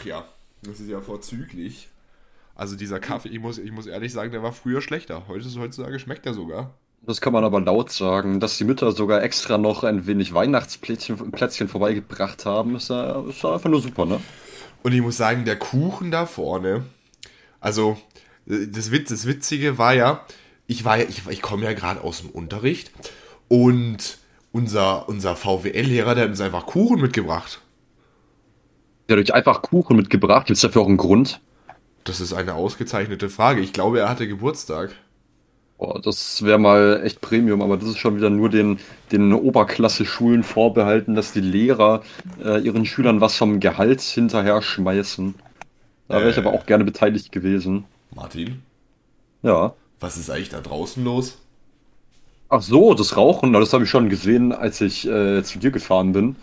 Ach ja, das ist ja vorzüglich. Also dieser Kaffee, ich muss, ich muss ehrlich sagen, der war früher schlechter. Heute heutzutage schmeckt er sogar. Das kann man aber laut sagen, dass die Mütter sogar extra noch ein wenig Weihnachtsplätzchen Plätzchen vorbeigebracht haben, ist, ja- ist ja einfach nur super, ne? Und ich muss sagen, der Kuchen da vorne, also äh, das, Witz, das Witzige war ja, ich war ja, ich, ich komme ja gerade aus dem Unterricht und unser, unser VWL-Lehrer, der hat uns einfach Kuchen mitgebracht. Hat euch einfach Kuchen mitgebracht, gibt es dafür auch einen Grund? Das ist eine ausgezeichnete Frage. Ich glaube, er hatte Geburtstag. Boah, das wäre mal echt Premium, aber das ist schon wieder nur den, den Oberklasse-Schulen vorbehalten, dass die Lehrer äh, ihren Schülern was vom Gehalt hinterher schmeißen. Da wäre ich Äh. aber auch gerne beteiligt gewesen. Martin, Ja. was ist eigentlich da draußen los? Ach so, das Rauchen, das habe ich schon gesehen, als ich äh, zu dir gefahren bin.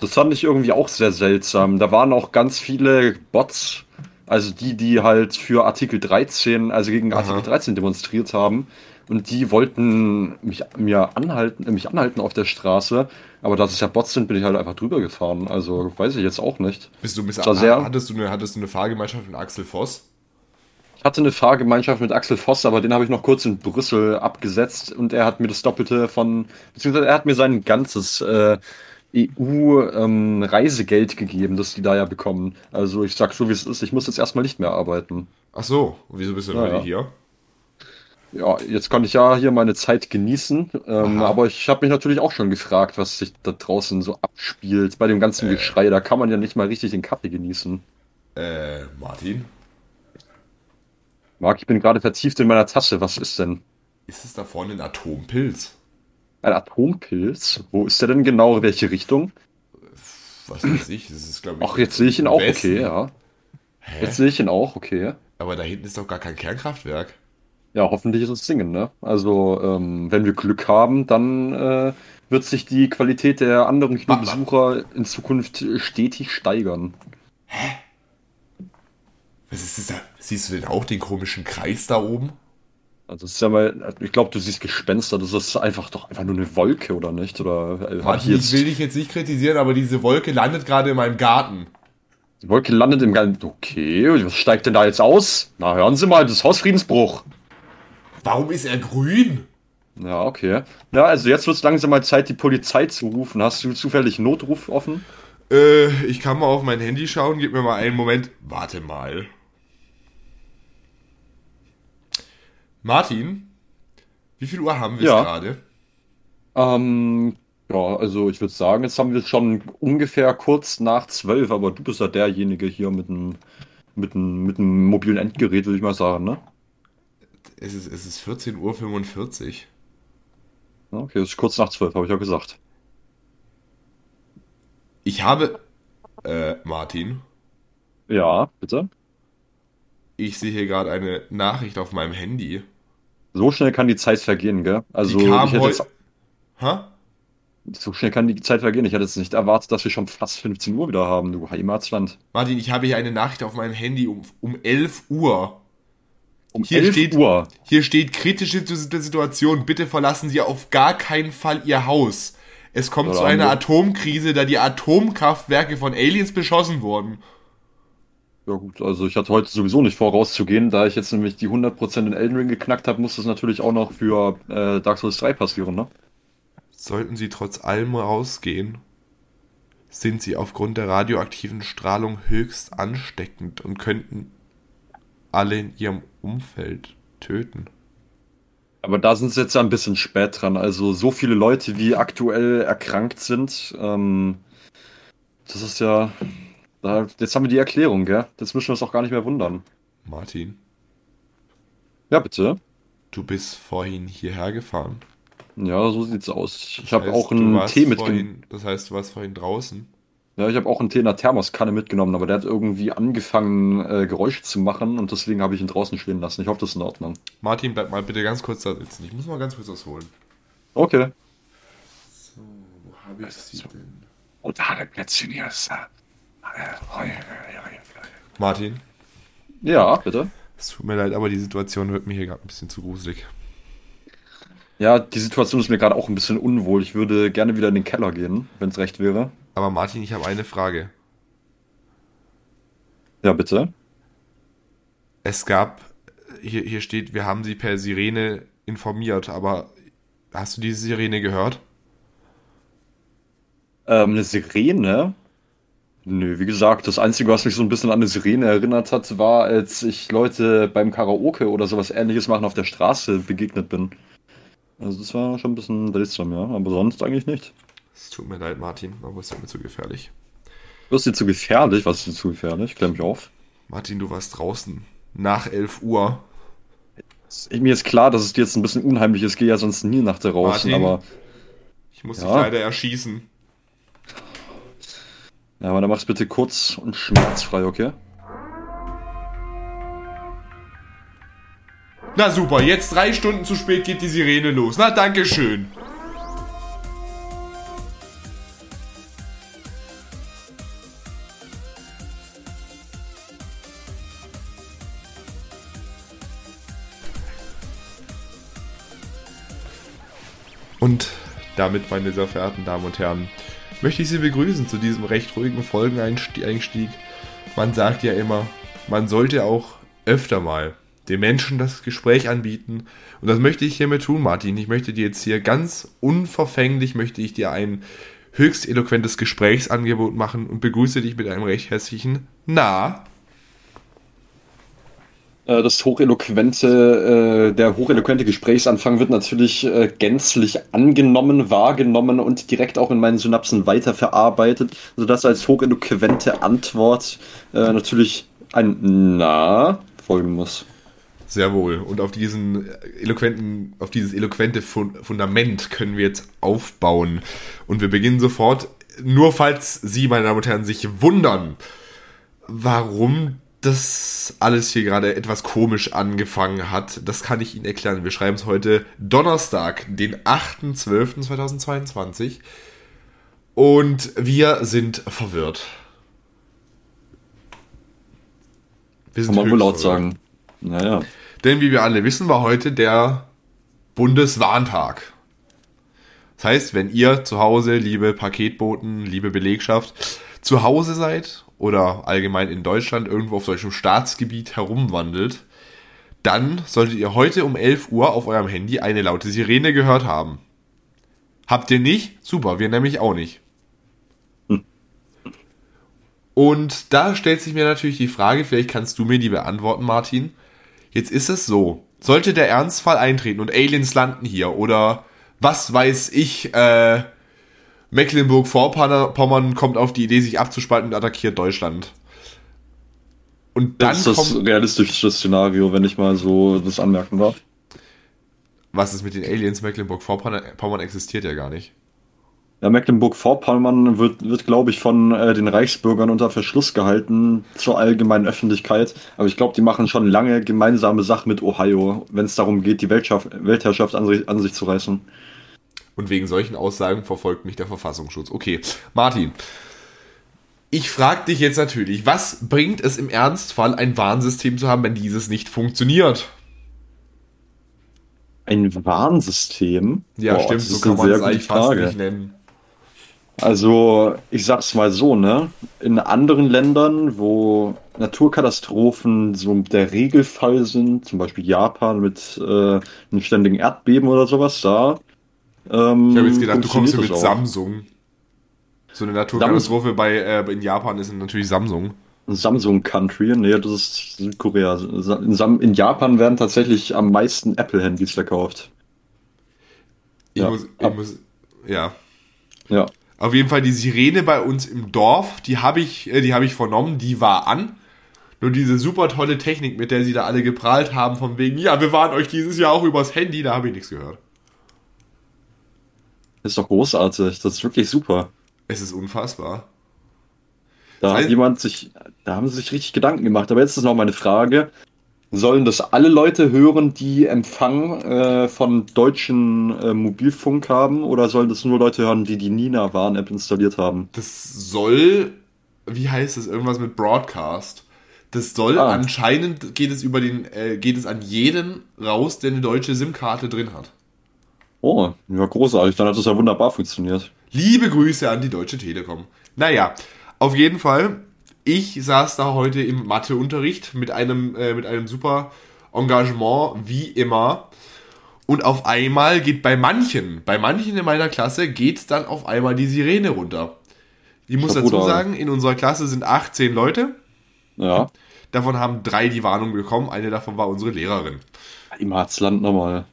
Das fand ich irgendwie auch sehr seltsam. Da waren auch ganz viele Bots, also die, die halt für Artikel 13, also gegen Aha. Artikel 13 demonstriert haben. Und die wollten mich, mir anhalten, mich anhalten auf der Straße. Aber da es ja Bots sind, bin ich halt einfach drüber gefahren. Also weiß ich jetzt auch nicht. Bist du, bist, sehr- hattest, du eine, hattest du eine Fahrgemeinschaft mit Axel Voss? Ich hatte eine Fahrgemeinschaft mit Axel Voss, aber den habe ich noch kurz in Brüssel abgesetzt und er hat mir das Doppelte von, beziehungsweise er hat mir sein ganzes äh, EU-Reisegeld gegeben, das die da ja bekommen. Also ich sag so, wie es ist, ich muss jetzt erstmal nicht mehr arbeiten. Ach so, und wieso bist du denn Ja, heute ja. hier? Ja, jetzt kann ich ja hier meine Zeit genießen, ähm, aber ich habe mich natürlich auch schon gefragt, was sich da draußen so abspielt. Bei dem ganzen Äh. Geschrei, da kann man ja nicht mal richtig den Kaffee genießen. Äh, Martin, Marc, ich bin gerade vertieft in meiner Tasse. Was ist denn? ist es da vorne ein Atompilz? Ein Atompilz? Wo ist der denn genau? Welche Richtung? Was weiß ich, das ist glaube ich. Ach, jetzt sehe ich ihn auch, Westen. okay, ja. Hä? Jetzt sehe ich ihn auch, okay. Aber da hinten ist doch gar kein Kernkraftwerk. Ja, hoffentlich ist es singen, ne? Also, ähm, wenn wir Glück haben, dann äh, wird sich die Qualität der anderen Kinobesucher in Zukunft stetig steigern. Was ist das da? Siehst du denn auch den komischen Kreis da oben? Also, das ist ja mal, ich glaube, du siehst Gespenster, das ist einfach doch einfach nur eine Wolke, oder nicht? Oder äh, Martin, ich jetzt, will dich jetzt nicht kritisieren, aber diese Wolke landet gerade in meinem Garten. die Wolke landet im Gang. Okay, was steigt denn da jetzt aus? Na, hören Sie mal, das ist Hausfriedensbruch. Warum ist er grün? Ja, okay. Ja, also jetzt wird es langsam mal Zeit, die Polizei zu rufen. Hast du zufällig Notruf offen? Äh, ich kann mal auf mein Handy schauen. Gib mir mal einen Moment. Warte mal. Martin, wie viel Uhr haben wir Ja. gerade? Ähm, ja, also ich würde sagen, jetzt haben wir schon ungefähr kurz nach zwölf, aber du bist ja derjenige hier mit einem mit einem mit einem mobilen Endgerät, würde ich mal sagen, ne? Es ist, es ist 14.45 Uhr. Okay, es ist kurz nach zwölf, habe ich ja gesagt. Ich habe, äh, Martin, Ja, bitte. Ich sehe hier gerade eine Nachricht auf meinem Handy. So schnell kann die Zeit vergehen, gell? Also Die kam ich hätte jetzt, Hä? so schnell kann die Zeit vergehen. Ich hätte jetzt nicht erwartet, dass wir schon fast 15 Uhr wieder haben, du Heimatsland. Martin, ich habe hier eine Nachricht auf meinem Handy um, um 11 Uhr. Um Hier 11 steht- Uhr. Hier steht kritische Situation. Bitte verlassen Sie auf gar keinen Fall Ihr Haus. Es kommt Ja, zu einer Atomkrise, da die Atomkraftwerke von Aliens beschossen wurden. Ja gut, also ich hatte heute sowieso nicht vor rauszugehen, da ich jetzt nämlich die 100% in Elden Ring geknackt habe, muss das natürlich auch noch für äh, Dark Souls 3 passieren, ne? Sollten Sie trotz allem rausgehen, sind Sie aufgrund der radioaktiven Strahlung höchst ansteckend und könnten alle in Ihrem Umfeld töten. Aber da sind sie jetzt ja ein bisschen spät dran. Also so viele Leute, wie aktuell erkrankt sind, ähm, das ist ja. Da, jetzt haben wir die Erklärung, gell? Jetzt müssen wir uns auch gar nicht mehr wundern. Martin, Ja, bitte. du bist vorhin hierher gefahren. Ja, so sieht's aus. Ich habe auch einen Tee mitgenommen. Das heißt, du warst vorhin draußen. Ja, ich habe auch einen Tee in der Thermoskanne mitgenommen, aber der hat irgendwie angefangen, äh, Geräusche zu machen und deswegen habe ich ihn draußen stehen lassen. Ich hoffe, das ist in Ordnung. Martin, bleib mal bitte ganz kurz da sitzen. Ich muss mal ganz kurz was holen. Okay. So, wo habe ich sie denn? Und da hat Plätzchen hier. Ist, Martin, ja, bitte. es tut mir leid, aber die Situation wird mir hier gerade ein bisschen zu gruselig. Ja, die Situation ist mir gerade auch ein bisschen unwohl. Ich würde gerne wieder in den Keller gehen, wenn es recht wäre. Aber Martin, ich habe eine Frage. Ja, bitte. Es gab, hier, hier steht, wir haben sie per Sirene informiert, aber hast du diese Sirene gehört? Ähm, eine Sirene? Nö, wie gesagt, das Einzige, was mich so ein bisschen an eine Sirene erinnert hat, war, als ich Leute beim Karaoke oder sowas ähnliches machen auf der Straße begegnet bin. Also das war schon ein bisschen seltsam, ja, aber sonst eigentlich nicht. Es tut mir leid, Martin, aber es ist mir zu gefährlich. Wirst dir zu gefährlich? Was ist dir zu gefährlich? Klär mich auf. Martin, du warst draußen. Nach 11 Uhr. Mir ist klar, dass es dir jetzt ein bisschen unheimlich ist. Ich gehe ja sonst nie nach draußen, Martin. aber. Ich muss Ja. dich leider erschießen. Ja, aber dann mach's bitte kurz und schmerzfrei, okay? Na super, jetzt drei Stunden zu spät geht die Sirene los. Na, danke schön. Und damit, meine sehr verehrten Damen und Herren, möchte ich Sie begrüßen zu diesem recht ruhigen Folgeneinstieg. Man sagt ja immer, man sollte auch öfter mal den Menschen das Gespräch anbieten. Und das möchte ich hiermit tun, Martin. Ich möchte dir jetzt hier ganz unverfänglich, möchte ich dir ein höchst eloquentes Gesprächsangebot machen und begrüße dich mit einem recht herzlichen Na. Äh, Das hocheloquente, äh, der hocheloquente Gesprächsanfang wird natürlich äh, gänzlich angenommen, wahrgenommen und direkt auch in meinen Synapsen weiterverarbeitet, sodass als hocheloquente Antwort natürlich ein Na folgen muss. Sehr wohl. Und auf diesen eloquenten, auf dieses eloquente Fun- Fundament können wir jetzt aufbauen. Und wir beginnen sofort. Nur falls Sie, meine Damen und Herren, sich wundern, warum das alles hier gerade etwas komisch angefangen hat, das kann ich Ihnen erklären. Wir schreiben es heute Donnerstag, den 8.12.2022. Und wir sind verwirrt. Wir Kann man wohl laut verwirrt. sagen. Naja. Denn wie wir alle wissen, war heute der Bundeswarntag. Das heißt, wenn ihr zu Hause, liebe Paketboten, liebe Belegschaft, zu Hause seid oder allgemein in Deutschland irgendwo auf solchem Staatsgebiet herumwandelt, dann solltet ihr heute um 11 Uhr auf eurem Handy eine laute Sirene gehört haben. Habt ihr nicht? Super, wir nämlich auch nicht. Und da stellt sich mir natürlich die Frage, vielleicht kannst du mir die beantworten, Martin. Jetzt ist es so, sollte der Ernstfall eintreten und Aliens landen hier oder was weiß ich, äh, Mecklenburg-Vorpommern kommt auf die Idee, sich abzuspalten und attackiert Deutschland. Und dann Das ist das realistischste Szenario, wenn ich mal so das anmerken darf. was ist mit den Aliens? Mecklenburg-Vorpommern Pommern existiert ja gar nicht. Ja, Mecklenburg-Vorpommern wird, wird glaube ich, von äh, den Reichsbürgern unter Verschluss gehalten zur allgemeinen Öffentlichkeit. Aber ich glaube, die machen schon lange gemeinsame Sachen mit Ohio, wenn es darum geht, die Weltschaft, Weltherrschaft an, an sich zu reißen. Und wegen solchen Aussagen verfolgt mich der Verfassungsschutz. Okay, Martin. Ich frage dich jetzt natürlich, was bringt es im Ernstfall, ein Warnsystem zu haben, wenn dieses nicht funktioniert? Ein Warnsystem? Ja, Boah, stimmt, das so kann man es eigentlich fast Frage. nicht nennen. Also, ich sag's mal so, ne? In anderen Ländern, wo Naturkatastrophen so der Regelfall sind, zum Beispiel Japan mit äh, einem ständigen Erdbeben oder sowas, da. Ähm, Ich habe jetzt gedacht, du kommst hier mit auch. Samsung. So eine Naturkatastrophe bei, äh, in Japan ist natürlich Samsung. Samsung Country, nee, das ist Südkorea. In, Japan werden tatsächlich am meisten Apple-Handys verkauft. Ich Ja. muss, ich muss, ja. Ja. Auf jeden Fall die Sirene bei uns im Dorf, die habe ich, äh, die habe ich vernommen, die war an. Nur diese super tolle Technik, mit der sie da alle geprahlt haben, von wegen, ja, wir waren euch dieses Jahr auch übers Handy, da habe ich nichts gehört. Ist doch großartig. Das ist wirklich super. Es ist unfassbar. Da hat jemand sich, da haben sie sich richtig Gedanken gemacht. Aber jetzt ist noch meine Frage. Sollen das alle Leute hören, die Empfang äh, von deutschen äh, Mobilfunk haben? Oder sollen das nur Leute hören, die die Nina-Warn-App installiert haben? Das soll, wie heißt es, irgendwas mit Broadcast. Das soll Ah. anscheinend geht es über den, äh, geht es an jeden raus, der eine deutsche SIM-Karte drin hat. Oh, ja, großartig. Dann hat das ja wunderbar funktioniert. Liebe Grüße an die Deutsche Telekom. Naja, auf jeden Fall ich saß da heute im Matheunterricht mit einem, äh, mit einem super Engagement, wie immer. Und auf einmal geht bei manchen, bei manchen in meiner Klasse, geht dann auf einmal die Sirene runter. Ich muss dazu sagen, in unserer Klasse sind 18 Leute. Ja. Davon haben drei die Warnung bekommen. Eine davon war unsere Lehrerin. Im Harzland nochmal.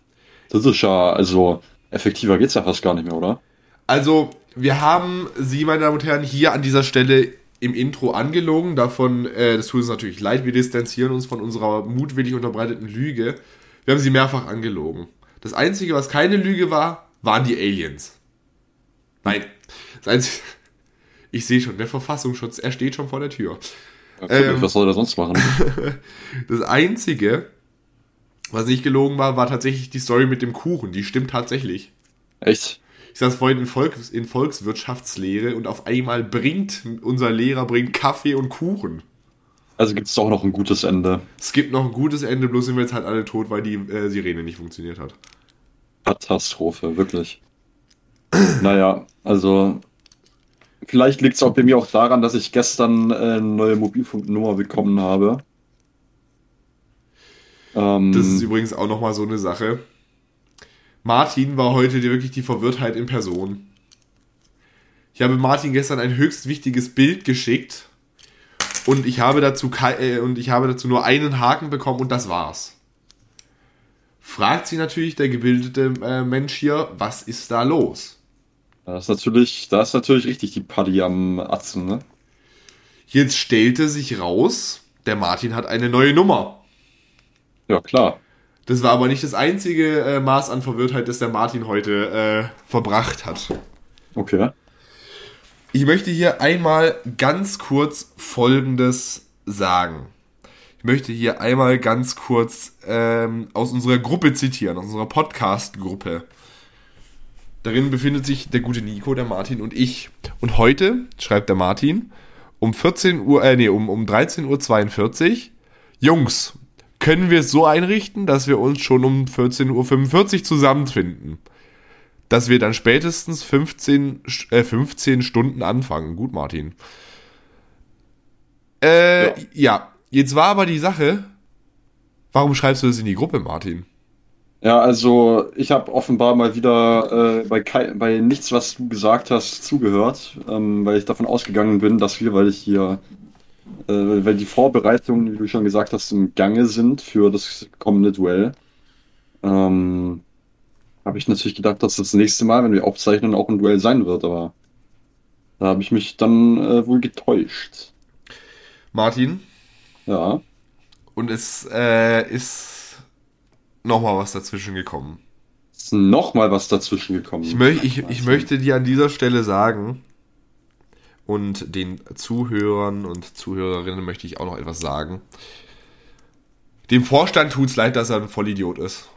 Das ist ja, also, effektiver geht's ja fast gar nicht mehr, oder? Also, wir haben Sie, meine Damen und Herren, hier an dieser Stelle im Intro angelogen. Davon, äh, das tut uns natürlich leid, wir distanzieren uns von unserer mutwillig unterbreiteten Lüge. Wir haben Sie mehrfach angelogen. Das Einzige, was keine Lüge war, waren die Aliens. Nein. Das Einzige. Ich sehe schon, der Verfassungsschutz, er steht schon vor der Tür. Natürlich, Ähm. was soll er sonst machen? Das Einzige, was nicht gelogen war, war tatsächlich die Story mit dem Kuchen. Die stimmt tatsächlich. Echt? Ich saß vorhin in, Volks, in Volkswirtschaftslehre und auf einmal bringt unser Lehrer bringt Kaffee und Kuchen. Also gibt's doch noch ein gutes Ende. Es gibt noch ein gutes Ende, bloß sind wir jetzt halt alle tot, weil die äh, Sirene nicht funktioniert hat. Katastrophe, wirklich. naja, also vielleicht liegt es auch bei mir auch daran, dass ich gestern äh, eine neue Mobilfunknummer bekommen habe. Ähm, Das ist übrigens auch nochmal so eine Sache. Martin war heute wirklich die Verwirrtheit in Person. Ich habe Martin gestern ein höchst wichtiges Bild geschickt und ich habe dazu äh, und ich habe dazu nur einen Haken bekommen und das war's. Fragt sich natürlich der gebildete äh, Mensch hier, was ist da los? da ist natürlich, da ist natürlich richtig die Paddy am Atzen, ne? Jetzt stellte sich raus, der Martin hat eine neue Nummer. Ja, klar. Das war aber nicht das einzige äh, Maß an Verwirrtheit, das der Martin heute äh, verbracht hat. Okay. Ich möchte hier einmal ganz kurz Folgendes sagen. Ich möchte hier einmal ganz kurz ähm, aus unserer Gruppe zitieren, aus unserer Podcast-Gruppe. Darin befindet sich der gute Nico, der Martin und ich. Und heute, schreibt der Martin, um 14 Uhr, äh, nee, um, um 13.42 Uhr, Jungs, können wir es so einrichten, dass wir uns schon um 14.45 Uhr zusammenfinden? dass wir dann spätestens 15, Sch- äh, 15 Stunden anfangen. Gut, Martin. Äh, Ja. ja. jetzt war aber die Sache, warum schreibst du das in die Gruppe, Martin? Ja, also ich habe offenbar mal wieder äh, bei, bei nichts, was du gesagt hast, zugehört, ähm, weil ich davon ausgegangen bin, dass wir, weil ich hier, äh, weil die Vorbereitungen, wie du schon gesagt hast, im Gange sind für das kommende Duell, ähm, habe ich natürlich gedacht, dass das nächste Mal, wenn wir aufzeichnen, auch ein Duell sein wird, aber da habe ich mich dann äh, wohl getäuscht. Martin, Ja, und es äh, ist nochmal was dazwischen gekommen. ist noch mal was dazwischen gekommen. Ich, möch, ich, ich möchte dir an dieser Stelle sagen, und den Zuhörern und Zuhörerinnen möchte ich auch noch etwas sagen. Dem Vorstand tut's leid, dass er ein Vollidiot ist.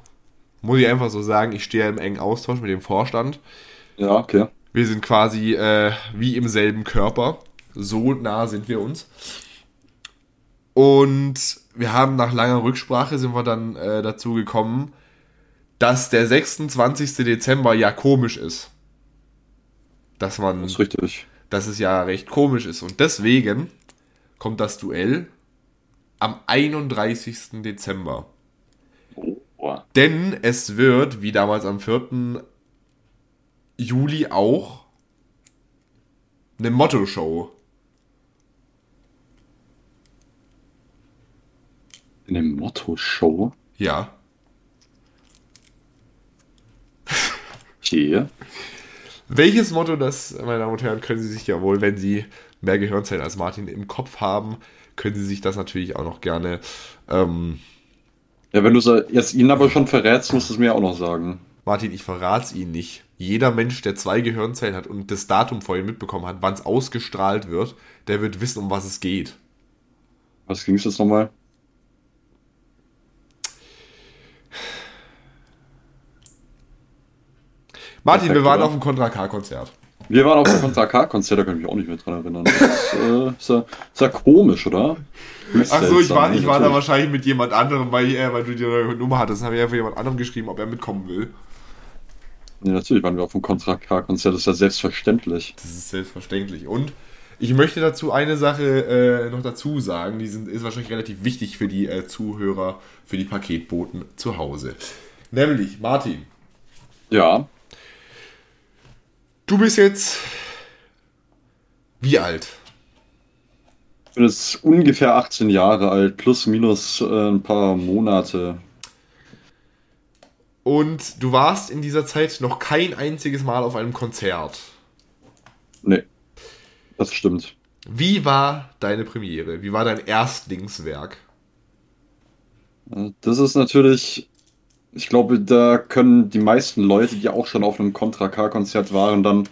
Muss ich einfach so sagen, ich stehe im engen Austausch mit dem Vorstand. Ja, okay. Wir sind quasi äh, wie im selben Körper. So nah sind wir uns. Und wir haben nach langer Rücksprache sind wir dann äh, dazu gekommen, dass der 26. Dezember ja komisch ist. Dass man, Das ist richtig. Dass es ja recht komisch ist. Und deswegen kommt das Duell am 31. Dezember. Oh. Denn es wird, wie damals am 4. Juli auch, eine Motto-Show. Eine Motto-Show? Ja. Okay. Welches Motto das, meine Damen und Herren, können Sie sich ja wohl, wenn Sie mehr Gehirnzellen als Martin im Kopf haben, können Sie sich das natürlich auch noch gerne. Ähm, Ja, wenn du so jetzt ihn aber schon verrätst, musst du es mir auch noch sagen. Martin, ich verrate es Ihnen nicht. Jeder Mensch, der zwei Gehirnzellen hat und das Datum vorhin mitbekommen hat, wann es ausgestrahlt wird, der wird wissen, um was es geht. Was ging es jetzt nochmal? Martin, wir Perfekt, waren oder? auf dem Contra K-Konzert. Wir waren auf dem Kontra K-Konzert, da kann ich mich auch nicht mehr dran erinnern. Das ist, äh, ist, ja, ist ja komisch, oder? Höchst Ach so, ich war, ich war da wahrscheinlich mit jemand anderem, weil, äh, weil du die neue Nummer hattest. Dann habe ich einfach jemand anderem geschrieben, ob er mitkommen will. Ja, natürlich waren wir auf dem Kontra K-Konzert, das ist ja selbstverständlich. Das ist selbstverständlich. Und Ich möchte dazu eine Sache äh, noch dazu sagen, die sind, ist wahrscheinlich relativ wichtig für die äh, Zuhörer, für die Paketboten zu Hause. Nämlich, Martin, Ja. Du bist jetzt wie alt? Ich bin jetzt ungefähr 18 Jahre alt, plus minus äh, ein paar Monate. Und du warst in dieser Zeit noch kein einziges Mal auf einem Konzert. Nee. Das stimmt. Wie war deine Premiere? Wie war dein Erstlingswerk? Das ist natürlich, ich glaube, da können die meisten Leute, die auch schon auf einem Contra K-Konzert waren, dann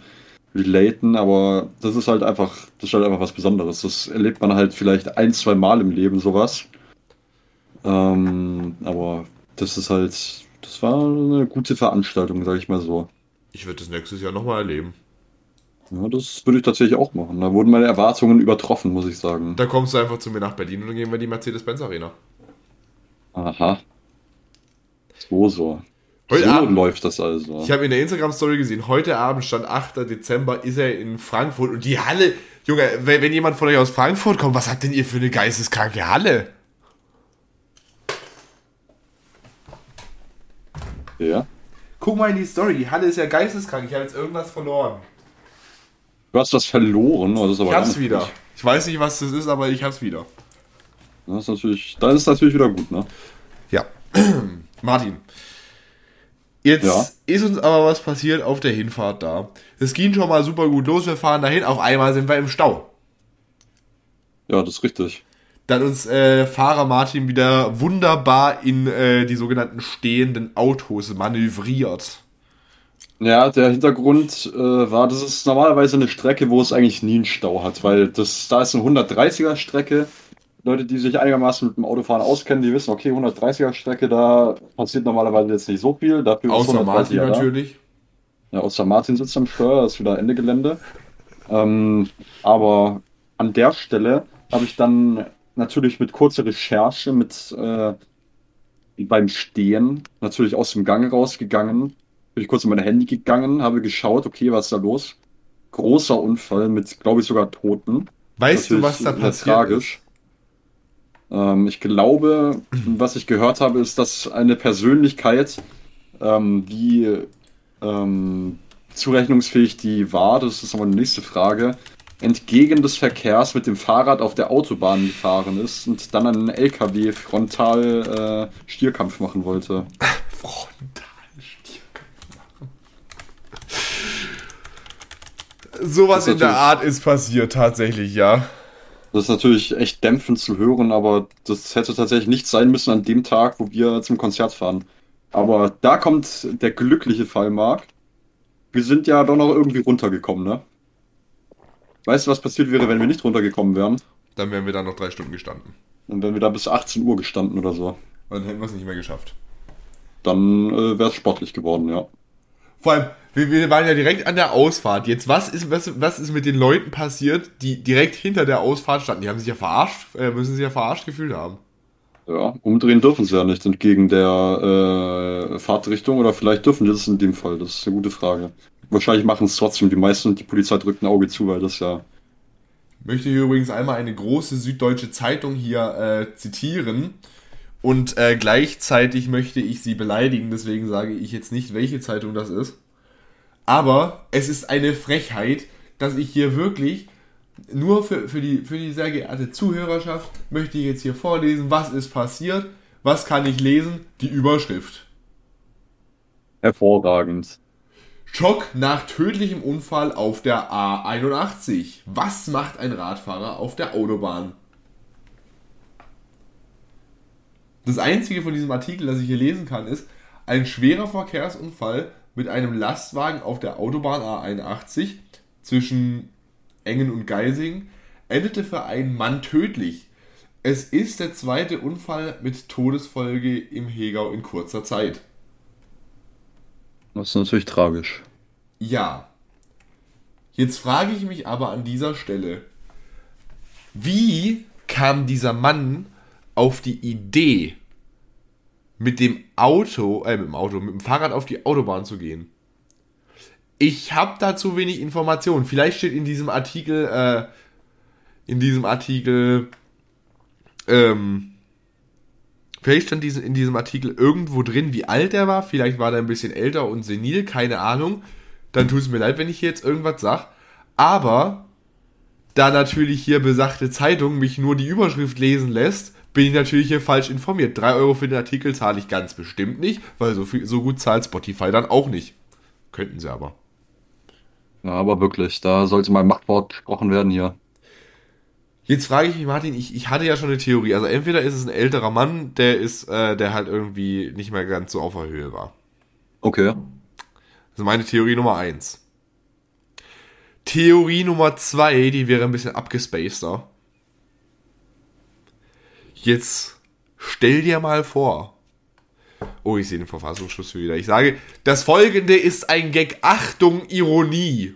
relaten, aber das ist halt einfach, das ist halt einfach was Besonderes. Das erlebt man halt vielleicht ein, zwei Mal im Leben, sowas. Ähm, aber das ist halt, das war eine gute Veranstaltung, sag ich mal so. Ich würde das nächstes Jahr nochmal erleben. Ja, das würde ich tatsächlich auch machen. Da wurden meine Erwartungen übertroffen, muss ich sagen. Da kommst du einfach zu mir nach Berlin und dann gehen wir in die Mercedes-Benz Arena. Aha. So, so. Heute so Abend- läuft das also. Ich habe in der Instagram-Story gesehen, heute Abend stand 8. Dezember, ist er in Frankfurt und die Halle, Junge, wenn, wenn jemand von euch aus Frankfurt kommt, was habt denn ihr für eine geisteskranke Halle? Ja. Guck mal in die Story, die Halle ist ja geisteskrank, ich habe jetzt irgendwas verloren. Du hast was verloren, oh, das ist aber Ich hab's wieder. gut. Ich weiß nicht, was das ist, aber ich hab's wieder. Das ist natürlich, dann ist natürlich wieder gut, ne? Ja. Martin. Jetzt Ja. ist uns aber was passiert auf der Hinfahrt da. Es ging schon mal super gut los, wir fahren dahin, auf einmal sind wir im Stau. Ja, das ist richtig. Dann uns äh, Fahrer Martin wieder wunderbar in äh, die sogenannten stehenden Autos manövriert. Ja, der Hintergrund äh, war, das ist normalerweise eine Strecke, wo es eigentlich nie einen Stau hat, weil das, da ist eine 130er Strecke. Leute, die sich einigermaßen mit dem Autofahren auskennen, die wissen, okay, 130er Strecke, da passiert normalerweise jetzt nicht so viel. Dafür ist Außer 130er Martin da. natürlich. Ja, außer Martin sitzt am Steuer, das ist wieder Ende Gelände. Ähm, aber an der Stelle habe ich dann natürlich mit kurzer Recherche, mit äh, beim Stehen natürlich aus dem Gang rausgegangen, bin ich kurz in mein Handy gegangen, habe geschaut, okay, was ist da los? Großer Unfall mit, glaube ich, sogar Toten. Weißt du, Natürlich was da passiert tragisch. Ähm, ich glaube, was ich gehört habe, ist, dass eine Persönlichkeit, ähm, die ähm, zurechnungsfähig die war, das ist aber eine nächste Frage, entgegen des Verkehrs mit dem Fahrrad auf der Autobahn gefahren ist und dann einen LKW frontal äh, Stierkampf machen wollte. Frontal Sowas Das ist in der Art ist passiert tatsächlich, ja. Das ist natürlich echt dämpfend zu hören, aber das hätte tatsächlich nicht sein müssen an dem Tag, wo wir zum Konzert fahren. Aber da kommt der glückliche Fall, Marc. Wir sind ja doch noch irgendwie runtergekommen, ne? Weißt du, was passiert wäre, wenn wir nicht runtergekommen wären? Dann wären wir da noch drei Stunden gestanden. Und wenn wir da bis 18 Uhr gestanden oder so. Dann hätten wir es nicht mehr geschafft. Dann äh, wäre es sportlich geworden, ja. Vor allem, wir, wir waren ja direkt an der Ausfahrt. Jetzt, was ist, was, was ist mit den Leuten passiert, die direkt hinter der Ausfahrt standen? Die haben sich ja verarscht, äh, müssen sich ja verarscht gefühlt haben. Ja, umdrehen dürfen sie ja nicht entgegen der äh, Fahrtrichtung oder vielleicht dürfen die das in dem Fall. Das ist eine gute Frage. Wahrscheinlich machen es trotzdem die meisten und die Polizei drückt ein Auge zu, weil das ja Möchte hier übrigens einmal eine große süddeutsche Zeitung hier äh, zitieren. Und äh, gleichzeitig möchte ich sie beleidigen, deswegen sage ich jetzt nicht, welche Zeitung das ist. Aber es ist eine Frechheit, dass ich hier wirklich nur für, für, die, für die sehr geehrte Zuhörerschaft möchte ich jetzt hier vorlesen, was ist passiert, was kann ich lesen, die Überschrift. hervorragend. Schock nach tödlichem Unfall auf der A81. Was macht ein Radfahrer auf der Autobahn? Das einzige von diesem Artikel, das ich hier lesen kann, ist ein schwerer Verkehrsunfall mit einem Lastwagen auf der Autobahn A81 zwischen Engen und Geising endete für einen Mann tödlich. Es ist der zweite Unfall mit Todesfolge im Hegau in kurzer Zeit. Das ist natürlich tragisch. Ja. Jetzt frage ich mich aber an dieser Stelle, wie kam dieser Mann auf die Idee, mit dem Auto, äh, mit dem Auto, mit dem Fahrrad auf die Autobahn zu gehen? Ich habe da zu wenig Informationen. Vielleicht steht in diesem Artikel, äh, in diesem Artikel, ähm, vielleicht stand diesen, in diesem Artikel irgendwo drin, wie alt er war. Vielleicht war er ein bisschen älter und senil, keine Ahnung. Dann tut es mir leid, wenn ich hier jetzt irgendwas sag. Aber da natürlich hier besagte Zeitung mich nur die Überschrift lesen lässt, bin ich natürlich hier falsch informiert. 3 Euro für den Artikel zahle ich ganz bestimmt nicht, weil so, viel, so gut zahlt Spotify dann auch nicht. Könnten sie aber. Ja, aber wirklich, da sollte mal Machtwort gesprochen werden hier. Jetzt frage ich mich, Martin, ich, ich hatte ja schon eine Theorie. Also entweder ist es ein älterer Mann, der ist, äh, der halt irgendwie nicht mehr ganz so auf der Höhe war. Okay. Das ist meine Theorie Nummer eins. Theorie Nummer zwei, die wäre ein bisschen abgespaceder. Jetzt stell dir mal vor. Oh, ich sehe den Verfassungsschluss wieder. Ich sage, das folgende ist ein Gag. Achtung, Ironie.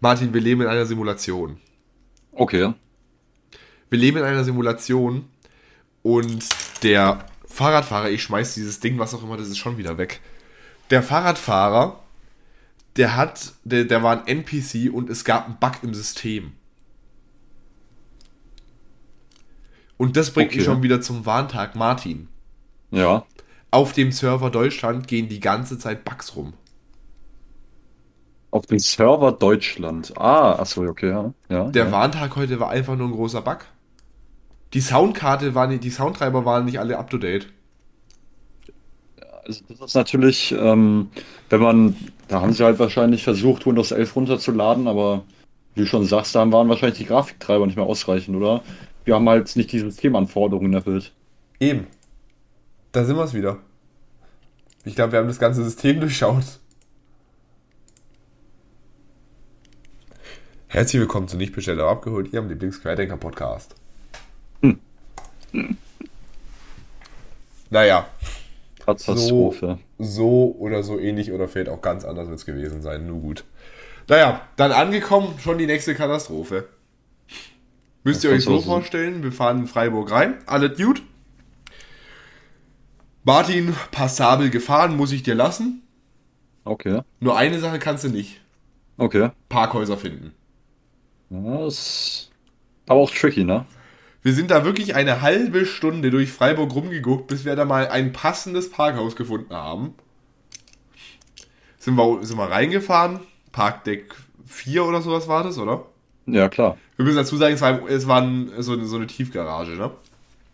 Martin, wir leben in einer Simulation. Okay. Wir leben in einer Simulation und der Fahrradfahrer, ich schmeiß dieses Ding, was auch immer, das ist schon wieder weg. Der Fahrradfahrer der hat, der, der war ein NPC und es gab einen Bug im System. Und das bringt Okay. mich schon wieder zum Warntag, Martin. Ja. Auf dem Server Deutschland gehen die ganze Zeit Bugs rum. Auf dem Server Deutschland. Ah, achso, okay, ja. ja Der ja. Warntag heute war einfach nur ein großer Bug. Die Soundkarte waren nicht, die Soundtreiber waren nicht alle up to date. Also das ist natürlich, ähm, wenn man, da haben sie halt wahrscheinlich versucht, Windows 11 runterzuladen, aber wie du schon sagst, da waren wahrscheinlich die Grafiktreiber nicht mehr ausreichend, oder? Wir haben halt nicht die Systemanforderungen erfüllt. Eben. Da sind wir es wieder. Ich glaube, wir haben das ganze System durchschaut. Herzlich willkommen zu Nicht bestellt, aber abgeholt, Ihrem Lieblings-Querdenker-Podcast. Hm. Naja, Katastrophe. so oder so ähnlich oder vielleicht auch ganz anders wird es gewesen sein, nur gut. Naja, dann angekommen, schon die nächste Katastrophe. Müsst ihr euch so vorstellen, wir fahren in Freiburg rein, alles gut. Martin, passabel gefahren, muss ich dir lassen. Okay. Nur eine Sache kannst du nicht. Okay. Parkhäuser finden. Das ist aber auch tricky, ne? Wir sind da wirklich eine halbe Stunde durch Freiburg rumgeguckt, bis wir da mal ein passendes Parkhaus gefunden haben. Sind wir, sind wir reingefahren. Parkdeck 4 oder sowas war das, oder? Ja, klar. Wir müssen dazu sagen, es war, es war so, eine, so eine Tiefgarage, ne?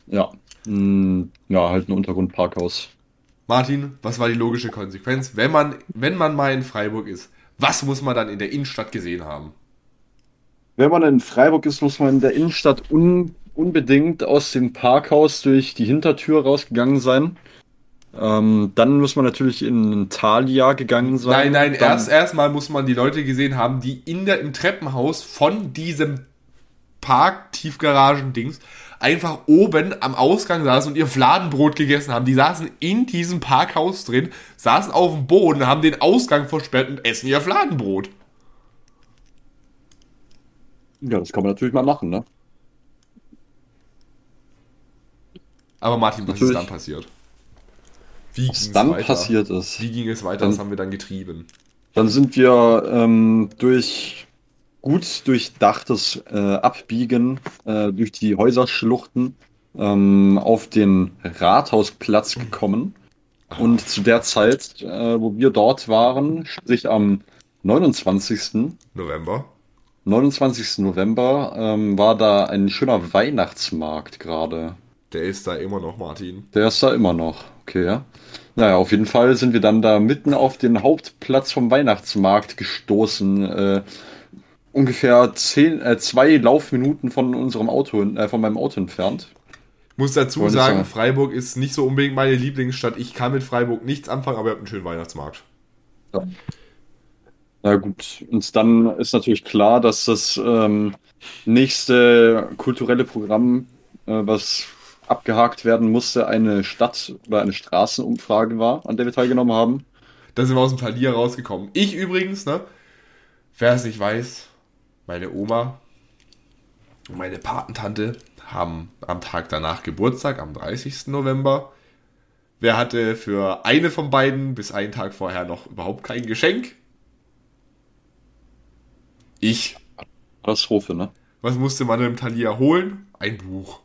Ja. Hm, ja, halt ein Untergrundparkhaus. Martin, was war die logische Konsequenz? Wenn man, wenn man mal in Freiburg ist, was muss man dann in der Innenstadt gesehen haben? Wenn man in Freiburg ist, muss man in der Innenstadt un unbedingt aus dem Parkhaus durch die Hintertür rausgegangen sein. Ähm, dann muss man natürlich in Thalia gegangen sein. Nein, nein, dann, erst erstmal muss man die Leute gesehen haben, die in der, im Treppenhaus von diesem Park-Tiefgaragen-Dings einfach oben am Ausgang saßen und ihr Fladenbrot gegessen haben. Die saßen in diesem Parkhaus drin, saßen auf dem Boden, haben den Ausgang versperrt und essen ihr Fladenbrot. Ja, das kann man natürlich mal machen, ne? Aber Martin, was ist Natürlich. dann passiert? Wie Was dann weiter? passiert ist. Wie ging es weiter? Dann- Was haben wir dann getrieben? Dann sind wir ähm, durch gut durchdachtes äh, Abbiegen äh, durch die Häuserschluchten ähm, auf den Rathausplatz gekommen. Und zu der Zeit, äh, wo wir dort waren, sprich am 29. November. 29. November, ähm, war da ein schöner Weihnachtsmarkt gerade. Der ist da immer noch, Martin. Der ist da immer noch. Okay, ja. Naja, auf jeden Fall sind wir dann da mitten auf den Hauptplatz vom Weihnachtsmarkt gestoßen. Äh, ungefähr zehn, äh, zwei Laufminuten von unserem Auto, äh, von meinem Auto entfernt. Muss dazu ich sagen, sagen. Freiburg ist nicht so unbedingt meine Lieblingsstadt. Ich kann mit Freiburg nichts anfangen, aber ihr habt einen schönen Weihnachtsmarkt. Na gut, und dann ist natürlich klar, dass das ähm, nächste kulturelle Programm, äh, was abgehakt werden musste, eine Stadt- oder eine Straßenumfrage war, an der wir teilgenommen haben. Da sind wir aus dem Talier rausgekommen. Ich übrigens, ne? Wer es nicht weiß, meine Oma und meine Patentante haben am Tag danach Geburtstag, am 30. November. Wer hatte für eine von beiden bis einen Tag vorher noch überhaupt kein Geschenk? Ich. Katastrophe, ne? Was musste man im Thalia holen? Ein Buch.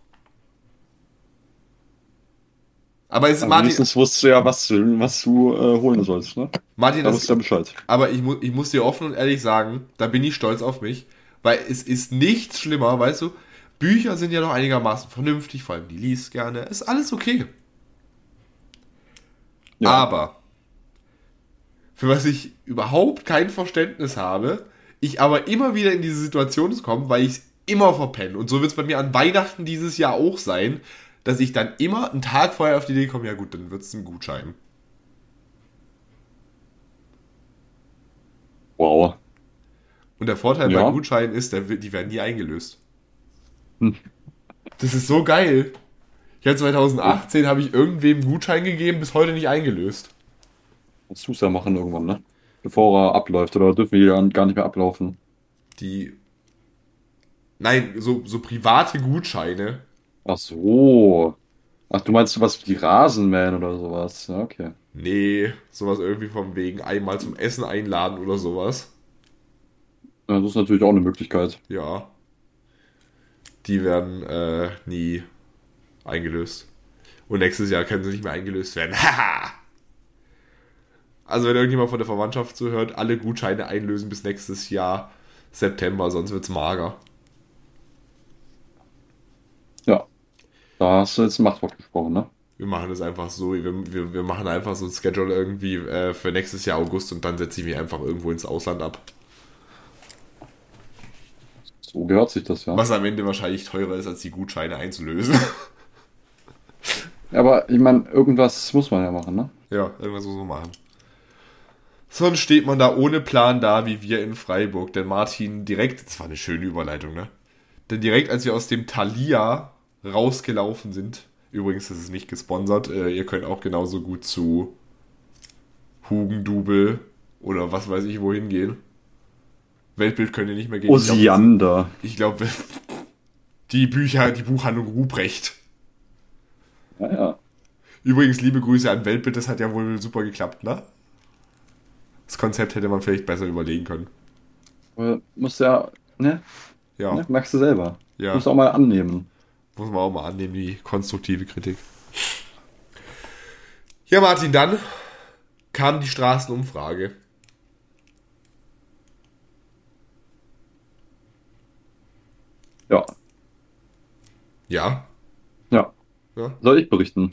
Aber es ist Aber Martin, wenigstens wusstest du ja, was du, was du äh, holen sollst, ne? Martin Da das, du ja Bescheid. aber ich, mu ich muss dir offen und ehrlich sagen, da bin ich stolz auf mich, weil es ist nichts schlimmer, weißt du? Bücher sind ja noch einigermaßen vernünftig, vor allem die liest gerne, ist alles okay. Ja. Aber für was ich überhaupt kein Verständnis habe, ich aber immer wieder in diese Situation komme, weil ich es immer verpenne. Und so wird es bei mir an Weihnachten dieses Jahr auch sein, dass ich dann immer einen Tag vorher auf die Idee komme, ja gut, dann wird es ein Gutschein. Wow. Und der Vorteil Ja. bei Gutscheinen ist, die werden nie eingelöst. Hm. Das ist so geil. Ich habe 2018 habe ich irgendwem einen Gutschein gegeben, bis heute nicht eingelöst. Musst du es ja machen irgendwann, ne? Bevor er abläuft, oder dürfen wir ja gar nicht mehr ablaufen? Die. Nein, so, so private Gutscheine. Ach so. Ach, du meinst sowas wie Rasenmähen oder sowas? Ja, okay. Nee, sowas irgendwie vom wegen einmal zum Essen einladen oder sowas. Ja, das ist natürlich auch eine Möglichkeit. Ja. Die werden äh, nie eingelöst. Und nächstes Jahr können sie nicht mehr eingelöst werden. Haha! also wenn irgendjemand von der Verwandtschaft zuhört, alle Gutscheine einlösen bis nächstes Jahr September, sonst wird's mager. Ja. Da hast du jetzt ein Machtwort gesprochen, ne? Wir machen es einfach so, wir, wir, wir machen einfach so ein Schedule irgendwie äh, für nächstes Jahr August und dann setze ich mich einfach irgendwo ins Ausland ab. So gehört sich das ja. Was am Ende wahrscheinlich teurer ist, als die Gutscheine einzulösen. Aber ich meine, irgendwas muss man ja machen, ne? Ja, irgendwas muss man machen. Sonst steht man da ohne Plan da, wie wir in Freiburg. Denn Martin direkt, das war eine schöne Überleitung, ne? Denn direkt, als wir aus dem Thalia rausgelaufen sind, übrigens, das ist nicht gesponsert, äh, ihr könnt auch genauso gut zu Hugendubel oder was weiß ich wohin gehen. Weltbild könnt ihr nicht mehr gehen. Glaub, Osiander. Ich glaube, die Bücher, die Buchhandlung Ruprecht. Ja, ja. Übrigens, liebe Grüße an Weltbild, das hat ja wohl super geklappt, ne? Das Konzept hätte man vielleicht besser überlegen können. Muss ja, ne? Ja, ne? Merkst du selber. Ja. Muss auch mal annehmen. Muss man auch mal annehmen, die konstruktive Kritik. Ja, Martin, dann kam die Straßenumfrage. Ja. Ja. Ja. Ja, Soll ich berichten?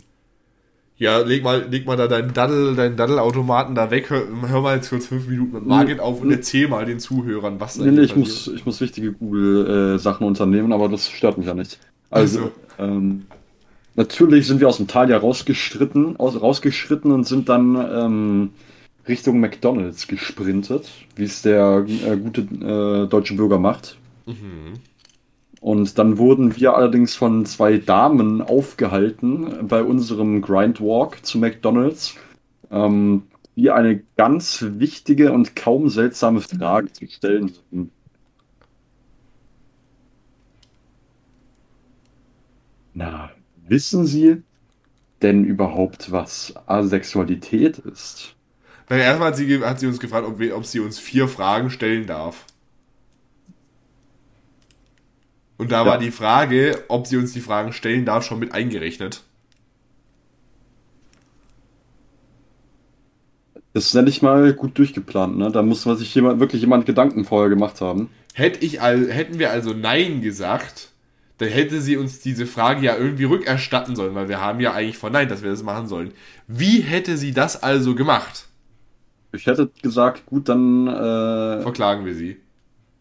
ja leg, mal, leg mal da deinen Daddel, deinen Daddelautomaten da weg. Hör, hör mal jetzt kurz fünf Minuten mit Margit auf und erzähl mal den Zuhörern, was da Nee, nee, ich muss, ich muss wichtige Google-Sachen unternehmen, aber das stört mich ja nicht. Also, ähm, natürlich sind wir aus dem Thalia rausgeschritten, aus, rausgeschritten und sind dann ähm, Richtung McDonalds gesprintet, wie es der äh, gute äh, deutsche Bürger macht. Mhm. Und dann wurden wir allerdings von zwei Damen aufgehalten bei unserem Grindwalk zu McDonalds, ähm, die eine ganz wichtige und kaum seltsame Frage zu stellen Na, wissen Sie denn überhaupt, was Asexualität ist? Dann erstmal hat sie, hat sie uns gefragt, ob, wir, ob sie uns vier Fragen stellen darf. Und da Ja. war die Frage, ob sie uns die Fragen stellen darf, schon mit eingerechnet. Das ist ja nicht mal gut durchgeplant, ne? Da muss man sich jemand, wirklich jemand Gedanken vorher gemacht haben. Hätte ich all, hätten wir also Nein gesagt, dann hätte sie uns diese Frage ja irgendwie rückerstatten sollen, weil wir haben ja eigentlich verneint, dass wir das machen sollen. Wie hätte sie das also gemacht? Ich hätte gesagt, gut, dann, äh, Verklagen wir sie.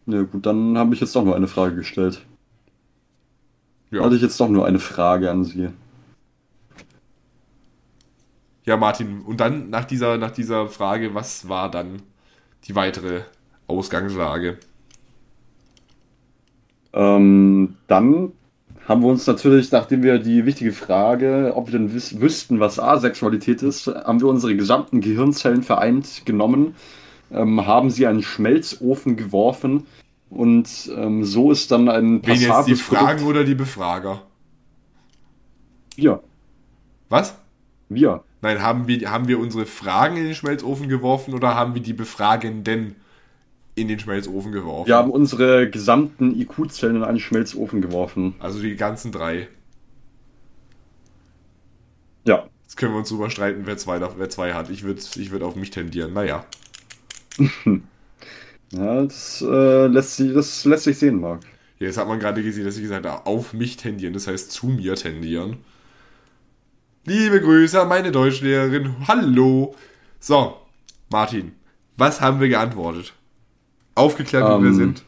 ne, gut, dann habe ich jetzt doch nur eine Frage gestellt. Ja, Hatte ich jetzt doch nur eine Frage an Sie. ja Martin, und dann nach dieser, nach dieser Frage, was war dann die weitere Ausgangslage? Ähm, dann haben wir uns natürlich, nachdem wir die wichtige Frage, ob wir denn wiss wüssten, was Asexualität ist, haben wir unsere gesamten Gehirnzellen vereint genommen, ähm, haben sie einen Schmelzofen geworfen und ähm, so ist dann ein Wen jetzt die Fragen Produkt- oder die Befrager? Wir, Was? wir. Nein, haben wir, haben wir unsere Fragen in den Schmelzofen geworfen oder haben wir die Befragenden in den Schmelzofen geworfen. Wir haben unsere gesamten IQ-Zellen in einen Schmelzofen geworfen. Also die ganzen drei. Ja. Jetzt können wir uns drüber streiten, wer zwei, wer zwei hat. Ich würde ich würd auf mich tendieren. Naja. Ja, das, äh, lässt sich, das lässt sich sehen, Marc. Ja, jetzt hat man gerade gesehen, dass ich gesagt habe, auf mich tendieren. Das heißt, zu mir tendieren. Liebe Grüße an meine Deutschlehrerin. Hallo. So, Martin, was haben wir geantwortet? Aufgeklärt, wie wir Ähm, sind.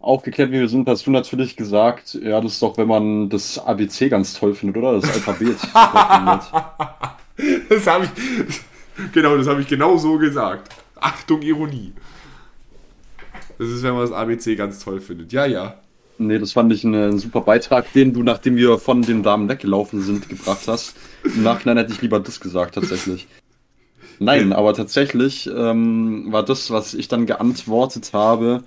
Aufgeklärt, wie wir sind, hast du natürlich gesagt, ja, das ist doch, wenn man das ABC ganz toll findet, oder? Das Alphabet. Das habe ich. Genau, das habe ich genau so gesagt. Achtung, Ironie. Das ist, wenn man das ABC ganz toll findet. Ja, ja. nee, das fand ich einen super Beitrag, den du, nachdem wir von den Damen weggelaufen sind, gebracht hast. Im Nachhinein hätte ich lieber das gesagt, tatsächlich. Nein, aber tatsächlich ähm, war das, was ich dann geantwortet habe,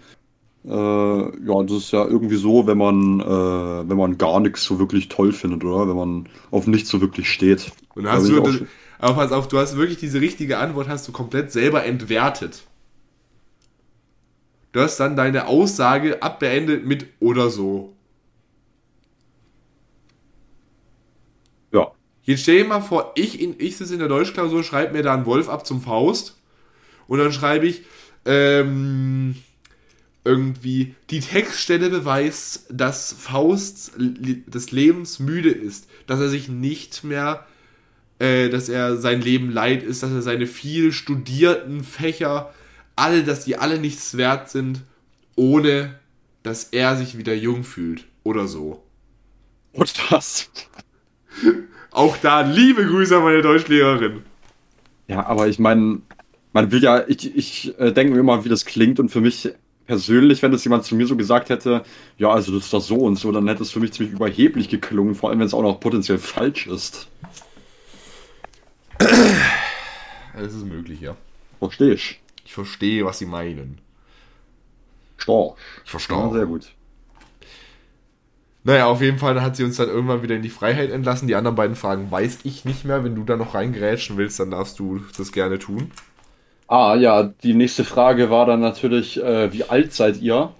äh, ja, das ist ja irgendwie so, wenn man, äh, wenn man gar nichts so wirklich toll findet, oder? Wenn man auf nichts so wirklich steht. Und hast du, das, aber pass auf, du hast wirklich diese richtige Antwort, hast du komplett selber entwertet. Du hast dann deine Aussage abbeendet mit oder so. ja. Jetzt stell dir mal vor, ich, in, ich sitze in der Deutschklausur, schreibe mir da einen Wolf ab zum Faust und dann schreibe ich ähm, irgendwie, die Textstelle beweist, dass Faust des Lebens müde ist, dass er sich nicht mehr, äh, dass er sein Leben leid ist, dass er seine viel studierten Fächer, alle, dass die alle nichts wert sind, ohne dass er sich wieder jung fühlt oder so. Und das. Auch da liebe Grüße an meine Deutschlehrerin. Ja, aber ich meine, man will ja, ich, ich äh, denke mir immer, wie das klingt und für mich persönlich, wenn das jemand zu mir so gesagt hätte, ja, also das ist doch so und so, dann hätte es für mich ziemlich überheblich geklungen, vor allem wenn es auch noch potenziell falsch ist. Das ist möglich, ja. Verstehe ich. Ich verstehe, was sie meinen. Storch. Ich Ja, verstehe. sehr gut. Naja, auf jeden Fall hat sie uns dann irgendwann wieder in die Freiheit entlassen. Die anderen beiden Fragen weiß ich nicht mehr. Wenn du da noch reingrätschen willst, dann darfst du das gerne tun. Ah, ja, die nächste Frage war dann natürlich, äh, wie alt seid ihr?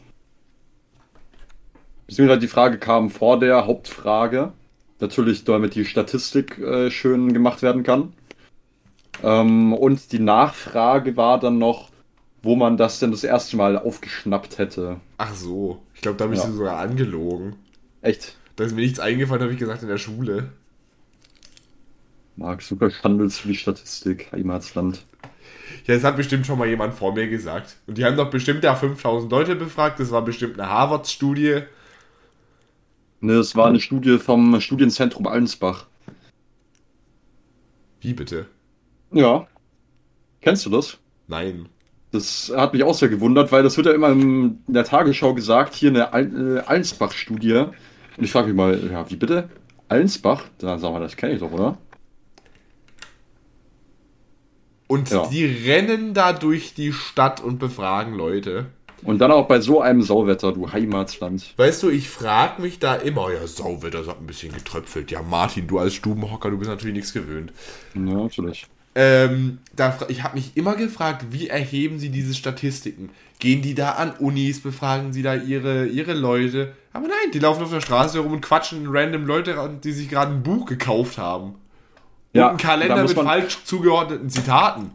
Beziehungsweise die Frage kam vor der Hauptfrage. Natürlich, damit die Statistik äh, schön gemacht werden kann. Ähm, und die Nachfrage war dann noch, wo man das denn das erste Mal aufgeschnappt hätte. Ach so. Ich glaube, da habe ich Ja. sie sogar angelogen. Echt? Da ist mir nichts eingefallen, habe ich gesagt, in der Schule. Marc, super Schandels für die Statistik, Heimatsland. Ja, das hat bestimmt schon mal jemand vor mir gesagt. Und die haben doch bestimmt ja 5000 Leute befragt. Das war bestimmt eine Harvard-Studie. Ne, es war eine Studie vom Studienzentrum Allensbach. Wie bitte? Ja. Kennst du das? Nein. Das hat mich auch sehr gewundert, weil das wird ja immer in der Tagesschau gesagt, hier eine äh, Allensbach-Studie. Und ich frage mich mal, ja, wie bitte? Allensbach? Dann sagen wir, das kenne ich doch, oder? Und Ja. die rennen da durch die Stadt und befragen Leute. Und dann auch bei so einem Sauwetter, du Heimatsland. Weißt du, ich frage mich da immer, ja, Sauwetter, das hat ein bisschen getröpfelt. Ja, Martin, du als Stubenhocker, du bist natürlich nichts gewöhnt. Ja, natürlich. Ähm, da, ich habe mich immer gefragt, wie erheben sie diese Statistiken? Gehen die da an Unis, befragen sie da ihre, ihre Leute? Aber nein, die laufen auf der Straße rum und quatschen random Leute die sich gerade ein Buch gekauft haben. Ja, und einen Kalender mit falsch zugeordneten Zitaten.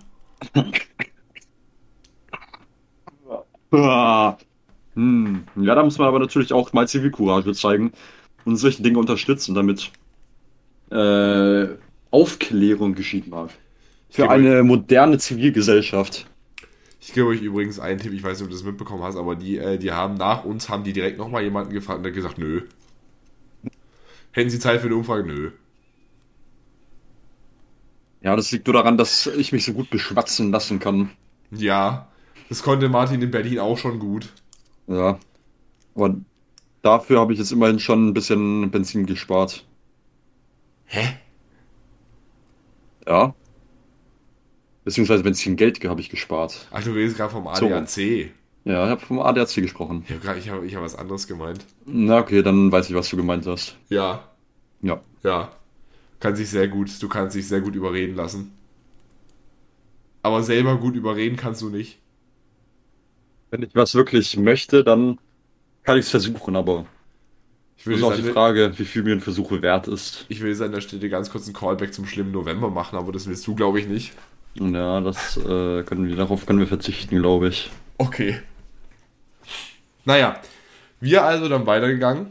Hm. Ja, da muss man aber natürlich auch mal Zivilcourage zeigen und solche Dinge unterstützen, damit äh, Aufklärung geschieht, Marc. Für eine moderne Zivilgesellschaft. Ich gebe euch übrigens einen Tipp, ich weiß nicht, ob du das mitbekommen hast, aber die, äh, die haben nach uns, haben die direkt nochmal jemanden gefragt und hat gesagt, nö. Hätten sie Zeit für eine Umfrage? Nö. Ja, das liegt nur daran, dass ich mich so gut beschwatzen lassen kann. Ja, das konnte Martin in Berlin auch schon gut. Ja. Aber dafür habe ich jetzt immerhin schon ein bisschen Benzin gespart. Hä? Ja. Beziehungsweise Benzingeld habe ich gespart. Ach, du redest gerade vom So. ADAC. Ja, ich habe vom ADAC gesprochen. Ich habe hab, ich hab was anderes gemeint. Na okay, dann weiß ich, was du gemeint hast. Ja, Ja. ja. Kann sich sehr gut, du kannst dich sehr gut überreden lassen. Aber selber gut überreden kannst du nicht. Wenn ich was wirklich möchte, dann kann ich es versuchen, aber Ich das will, ist jetzt auch die Frage, wie viel mir ein Versuch wert ist. ich will jetzt an der Stelle ganz kurz einen Callback zum schlimmen November machen, aber das willst du, glaube ich, nicht. Ja, das äh, können wir, darauf können wir verzichten, glaube ich. Okay. Naja, wir also dann weitergegangen.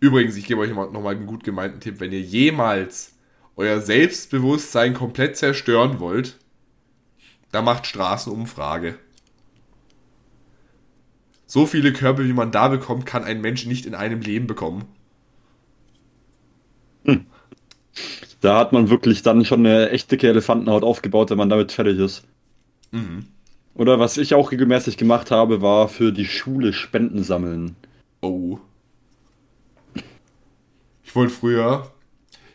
Übrigens, ich gebe euch noch mal einen gut gemeinten Tipp, wenn ihr jemals euer Selbstbewusstsein komplett zerstören wollt, dann macht Straßenumfrage. So viele Körbe, wie man da bekommt, kann ein Mensch nicht in einem Leben bekommen. Da hat man wirklich dann schon eine echt dicke Elefantenhaut aufgebaut, wenn man damit fertig ist. Oder was ich auch regelmäßig gemacht habe, war für die Schule Spenden sammeln. Oh. Ich wollte früher,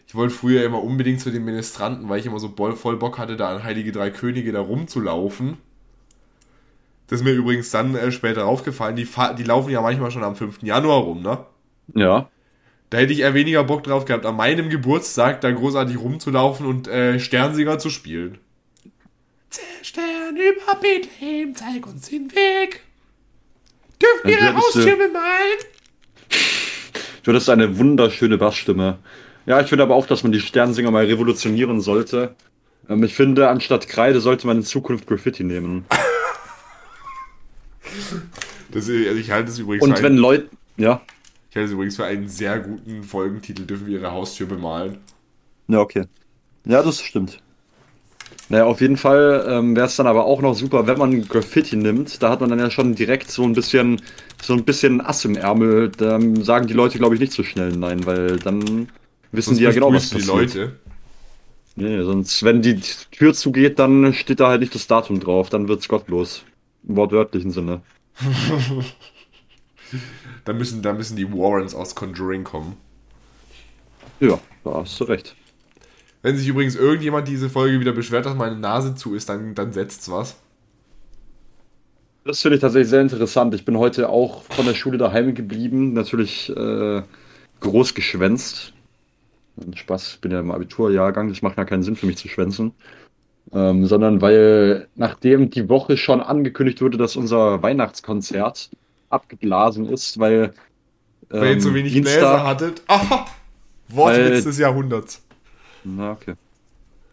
ich wollte früher immer unbedingt zu den Ministranten, weil ich immer so voll Bock hatte, da an Heilige Drei Könige da rumzulaufen. Das ist mir übrigens dann äh, später aufgefallen. Die, die laufen ja manchmal schon am 5. Januar rum, ne? Ja. Da hätte ich eher weniger Bock drauf gehabt, an meinem Geburtstag da großartig rumzulaufen und äh, Sternsinger zu spielen. Stern über Bethlehem, zeig uns den Weg. Dürfen wir Ja, ihre du hättest, äh, Haustür bemalen? Du hattest eine wunderschöne Bassstimme. Ja, ich finde aber auch, dass man die Sternsinger mal revolutionieren sollte. Ähm, ich finde, anstatt Kreide sollte man in Zukunft Graffiti nehmen. Das, also ich halte es übrigens Und wenn Leute. Ja. Ich halte es übrigens für einen sehr guten Folgentitel, dürfen wir ihre Haustür bemalen. Ja, okay. Ja, das stimmt. Naja, auf jeden Fall ähm, wäre es dann aber auch noch super, wenn man Graffiti nimmt. Da hat man dann ja schon direkt so ein bisschen, so ein bisschen Ass im Ärmel. Da sagen die Leute, glaube ich, nicht so schnell nein, weil dann wissen Sonst die ja genau, was passiert. die Leute. Nee, sonst, wenn die Tür zugeht, dann steht da halt nicht das Datum drauf. Dann wird's gottlos. Im wortwörtlichen Sinne. Da müssen, da müssen die Warrens aus Conjuring kommen. Ja, da hast du recht. Wenn sich übrigens irgendjemand diese Folge wieder beschwert, dass meine Nase zu ist, dann, dann setzt's was. Das finde ich tatsächlich sehr interessant. Ich bin heute auch von der Schule daheim geblieben. Natürlich äh, groß geschwänzt. Spaß, ich bin ja im Abiturjahrgang, das macht ja keinen Sinn für mich zu schwänzen. Ähm, sondern weil nachdem die Woche schon angekündigt wurde, dass unser Weihnachtskonzert abgeblasen ist, weil Weil ihr ähm, zu wenig Dienstag- Bläser hattet. Aha! Wortwitz des Jahrhunderts. Na, okay.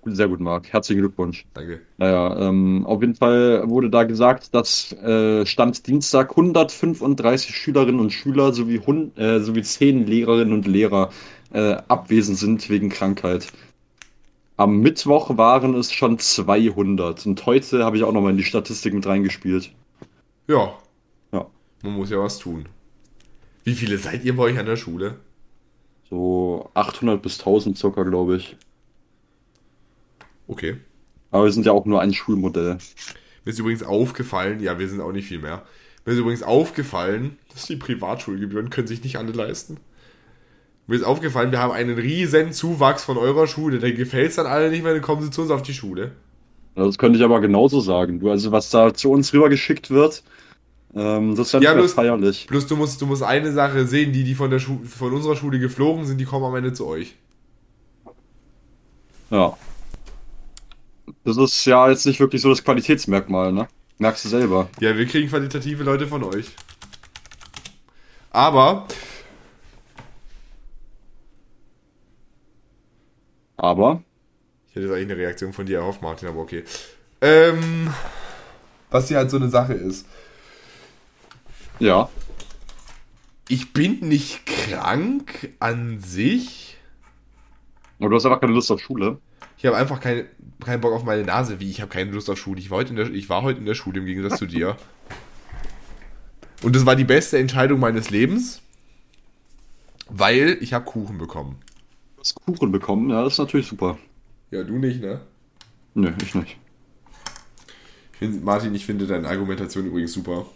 Sehr gut, Marc. Herzlichen Glückwunsch. Danke. Naja, ähm, auf jeden Fall wurde da gesagt, dass äh, Stand Dienstag 135 Schülerinnen und Schüler sowie, hun äh, sowie 10 Lehrerinnen und Lehrer äh, abwesend sind wegen Krankheit. Am Mittwoch waren es schon 200 und heute habe ich auch nochmal in die Statistik mit reingespielt. Ja, man muss ja was tun. Wie viele seid ihr bei euch an der Schule? so 800 bis 1000 circa, glaube ich. Okay. Aber wir sind ja auch nur ein Schulmodell. Mir ist übrigens aufgefallen, ja, wir sind auch nicht viel mehr. Mir ist übrigens aufgefallen, dass die Privatschulgebühren können sich nicht alle leisten. Mir ist aufgefallen, wir haben einen riesen Zuwachs von eurer Schule. Da gefällt es dann alle nicht mehr, dann kommen sie zu uns auf die Schule. Das könnte ich aber genauso sagen. Du, also was da zu uns rübergeschickt wird, ähm, das ist ja mehr bloß- feierlich. Bloß du musst, du musst eine Sache sehen, die, die von, der Schu von unserer Schule geflogen sind, die kommen am Ende zu euch. Ja. Das ist ja jetzt nicht wirklich so das Qualitätsmerkmal, ne? Merkst du selber. Ja, wir kriegen qualitative Leute von euch. Aber, Aber, ich hätte jetzt eigentlich eine Reaktion von dir erhofft, Martin, aber okay. Ähm, was hier halt so eine Sache ist. Ja. Ich bin nicht krank an sich. Aber du hast einfach keine Lust auf Schule. Ich habe einfach keine, keinen Bock auf meine Nase. Wie? Ich habe keine Lust auf Schule. Ich war, heute in der, ich war heute in der Schule im Gegensatz zu dir. Und das war die beste Entscheidung meines Lebens, weil ich habe Kuchen bekommen. Du hast Kuchen bekommen, ja, das ist natürlich super. Ja, du nicht, ne? Nö, ich nicht. Ich find, Martin, ich finde deine Argumentation übrigens super.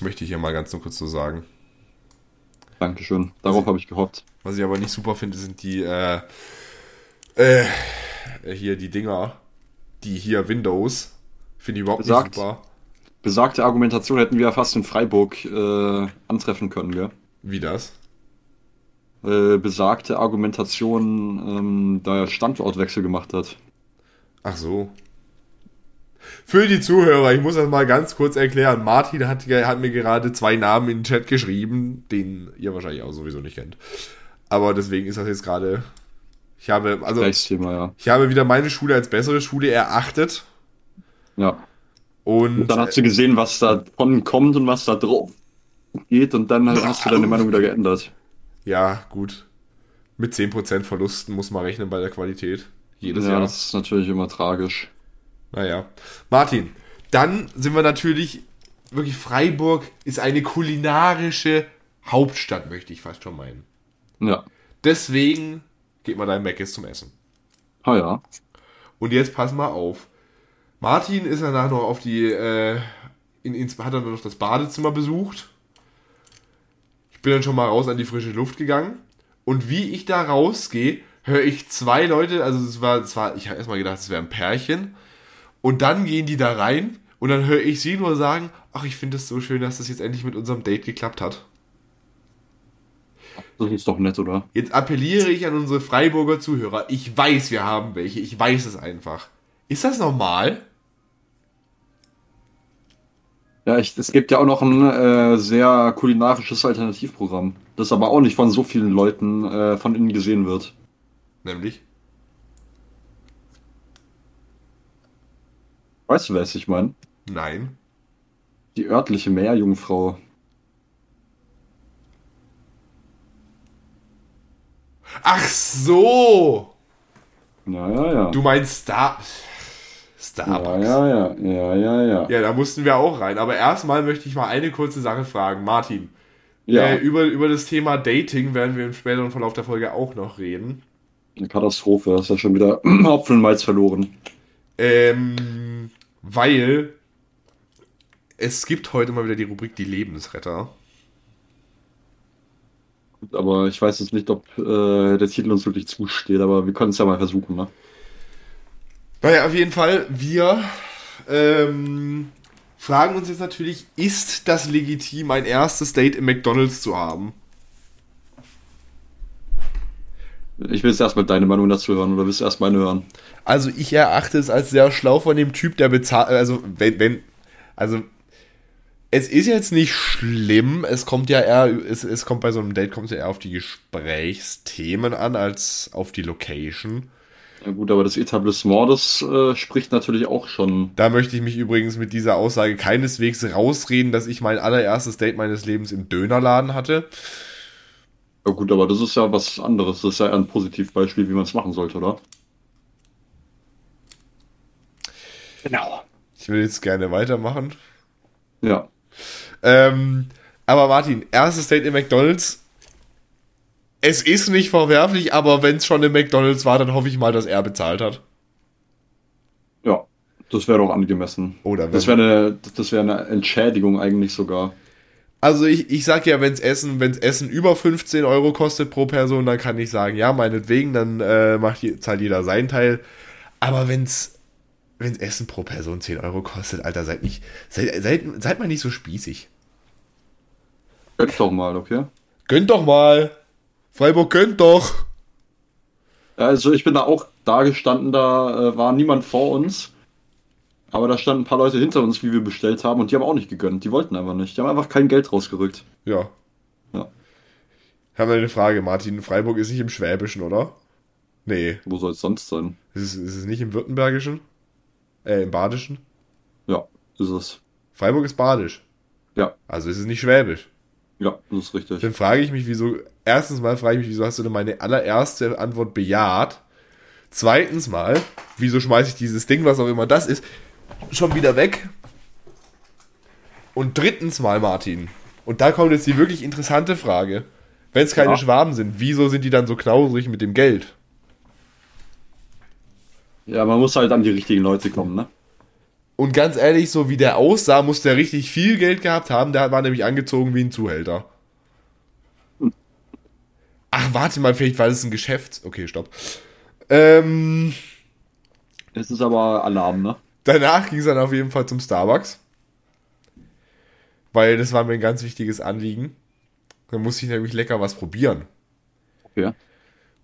Möchte ich hier mal ganz nur kurz so sagen. Dankeschön. Darauf habe ich gehofft. Was ich aber nicht super finde, sind die, äh, äh, hier die Dinger, die hier Windows. Finde ich überhaupt Besagt. nicht super. Besagte Argumentation hätten wir ja fast in Freiburg äh, antreffen können, gell? Wie das? Äh, besagte Argumentation, ähm, da er Standortwechsel gemacht hat. Ach so. Für die Zuhörer, ich muss das mal ganz kurz erklären. Martin hat, hat mir gerade zwei Namen in den Chat geschrieben, den ihr wahrscheinlich auch sowieso nicht kennt. Aber deswegen ist das jetzt gerade. Ich habe, also, Thema, ja. ich habe wieder meine Schule als bessere Schule erachtet. Ja. Und, Und dann hast du gesehen, was da von kommt und was da drauf geht und dann hast du deine Meinung wieder geändert. ja, gut. Mit 10% Verlusten muss man rechnen bei der Qualität. Jedes ja, Jahr. das ist natürlich immer tragisch. Naja. Martin, dann sind wir natürlich, wirklich Freiburg ist eine kulinarische Hauptstadt, möchte ich fast schon meinen. Ja. Deswegen geht mal dein Meckes zum Essen. Ah ja. Und jetzt pass mal auf. Martin ist danach noch auf die, äh, in, ins, hat dann noch das Badezimmer besucht. Ich bin dann schon mal raus an die frische Luft gegangen. Und wie ich da rausgehe, höre ich zwei Leute, also es war, es war ich habe erstmal gedacht, es wäre ein Pärchen. Und dann gehen die da rein und dann höre ich sie nur sagen, ach, ich finde es so schön, dass das jetzt endlich mit unserem Date geklappt hat. Das ist doch nett, oder? Jetzt appelliere ich an unsere Freiburger Zuhörer. Ich weiß, wir haben welche. Ich weiß es einfach. Ist das normal? Ja, ich, es gibt ja auch noch ein äh, sehr kulinarisches Alternativprogramm, das aber auch nicht von so vielen Leuten äh, von innen gesehen wird. Nämlich? Weißt du, es ich meine? Nein. Die örtliche Meerjungfrau. Ach so! Ja, ja, ja. Du meinst Star. Starbucks. ja, ja, ja, ja, ja. Ja, da mussten wir auch rein. Aber erstmal möchte ich mal eine kurze Sache fragen. Martin, Ja, äh, über, über das Thema Dating werden wir im späteren Verlauf der Folge auch noch reden. eine Katastrophe. Hast ja schon wieder Hopfen und Malz verloren. Ähm, weil es gibt heute mal wieder die Rubrik Die Lebensretter. Aber ich weiß jetzt nicht, ob äh, der Titel uns wirklich zusteht, aber wir können es ja mal versuchen, ne? Naja, auf jeden Fall, wir ähm, fragen uns jetzt natürlich, ist das legitim, ein erstes Date im McDonalds zu haben? Ich will jetzt erstmal deine Meinung dazu hören oder willst du erst meine hören? Also ich erachte es als sehr schlau von dem Typ, der bezahlt, also wenn, wenn, also es ist jetzt nicht schlimm, es kommt ja eher, es, es kommt bei so einem Date, kommt es ja eher auf die Gesprächsthemen an, als auf die Location. Ja gut, aber das Etablissement, das äh, spricht natürlich auch schon. Da möchte ich mich übrigens mit dieser Aussage keineswegs rausreden, dass ich mein allererstes Date meines Lebens im Dönerladen hatte. Ja gut, aber das ist ja was anderes. Das ist ja ein Positivbeispiel, wie man es machen sollte, oder? Genau. Ich will jetzt gerne weitermachen. Ja. Ähm, aber Martin, erstes Date im McDonalds. Es ist nicht verwerflich, aber wenn es schon im McDonalds war, dann hoffe ich mal, dass er bezahlt hat. Ja. Das wäre doch angemessen. Oder Das wenn, wäre eine, das wäre eine Entschädigung eigentlich sogar. Also ich, ich sag ja, wenn's Essen, wenn's Essen über 15 Euro kostet pro Person, dann kann ich sagen, ja, meinetwegen, dann äh, macht, zahlt jeder seinen Teil. Aber wenn's, wenn's Essen pro Person 10 Euro kostet, Alter, seid nicht, seid, seid, seid mal nicht so spießig. Gönnt doch mal, okay? Gönnt doch mal! Freiburg gönnt doch! Also ich bin da auch da gestanden, da äh, war niemand vor uns. Aber da standen ein paar Leute hinter uns, wie wir bestellt haben, und die haben auch nicht gegönnt. Die wollten einfach nicht. Die haben einfach kein Geld rausgerückt. Ja. Ja. Haben wir eine Frage, Martin. Freiburg ist nicht im Schwäbischen, oder? Nee. Wo soll es sonst sein? Ist es, ist es nicht im Württembergischen? Äh, im Badischen? Ja, ist es. Freiburg ist Badisch. Ja, Also ist es nicht Schwäbisch. ja, das ist richtig. Dann frage ich mich, wieso. Erstens mal frage ich mich, wieso hast du denn meine allererste Antwort bejaht? Zweitens mal, wieso schmeiße ich dieses Ding, was auch immer das ist, schon wieder weg? Und drittens mal, Martin. Und da kommt jetzt die wirklich interessante Frage. Wenn es keine Ja. Schwaben sind, wieso sind die dann so knauserig mit dem Geld? Ja, man muss halt an die richtigen Leute kommen, ne? Und ganz ehrlich, so wie der aussah, muss der richtig viel Geld gehabt haben. Der war nämlich angezogen wie ein Zuhälter. Ach, warte mal, vielleicht war das ein Geschäft. Okay, stopp. Ähm, Es ist aber Alarm, ne? Danach ging es dann auf jeden Fall zum Starbucks. Weil das war mir ein ganz wichtiges Anliegen. Da musste ich nämlich lecker was probieren. Okay.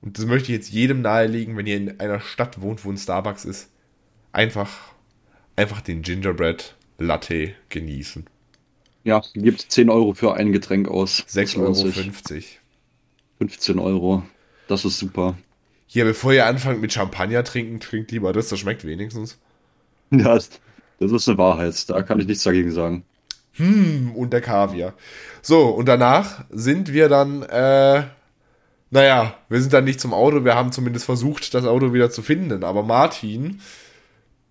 Und das möchte ich jetzt jedem nahelegen, wenn ihr in einer Stadt wohnt, wo ein Starbucks ist. Einfach einfach den Gingerbread Latte genießen. Ja, gibt 10 Euro für ein Getränk aus. 6,50 Euro. 15 Euro. Das ist super. Hier, bevor ihr anfangt mit Champagner trinken, trinkt lieber das, das schmeckt wenigstens. Ja, das ist eine Wahrheit. Da kann ich nichts dagegen sagen. Hm, und der Kaviar. So, und danach sind wir dann, äh, naja, wir sind dann nicht zum Auto, wir haben zumindest versucht, das Auto wieder zu finden. Aber Martin,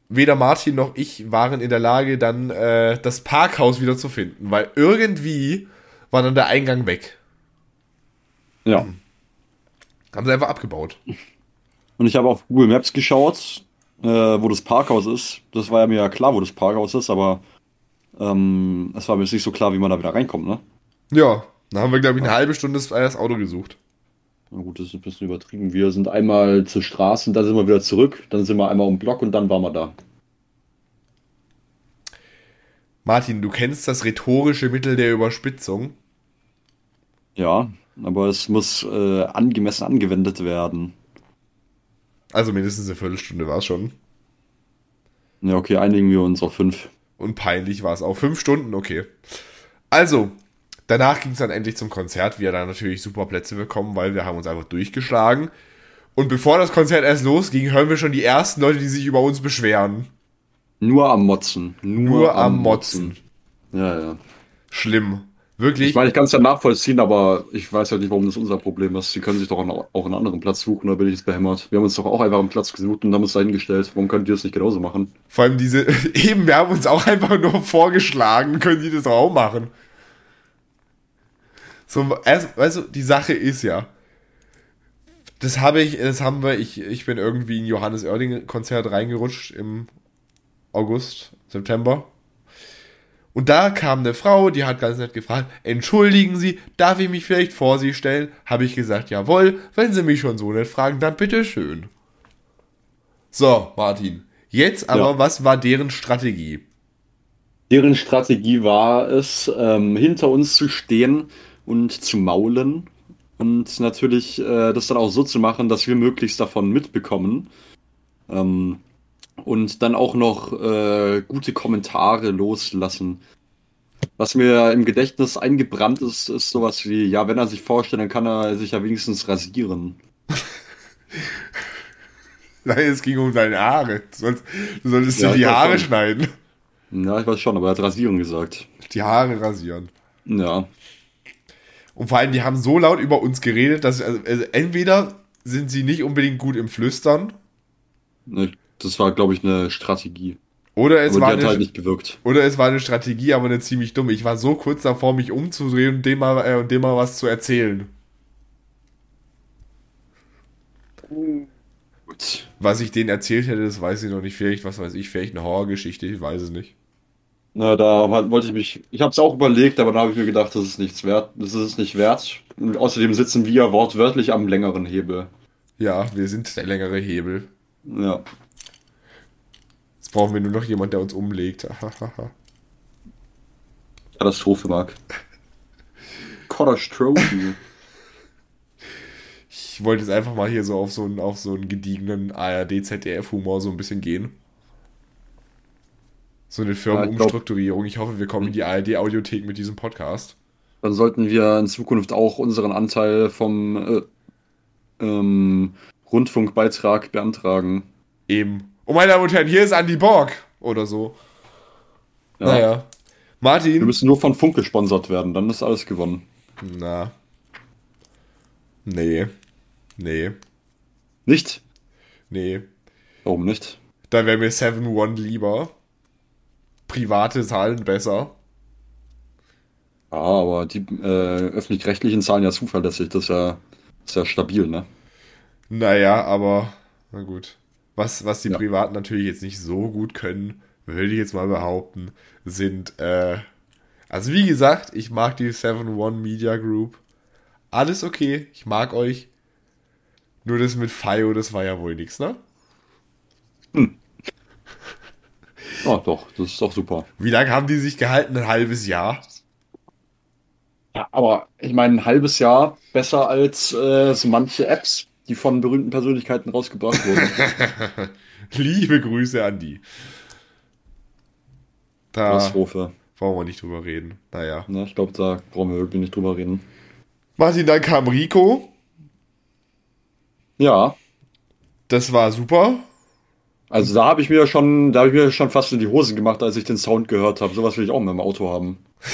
weder Martin noch ich waren in der Lage, dann äh, das Parkhaus wieder zu finden, weil irgendwie war dann der Eingang weg. Ja. Haben sie einfach abgebaut. Und ich habe auf Google Maps geschaut, äh, wo das Parkhaus ist. Das war ja mir ja klar, wo das Parkhaus ist, aber ähm, es war mir jetzt nicht so klar, wie man da wieder reinkommt, ne? Ja, da haben wir, glaube ich, eine halbe Stunde das Auto gesucht. Na gut, das ist ein bisschen übertrieben. Wir sind einmal zur Straße und dann sind wir wieder zurück. Dann sind wir einmal um den Block und dann waren wir da. Martin, du kennst das rhetorische Mittel der Überspitzung. Ja, aber es muss äh, angemessen angewendet werden. Also mindestens eine Viertelstunde war es schon. Ja, okay, einigen wir uns auf fünf. Und peinlich war es auch. Fünf Stunden, okay. Also, danach ging es dann endlich zum Konzert. Wir dann natürlich super Plätze bekommen, weil wir haben uns einfach durchgeschlagen. Und bevor das Konzert erst losging, hören wir schon die ersten Leute, die sich über uns beschweren. Nur am Motzen. Nur, Nur am, am Motzen. Motzen. Ja, ja. Schlimm. Wirklich? Ich meine, ich kann es ja nachvollziehen, aber ich weiß ja nicht, warum das unser Problem ist. Sie können sich doch auch einen anderen Platz suchen, da bin ich jetzt behämmert. Wir haben uns doch auch einfach einen Platz gesucht und haben uns da hingestellt. Warum könnt ihr das nicht genauso machen? Vor allem diese, eben, wir haben uns auch einfach nur vorgeschlagen, können die das auch machen. So, also, also die Sache ist ja, das habe ich, das haben wir, ich, ich bin irgendwie in Johannes Oerding Konzert reingerutscht im August, September. Und da kam eine Frau, die hat ganz nett gefragt, entschuldigen Sie, darf ich mich vielleicht vor Sie stellen? Habe ich gesagt, jawohl, wenn Sie mich schon so nett fragen, dann bitteschön. So, Martin. Jetzt aber, ja. was war deren Strategie? Deren Strategie war es, ähm, hinter uns zu stehen und zu maulen und natürlich äh, das dann auch so zu machen, dass wir möglichst davon mitbekommen. Ähm, und dann auch noch äh, gute Kommentare loslassen. Was mir im Gedächtnis eingebrannt ist, ist sowas wie, ja, wenn er sich vorstellt, dann kann er sich ja wenigstens rasieren. Nein, es ging um deine Haare. Du solltest, du solltest ja, dir die Haare schon. schneiden. Ja, ich weiß schon, aber er hat rasieren gesagt. Die Haare rasieren. Ja. Und vor allem, die haben so laut über uns geredet, dass also, also entweder sind sie nicht unbedingt gut im Flüstern. Ne, das war, glaube ich, eine Strategie. Oder es, aber war eine, halt nicht gewirkt. oder es war eine Strategie, aber eine ziemlich dumme. Ich war so kurz davor, mich umzudrehen und dem mal, äh, und dem mal was zu erzählen. Gut. Was ich denen erzählt hätte, das weiß ich noch nicht. Vielleicht, was weiß ich, vielleicht eine Horrorgeschichte, ich weiß es nicht. Na, da wollte ich mich. Ich habe es auch überlegt, aber da habe ich mir gedacht, das ist nichts wert. Das ist es nicht wert. Und außerdem sitzen wir wortwörtlich am längeren Hebel. Ja, wir sind der längere Hebel. Ja. Jetzt brauchen wir nur noch jemand, der uns umlegt. Katastrophe, Marc. Katastrophe. Ich wollte jetzt einfach mal hier so auf so einen, auf so einen gediegenen ARD-ZDF-Humor so ein bisschen gehen. So eine Firmenumstrukturierung. Ich hoffe, wir kommen in die ARD-Audiothek mit diesem Podcast. Dann sollten wir in Zukunft auch unseren Anteil vom äh, ähm, Rundfunkbeitrag beantragen. Eben. Oh meine Damen und Herren, hier ist Andy Borg oder so. Ja. Naja. Martin. Wir müssen nur von Funk gesponsert werden, dann ist alles gewonnen. Na. Nee. Nee. Nicht? Nee. Warum nicht? Da wäre mir 7-One lieber. Private zahlen besser. Ja, aber die äh, öffentlich-rechtlichen zahlen ja zuverlässig. Das ist ja, das ist ja stabil, ne? Naja, aber na gut. Was, was die ja. Privaten natürlich jetzt nicht so gut können, würde ich jetzt mal behaupten, sind, äh, also wie gesagt, ich mag die 7-One Media Group. Alles okay, ich mag euch. Nur das mit FIO, das war ja wohl nichts, ne? Hm. Oh, doch, das ist doch super. Wie lange haben die sich gehalten? Ein halbes Jahr? Ja, aber ich meine, ein halbes Jahr besser als äh, so manche Apps die von berühmten Persönlichkeiten rausgebracht wurden. Liebe Grüße an die. Da Katastrophe. brauchen wir nicht drüber reden. Naja. Ne, ich glaube, da brauchen wir wirklich nicht drüber reden. Martin, dann kam Rico. Ja, Das war super. also da habe ich mir schon, da habe ich mir schon fast in die Hose gemacht, als ich den Sound gehört habe. Sowas will ich auch in meinem Auto haben.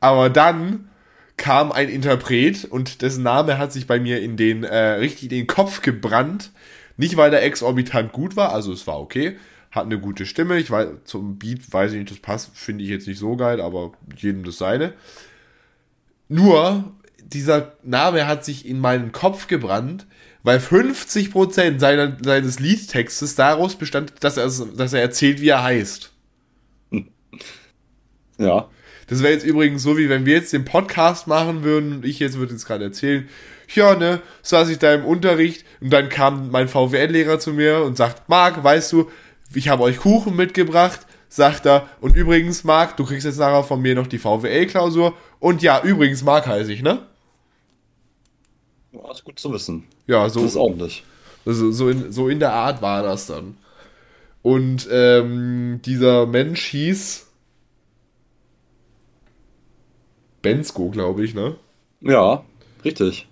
Aber dann kam ein Interpret und dessen Name hat sich bei mir in den äh, richtig den Kopf gebrannt. Nicht weil der exorbitant gut war, also es war okay, hat eine gute Stimme. Ich weiß zum Beat weiß ich nicht, das passt, finde ich jetzt nicht so geil, aber jedem das seine. Nur dieser Name hat sich in meinen Kopf gebrannt, weil 50% seiner, seines Liedtextes daraus bestand, dass er, dass er erzählt, wie er heißt. Ja. Das wäre jetzt übrigens so, wie wenn wir jetzt den Podcast machen würden und ich jetzt würde jetzt gerade erzählen, ja, ne, saß ich da im Unterricht und dann kam mein VWL-Lehrer zu mir und sagt, Marc, weißt du, ich habe euch Kuchen mitgebracht, sagt er, und übrigens, Marc, du kriegst jetzt nachher von mir noch die VWL-Klausur und ja, übrigens, Marc heiße ich, ne? Ja, ist gut zu wissen. Ja, so, Das ist ordentlich. also, so, in, so in der Art war das dann. Und ähm, dieser Mensch hieß Bensko, glaube ich, ne? Ja, richtig.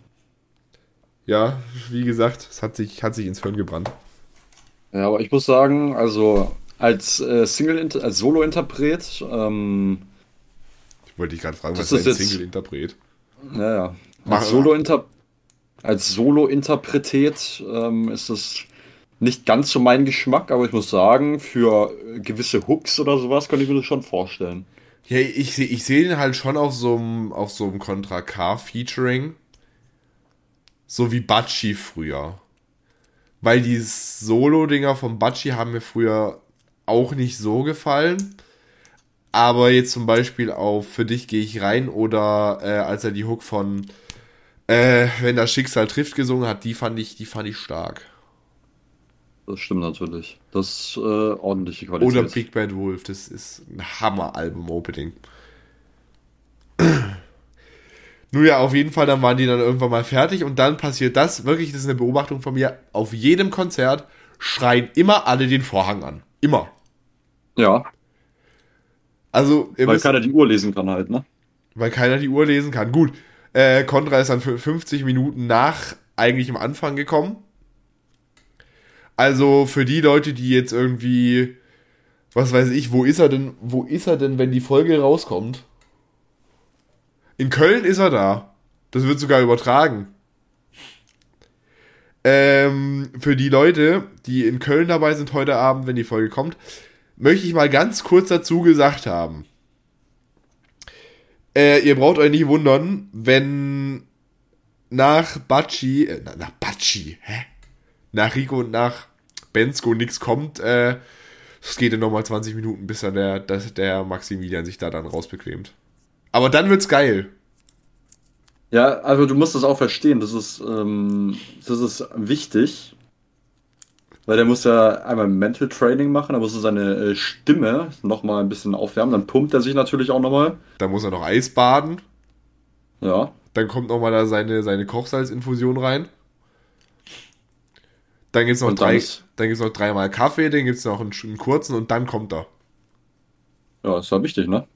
Ja, wie gesagt, es hat sich, hat sich ins Hirn gebrannt. Ja, aber ich muss sagen, also als äh, Single, als Solo-Interpret, ähm, Ich wollte dich gerade fragen, Das was ist ein Single-Interpret? ja, ja. Als Solo-Inter als Solo-Interpretet ähm, ist es nicht ganz so mein Geschmack, aber ich muss sagen, für gewisse Hooks oder sowas kann ich mir das schon vorstellen. Ja, ich sehe ich seh den halt schon auf so einem auf so einem Contra K Featuring. So wie Batschi früher. Weil die Solo-Dinger von Batschi haben mir früher auch nicht so gefallen. Aber jetzt zum Beispiel auf Für dich gehe ich rein oder äh, als er die Hook von äh, Wenn das Schicksal trifft gesungen hat, die fand ich, die fand ich stark. Das stimmt natürlich. Das ist äh, ordentliche Qualität. Oder Big Bad Wolf, das ist ein Hammer-Album-Opening. Nun ja, auf jeden Fall, dann waren die dann irgendwann mal fertig und dann passiert das, wirklich, das ist eine Beobachtung von mir, auf jedem Konzert schreien immer alle den Vorhang an. Immer. Ja, Also, weil müsst, keiner die Uhr lesen kann halt, ne? weil keiner die Uhr lesen kann. Gut, äh, Contra ist dann für 50 Minuten nach eigentlichem Anfang gekommen. Also für die Leute, die jetzt irgendwie, was weiß ich, wo ist er denn, wo ist er denn, wenn die Folge rauskommt? In Köln ist er da. Das wird sogar übertragen. Ähm, für die Leute, die in Köln dabei sind heute Abend, wenn die Folge kommt, möchte ich mal ganz kurz dazu gesagt haben. Äh, ihr braucht euch nicht wundern, wenn nach Batschi, äh, na- nach Batschi, hä? Nach Rico und nach Bensko nichts kommt. Äh, es geht dann nochmal 20 Minuten, bis dann der, dass der Maximilian sich da dann rausbequemt. Aber dann wird's geil. Ja, also du musst das auch verstehen, das ist, ähm, das ist wichtig. Weil der muss ja einmal Mental Training machen, da muss er seine äh, Stimme nochmal ein bisschen aufwärmen, dann pumpt er sich natürlich auch nochmal. Da muss er noch Eis baden. Ja. Dann kommt nochmal da seine, seine Kochsalzinfusion rein. Dann noch drei, ist- dann gibt's noch dreimal Kaffee, dann gibt's noch einen, einen kurzen und dann kommt er. Ja, ist ja wichtig, ne?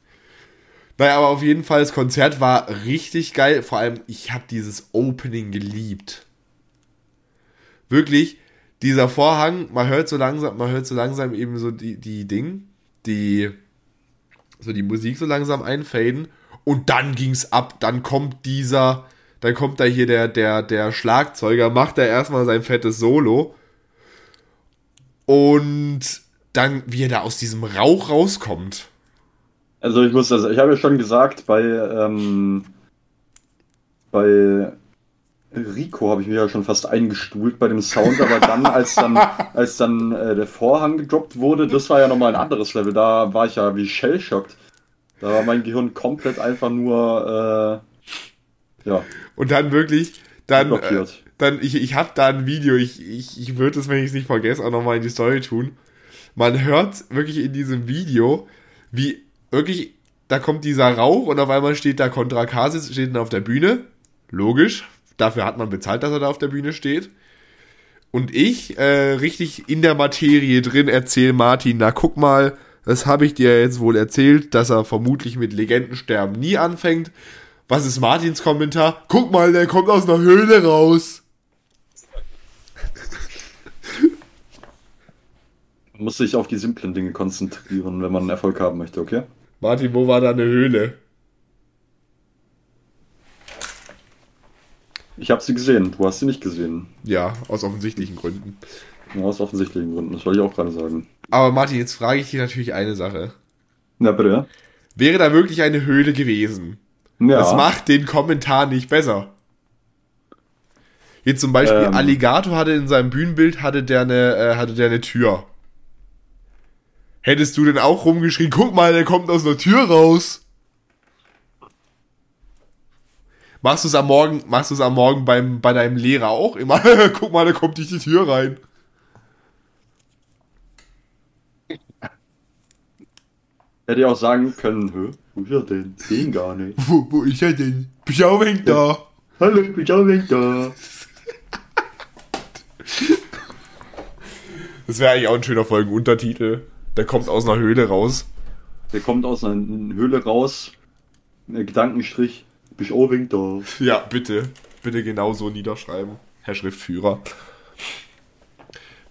Naja, aber auf jeden Fall, das Konzert war richtig geil. Vor allem, ich habe dieses Opening geliebt. Wirklich, dieser Vorhang, man hört so langsam, man hört so langsam eben so die, die Ding, die, so die Musik so langsam einfaden. Und dann ging's ab, dann kommt dieser, dann kommt da hier der, der, der Schlagzeuger, macht da erstmal sein fettes Solo. Und dann, wie er da aus diesem Rauch rauskommt. Also ich muss das, ich habe ja schon gesagt, bei, ähm, bei Rico habe ich mich ja schon fast eingestuhlt bei dem Sound, aber dann, als dann, als dann äh, der Vorhang gedroppt wurde, das war ja nochmal ein anderes Level. Da war ich ja wie shell-shocked. Da war mein Gehirn komplett einfach nur, äh, ja, Und dann wirklich, dann, äh, dann ich, ich habe da ein Video, ich, ich, ich würde es, wenn ich es nicht vergesse, auch nochmal in die Story tun. Man hört wirklich in diesem Video, wie wirklich, da kommt dieser Rauch und auf einmal steht da Contra Casis, steht dann auf der Bühne. Logisch, dafür hat man bezahlt, dass er da auf der Bühne steht. Und ich, äh, richtig in der Materie drin, erzähle Martin, na guck mal, Das habe ich dir jetzt wohl erzählt, dass er vermutlich mit Legendensterben nie anfängt. Was ist Martins Kommentar? Guck mal, der kommt aus einer Höhle raus. Man muss sich auf die simplen Dinge konzentrieren, wenn man Erfolg haben möchte, okay? Martin, wo war da eine Höhle? Ich habe sie gesehen, du hast sie nicht gesehen. Ja, aus offensichtlichen Gründen. Ja, aus offensichtlichen Gründen, das wollte ich auch gerade sagen. Aber Martin, jetzt frage ich dich natürlich eine Sache. Na bitte. Wäre da wirklich eine Höhle gewesen? Ja. Das macht den Kommentar nicht besser. Jetzt zum Beispiel Ähm. Alligator hatte in seinem Bühnenbild hatte der eine, äh, hatte der eine Tür. Hättest du denn auch rumgeschrien, guck mal, der kommt aus der Tür raus. Machst du es am Morgen, machst du es am Morgen beim, bei deinem Lehrer auch immer? guck mal, da kommt durch die Tür rein. Hätte ich auch sagen können, hä, wo ist er denn? Den gar nicht. Wo, wo ist er denn? Schau weg da. Hallo, ich bin auch weg da. Das wäre eigentlich auch ein schöner Folgenuntertitel. Der kommt aus einer Höhle raus. Der kommt aus einer Höhle raus. Gedankenstrich, ich auch weg da. Ja, bitte. Bitte genau so niederschreiben, Herr Schriftführer.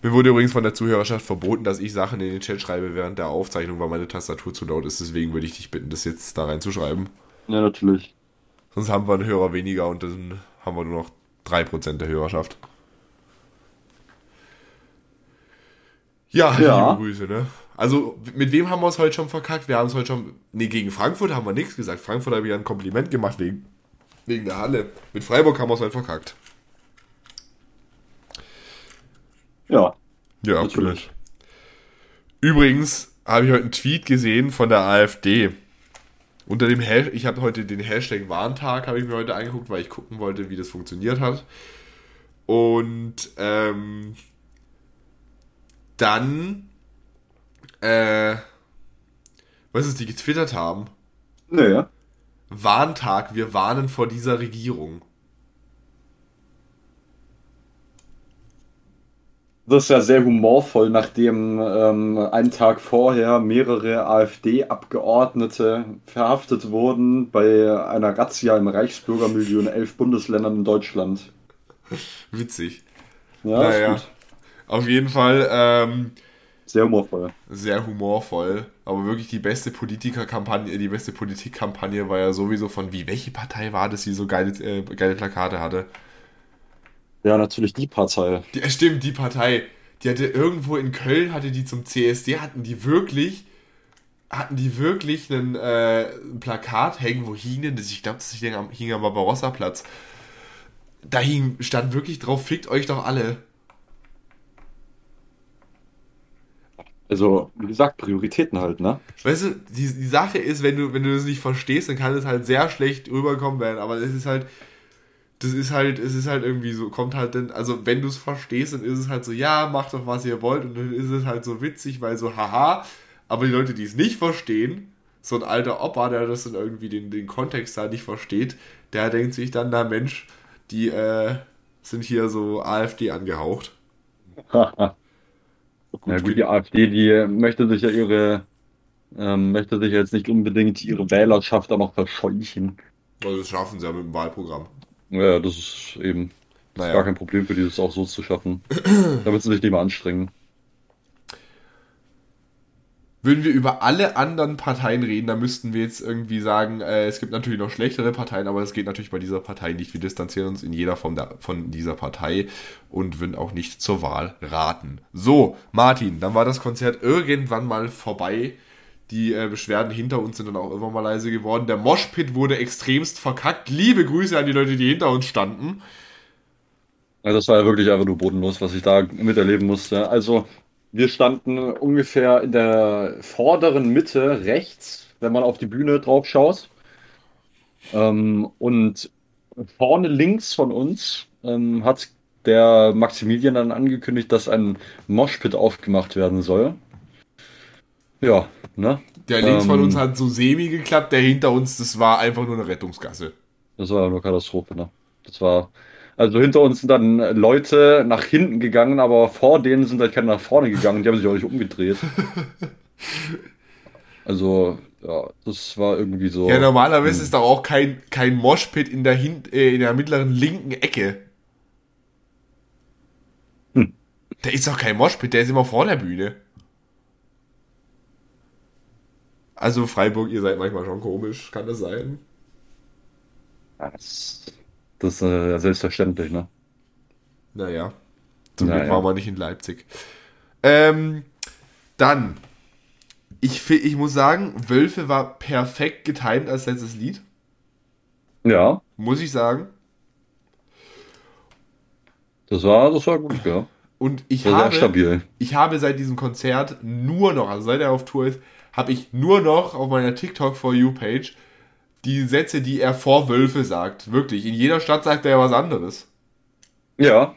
Mir wurde übrigens von der Zuhörerschaft verboten, dass ich Sachen in den Chat schreibe während der Aufzeichnung, weil meine Tastatur zu laut ist. Deswegen würde ich dich bitten, das jetzt da reinzuschreiben. Ja, natürlich. Sonst haben wir einen Hörer weniger und dann haben wir nur noch 3% der Hörerschaft. Ja, Ja. liebe Grüße, ne? Also, mit wem haben wir es heute schon verkackt? Wir haben es heute schon. Nee, gegen Frankfurt haben wir nichts gesagt. Frankfurt habe ich ja ein Kompliment gemacht wegen, wegen der Halle. Mit Freiburg haben wir es heute verkackt. Ja, Ja, natürlich. Übrigens habe ich heute einen Tweet gesehen von der AfD. Unter dem Hash ich habe heute den Hashtag Warntag habe ich mir heute angeguckt, weil ich gucken wollte, wie das funktioniert hat. Und ähm, dann, äh, was ist die getwittert haben? Nee. Warntag, wir warnen vor dieser Regierung. Das ist ja sehr humorvoll, nachdem ähm, einen Tag vorher mehrere AfD-Abgeordnete verhaftet wurden bei einer Razzia im Reichsbürgermilieu in elf Bundesländern in Deutschland. Witzig. Ja, Naja. ist gut. Auf jeden Fall, ähm, Sehr humorvoll. sehr humorvoll, aber wirklich die beste Politikerkampagne, die beste Politikkampagne war ja sowieso von wie, welche Partei war das, die so geile, äh, geile Plakate hatte? Ja, natürlich die Partei. Die, äh, stimmt, die Partei, die hatte irgendwo in Köln, hatte die zum CSD, hatten die wirklich, hatten die wirklich einen, äh, ein Plakat hängen, wo hing denn das? Ich glaube, das hing am, hing am Barbarossa-Platz. Da hing, stand wirklich drauf, fickt euch doch alle. Also, wie gesagt, Prioritäten halt, ne? Weißt du, die, die Sache ist, wenn du, wenn du das nicht verstehst, dann kann es halt sehr schlecht rüberkommen werden. Aber es ist halt, das ist halt, es ist halt irgendwie so, kommt halt dann, also wenn du es verstehst, dann ist es halt so, ja, macht doch was ihr wollt. Und dann ist es halt so witzig, weil so, haha. Aber die Leute, die es nicht verstehen, so ein alter Opa, der das dann irgendwie den, den Kontext da nicht versteht, der denkt sich dann, na Mensch, die äh, sind hier so AfD angehaucht. Ja gut, die AfD, die möchte sich ja ihre, ähm, möchte sich jetzt nicht unbedingt ihre Wählerschaft auch noch verscheuchen. Also das schaffen sie ja mit dem Wahlprogramm. Ja, das ist eben Naja. gar kein Problem für die, das auch so zu schaffen. Damit sie sich nicht mehr anstrengen. Würden wir über alle anderen Parteien reden, dann müssten wir jetzt irgendwie sagen, äh, es gibt natürlich noch schlechtere Parteien, aber es geht natürlich bei dieser Partei nicht. Wir distanzieren uns in jeder Form da, von dieser Partei und würden auch nicht zur Wahl raten. So, Martin, dann war das Konzert irgendwann mal vorbei. Die äh, Beschwerden hinter uns sind dann auch irgendwann mal leise geworden. Der Moshpit wurde extremst verkackt. Liebe Grüße an die Leute, die hinter uns standen. Also das war ja wirklich einfach nur bodenlos, was ich da miterleben musste. Also wir standen ungefähr in der vorderen Mitte rechts, wenn man auf die Bühne drauf schaut. Ähm, und vorne links von uns ähm, hat der Maximilian dann angekündigt, dass ein Moshpit aufgemacht werden soll. Ja, ne? Der links von Ähm. uns hat so semi geklappt, der hinter uns, das war einfach nur eine Rettungsgasse. Das war eine Katastrophe, ne? Das war. Also hinter uns sind dann Leute nach hinten gegangen, aber vor denen sind halt keine nach vorne gegangen, die haben sich auch nicht umgedreht. Also, ja, das war irgendwie so. Ja, normalerweise ist da auch kein, kein Moshpit in der, hin, äh, in der mittleren linken Ecke. Hm. Der ist doch kein Moshpit, der ist immer vor der Bühne. Also Freiburg, ihr seid manchmal schon komisch, kann das sein? Das, das ist äh, ja selbstverständlich, ne? Naja, zum Glück Naja. waren wir nicht in Leipzig. Ähm, dann, ich, ich muss sagen, Wölfe war perfekt getimt als letztes Lied, Ja, muss ich sagen. das war, das war gut, ja. Und ich habe, stabil. ich habe seit diesem Konzert nur noch, also seit er auf Tour ist, habe ich nur noch auf meiner TikTok For You Page die Sätze, die er vor Wölfe sagt. Wirklich. In jeder Stadt sagt er ja was anderes. Ja.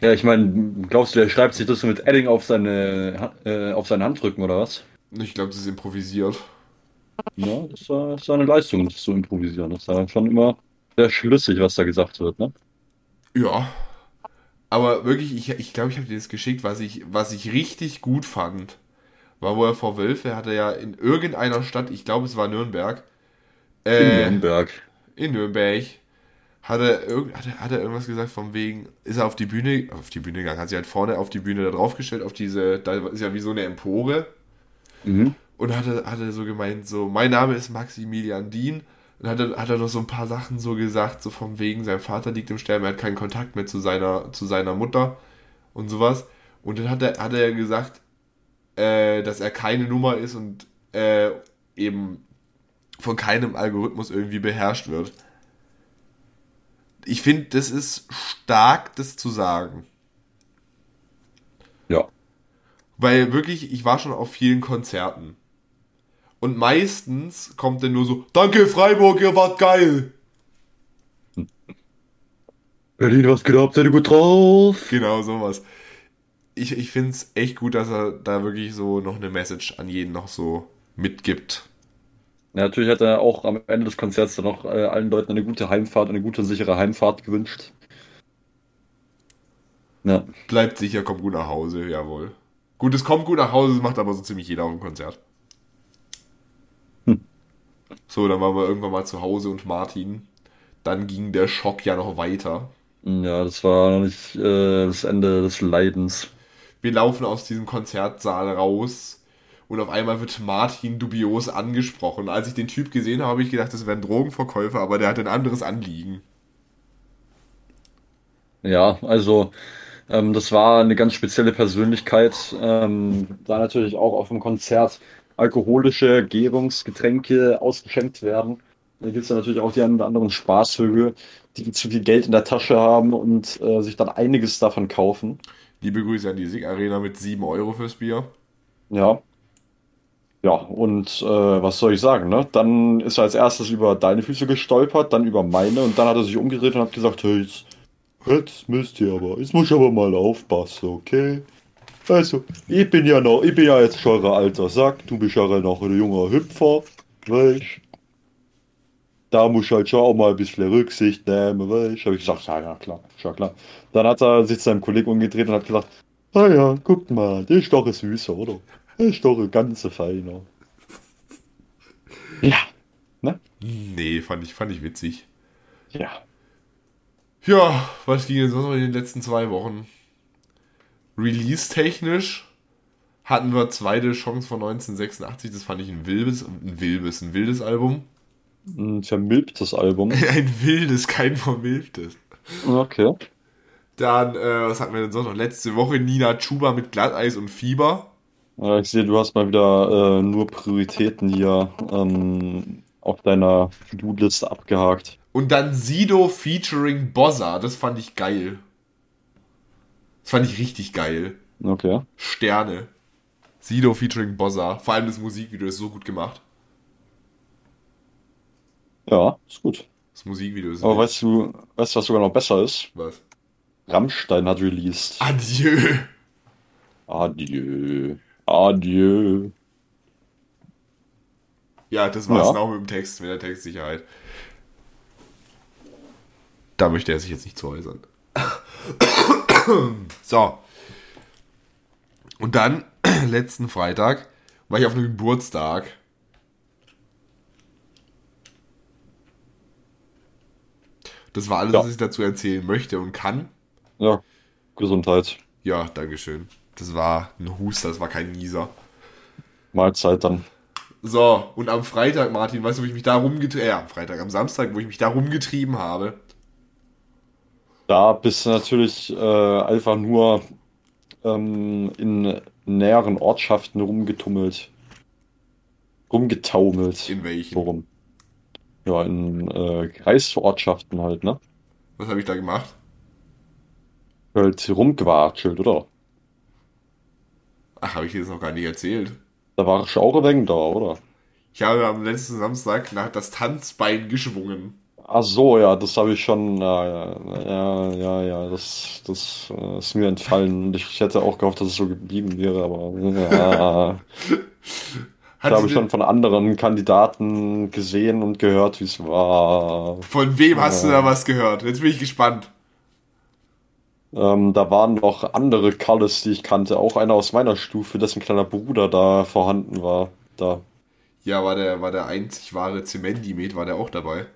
Ja, ich meine, glaubst du, der schreibt sich das mit Edding auf seine, äh, auf seinen Handrücken oder was? Ich glaube, das ist improvisiert. Ja, das war, das war eine Leistung, das zu improvisieren. Das war schon immer sehr schlüssig, was da gesagt wird, ne? Ja. Aber wirklich, ich glaube, ich, glaub, ich habe dir das geschickt, was ich, was ich richtig gut fand. War, wo er vor Wölfe hatte ja in irgendeiner Stadt, ich glaube, es war Nürnberg. In Äh, Nürnberg. in Nürnberg. Hat er, irg- hat, er, hat er irgendwas gesagt von wegen, ist er auf die Bühne, auf die Bühne gegangen, hat sich halt vorne auf die Bühne da draufgestellt, auf diese, da ist ja wie so eine Empore. Mhm. Und hat er, hat er so gemeint, so, mein Name ist Maximilian Dien. Und hat er, hat er noch so ein paar Sachen so gesagt, so von wegen, sein Vater liegt im Sterben, er hat keinen Kontakt mehr zu seiner, zu seiner Mutter und sowas. Und dann hat er, hat er gesagt, äh, dass er keine Nummer ist und äh, eben von keinem Algorithmus irgendwie beherrscht wird. Ich finde, das ist stark, das zu sagen. Ja. Weil wirklich, ich war schon auf vielen Konzerten. Und meistens kommt dann nur so, danke Freiburg, ihr wart geil. Berlin, was geht ab? Seid ihr gut drauf? Genau, sowas. Ich, ich finde es echt gut, dass er da wirklich so noch eine Message an jeden noch so mitgibt. Ja, natürlich hat er auch am Ende des Konzerts dann noch äh, allen Leuten eine gute Heimfahrt, eine gute, sichere Heimfahrt gewünscht. Ja. Bleibt sicher, kommt gut nach Hause, jawohl. Gut, es kommt gut nach Hause, das macht aber so ziemlich jeder auf dem Konzert. Hm. So, dann waren wir irgendwann mal zu Hause und Martin. Dann ging der Schock ja noch weiter. Ja, das war noch nicht äh, das Ende des Leidens. Wir laufen aus diesem Konzertsaal raus und auf einmal wird Martin dubios angesprochen. Als ich den Typ gesehen habe, habe ich gedacht, das wäre ein Drogenverkäufer, aber der hat ein anderes Anliegen. Ja, also ähm, das war eine ganz spezielle Persönlichkeit. Ähm, da natürlich auch auf dem Konzert alkoholische Gärungsgetränke ausgeschenkt werden. Da gibt es ja natürlich auch die einen oder anderen Spaßvögel, die zu viel Geld in der Tasche haben und äh, sich dann einiges davon kaufen. Liebe Grüße an die Sig Arena mit 7 Euro fürs Bier. Ja. Ja, und äh, was soll ich sagen, ne? Dann ist er als erstes über deine Füße gestolpert, dann über meine und dann hat er sich umgedreht und hat gesagt, hey, jetzt, jetzt müsst ihr aber, jetzt muss ich aber mal aufpassen, okay? Also, ich bin ja noch, ich bin ja jetzt schon alter Sack, du bist ja noch ein junger Hüpfer, weißt Da muss ich halt schon auch mal ein bisschen Rücksicht nehmen, weißt Hab ich gesagt, ja, ja, klar, schon klar. Dann hat er sich zu seinem Kollegen umgedreht und hat gesagt, ah ja, guck mal, der ist doch ein Süßer, oder? Der ist doch ein ganz Feiner. Ja, ne? Nee, fand ich, fand ich witzig. Ja. Ja, was ging jetzt sonst noch in den letzten zwei Wochen? Release-technisch hatten wir zweite Chance von 1986. Das fand ich ein wildes, ein wildes, ein wildes Album. Ein vermilbtes Album. Ein wildes, kein vermilbtes. Okay. Dann, äh, was hatten wir denn sonst noch? Letzte Woche Nina Chuba mit Glatteis und Fieber. Ja, ich sehe, du hast mal wieder äh, nur Prioritäten hier ähm, auf deiner To-Do-Liste abgehakt. Und dann Sido featuring Bossa. Das fand ich geil. Das fand ich richtig geil. Okay. Sterne. Sido featuring Bossa. Vor allem das Musikvideo ist so gut gemacht. Ja, ist gut. Das Musikvideo ist Aber weißt du, weißt du, was sogar noch besser ist? was? Rammstein hat released. Adieu. Adieu. Adieu. Ja, das war's Ja. auch mit dem Text, mit der Textsicherheit. Da möchte er sich jetzt nicht zu äußern. so. Und dann, letzten Freitag, War ich auf einem Geburtstag. Das war alles, Ja. was ich dazu erzählen möchte und kann. Ja, Gesundheit. Ja, Dankeschön. Das war ein Huster, das war kein Nieser. Mahlzeit dann. So, und am Freitag, Martin, weißt du, wo ich mich da rumgetrieben, äh, am Freitag, am Samstag, wo ich mich da rumgetrieben habe? Da bist du natürlich äh, einfach nur ähm, in näheren Ortschaften rumgetummelt. Rumgetaumelt. In welchen? Worum? Ja, in äh, Kreisortschaften halt, ne? Was habe ich da gemacht? Halt rumgewatschelt, oder? Ach, habe ich dir das noch gar nicht erzählt. Da war ich auch ein da, oder? Ich habe am letzten Samstag nach das Tanzbein geschwungen. Ach so, ja, das habe ich schon, ja, ja, ja, ja, ja, das, das äh, ist mir entfallen. Und Ich hätte auch gehofft, dass es so geblieben wäre, aber ja, Da habe ich schon von anderen Kandidaten gesehen und gehört, wie es war. von wem hast du Ja. da was gehört? Jetzt bin ich gespannt. Ähm, da waren noch andere Kalles, die ich kannte, auch einer aus meiner Stufe, dessen kleiner Bruder da vorhanden war. Da. Ja, war der, war der einzig wahre Zemendimet, war der auch dabei?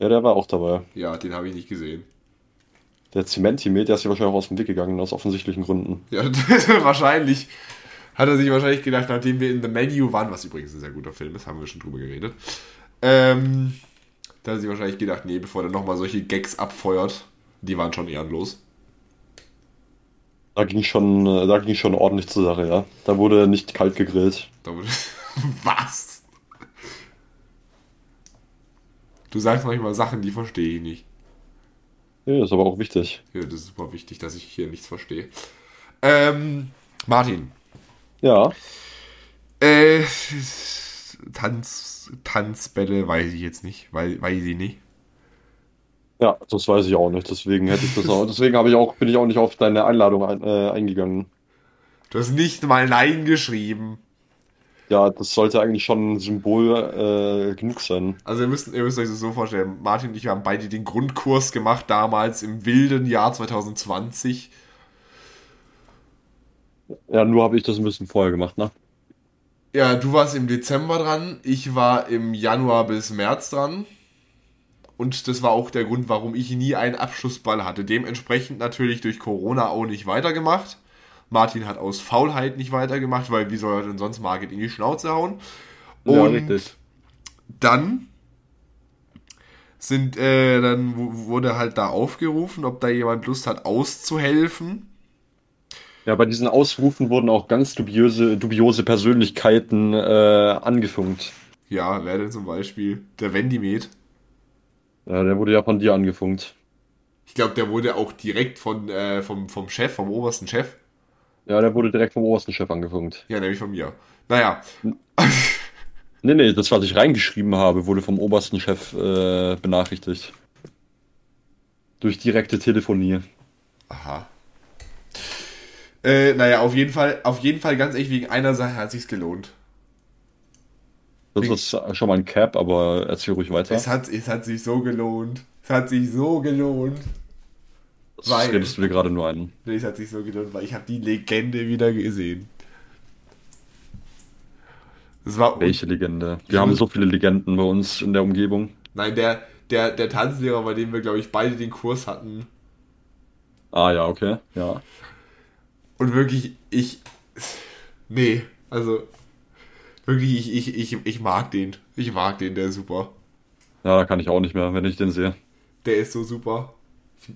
Ja, der war auch dabei. Ja, den habe ich nicht gesehen. Der Zementimet, der ist ja wahrscheinlich auch aus dem Weg gegangen, aus offensichtlichen Gründen. Ja, wahrscheinlich hat er sich wahrscheinlich gedacht, nachdem wir in The Menu waren, was übrigens ein sehr guter Film ist, haben wir schon drüber geredet. Ähm, da hat er sich wahrscheinlich gedacht, nee, bevor er nochmal solche Gags abfeuert, die waren schon ehrenlos. Da ging schon, äh, da ging schon ordentlich zur Sache, ja. Da wurde nicht kalt gegrillt. Da wurde, was? Du sagst manchmal Sachen, die verstehe ich nicht. Ja, ist aber auch wichtig. Ja, das ist super wichtig, dass ich hier nichts verstehe. Ähm, Martin. Ja, Äh, Tanz, Tanzbälle weiß ich jetzt nicht, weil, weiß ich nicht. ja, das weiß ich auch nicht. Deswegen hätte ich das auch, deswegen habe ich auch, bin ich auch nicht auf deine Einladung ein, äh, eingegangen. Du hast nicht mal Nein geschrieben. Ja, das sollte eigentlich schon ein Symbol äh, genug sein. Also ihr müsst, ihr müsst euch das so vorstellen, Martin und ich haben beide den Grundkurs gemacht, damals im wilden Jahr 2020. Ja, nur habe ich das ein bisschen vorher gemacht, ne? Ja, du warst im Dezember dran, ich war im Januar bis März dran. Und das war auch der Grund, warum ich nie einen Abschlussball hatte. Dementsprechend natürlich durch Corona auch nicht weitergemacht. Martin hat aus Faulheit nicht weitergemacht, weil wie soll er denn sonst Margit in die Schnauze hauen? Und dann sind, äh, dann wu- wurde halt da aufgerufen, ob da jemand Lust hat, auszuhelfen. Ja, bei diesen Ausrufen wurden auch ganz dubiose, dubiose Persönlichkeiten äh, angefunkt. Ja, wer denn zum Beispiel? Der Wendimet. Ja, der wurde ja von dir angefunkt. Ich glaube, der wurde auch direkt von, äh, vom, vom Chef, vom obersten Chef. Ja, der wurde direkt vom obersten Chef angefunkt. Ja, nämlich von mir. Naja, Nee, nee, das, was ich reingeschrieben habe, wurde vom obersten Chef äh, benachrichtigt. Durch direkte Telefonie. aha. Äh, naja, auf jeden Fall, auf jeden Fall ganz echt wegen einer Sache hat sich's gelohnt. Das ist schon mal ein Cap, aber erzähl ruhig weiter. Es hat, es hat sich so gelohnt. Es hat sich so gelohnt. Das weil- redest du dir gerade nur ein. Nee, es hat sich so gelohnt, weil ich habe die Legende wieder gesehen. Das war Welche Legende? Wir haben so viele Legenden bei uns in der Umgebung. Nein, der, der, der Tanzlehrer, bei dem wir, glaube ich, beide den Kurs hatten. Ah ja, okay. Ja. Und wirklich, ich. Nee, also. Wirklich, ich, ich, ich, ich mag den. Ich mag den, der ist super. Ja, da kann ich auch nicht mehr, wenn ich den sehe. Der ist so super.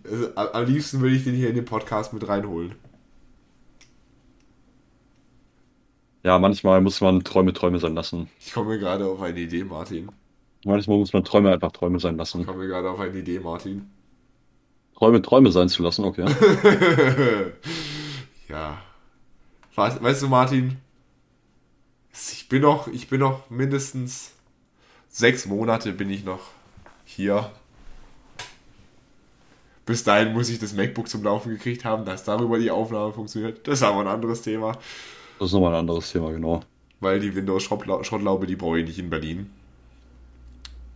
Also, am liebsten würde ich den hier in den Podcast mit reinholen. Ja, manchmal muss man Träume Träume sein lassen. Ich komme gerade auf eine Idee, Martin. Manchmal muss man Träume einfach Träume sein Ich lassen. komme mir gerade auf eine Idee, Martin. Träume Träume sein zu lassen, okay. ja. Weißt, weißt du, Martin? Ich bin noch, ich bin noch mindestens sechs Monate bin ich noch hier. Bis dahin muss ich das MacBook zum Laufen gekriegt haben, dass darüber die Aufnahme funktioniert. Das ist aber ein anderes Thema. Das ist nochmal ein anderes Thema, genau. Weil die Windows-Schrottlaube, die brauche ich nicht in Berlin.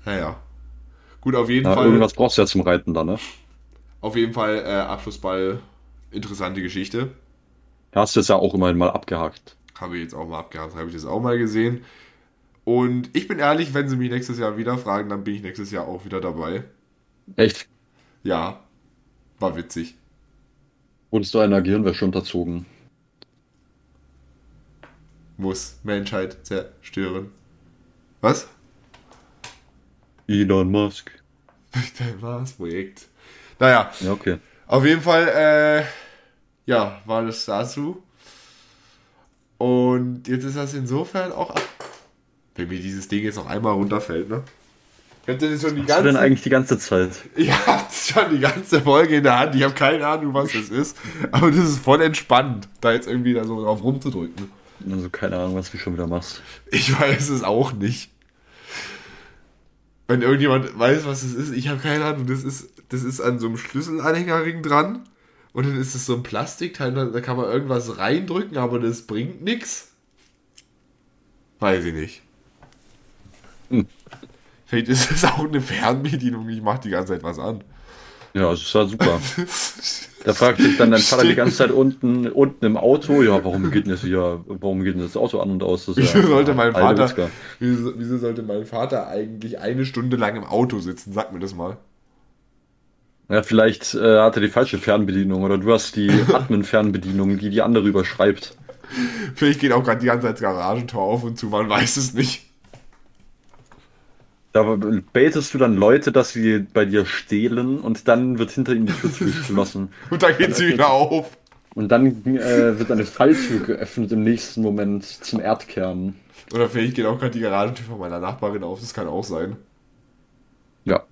Naja. Gut, auf jeden Ja, Fall. irgendwas brauchst du ja zum Reiten dann, ne? Auf jeden Fall äh, Abschlussball. Interessante Geschichte. Hast du jetzt ja auch immerhin mal abgehakt. Habe ich jetzt auch mal abgehakt, habe ich das auch mal gesehen. Und ich bin ehrlich, wenn sie mich nächstes Jahr wieder fragen, dann bin ich nächstes Jahr auch wieder dabei. Echt? Ja, war witzig. Wurdest du einer Gehirnwäsche unterzogen? Muss Menschheit zerstören. Was? Elon Musk. Dein Mars-Projekt. Naja, Ja, okay. auf jeden Fall, äh, ja, war das dazu. Und jetzt ist das insofern auch ab. Wenn mir dieses Ding jetzt noch einmal runterfällt, ne? Ich hab das schon die du denn ganze, eigentlich die ganze Zeit? ich das schon die ganze Folge in der Hand. Ich habe keine Ahnung, was das ist. Aber das ist voll entspannt, da jetzt irgendwie da so drauf rumzudrücken. Also keine Ahnung, was du schon wieder machst. Ich weiß es auch nicht. Wenn irgendjemand weiß, was es ist, ich habe keine Ahnung. Das ist, das ist an so einem Schlüsselanhängerring dran. Und dann ist es so ein Plastikteil, da kann man irgendwas reindrücken, aber das bringt nichts. Weiß ich nicht. Hm. Vielleicht ist es auch eine Fernbedienung, ich mache die ganze Zeit was an. Ja, das ist ja super. Da fragt sich dann dein Vater die ganze Zeit unten, unten im Auto, ja, warum geht denn das hier, warum geht denn das Auto an und aus? Das Wieso ja, sollte mein Vater, wieso, wieso sollte mein Vater eigentlich eine Stunde lang im Auto sitzen? Sag mir das mal. Ja, vielleicht äh, hat er die falsche Fernbedienung oder du hast die Admin-Fernbedienung, die die andere überschreibt. Vielleicht geht auch gerade die ganze Zeit das Garagentor auf und zu, man weiß es nicht. Da baitest du dann Leute, dass sie bei dir stehlen und dann wird hinter ihnen die Tür zugeschlossen. Und dann geht sie wieder auf. Und dann äh, wird eine Falltür geöffnet im nächsten Moment zum Erdkern. Oder vielleicht geht auch gerade die Garagentür von meiner Nachbarin auf, das kann auch sein. Ja.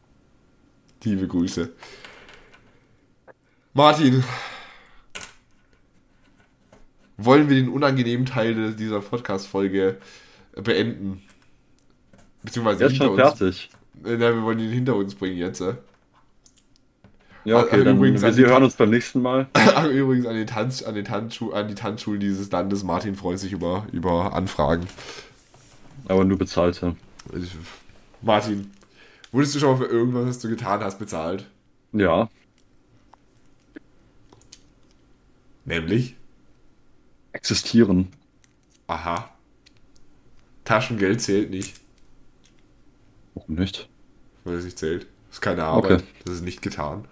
Liebe Grüße. Martin. Wollen wir den unangenehmen Teil dieser Podcast-Folge beenden? Beziehungsweise Der ist schon hinter uns. fertig. Äh, Nein, wir wollen ihn hinter uns bringen jetzt. äh. Ja, okay, dann übrigens, wir hören uns beim nächsten Mal. Übrigens an, den Tanz, an, den Tanzschu an die Tanzschulen dieses Landes. Martin freut sich über, über Anfragen. Aber nur bezahlte. Martin, wurdest du schon mal für irgendwas, was du getan hast, bezahlt? Ja. Nämlich? Existieren. Aha. Taschengeld zählt nicht, Warum nicht? weil es nicht zählt. Das ist keine Arbeit. Okay. Das ist nicht getan.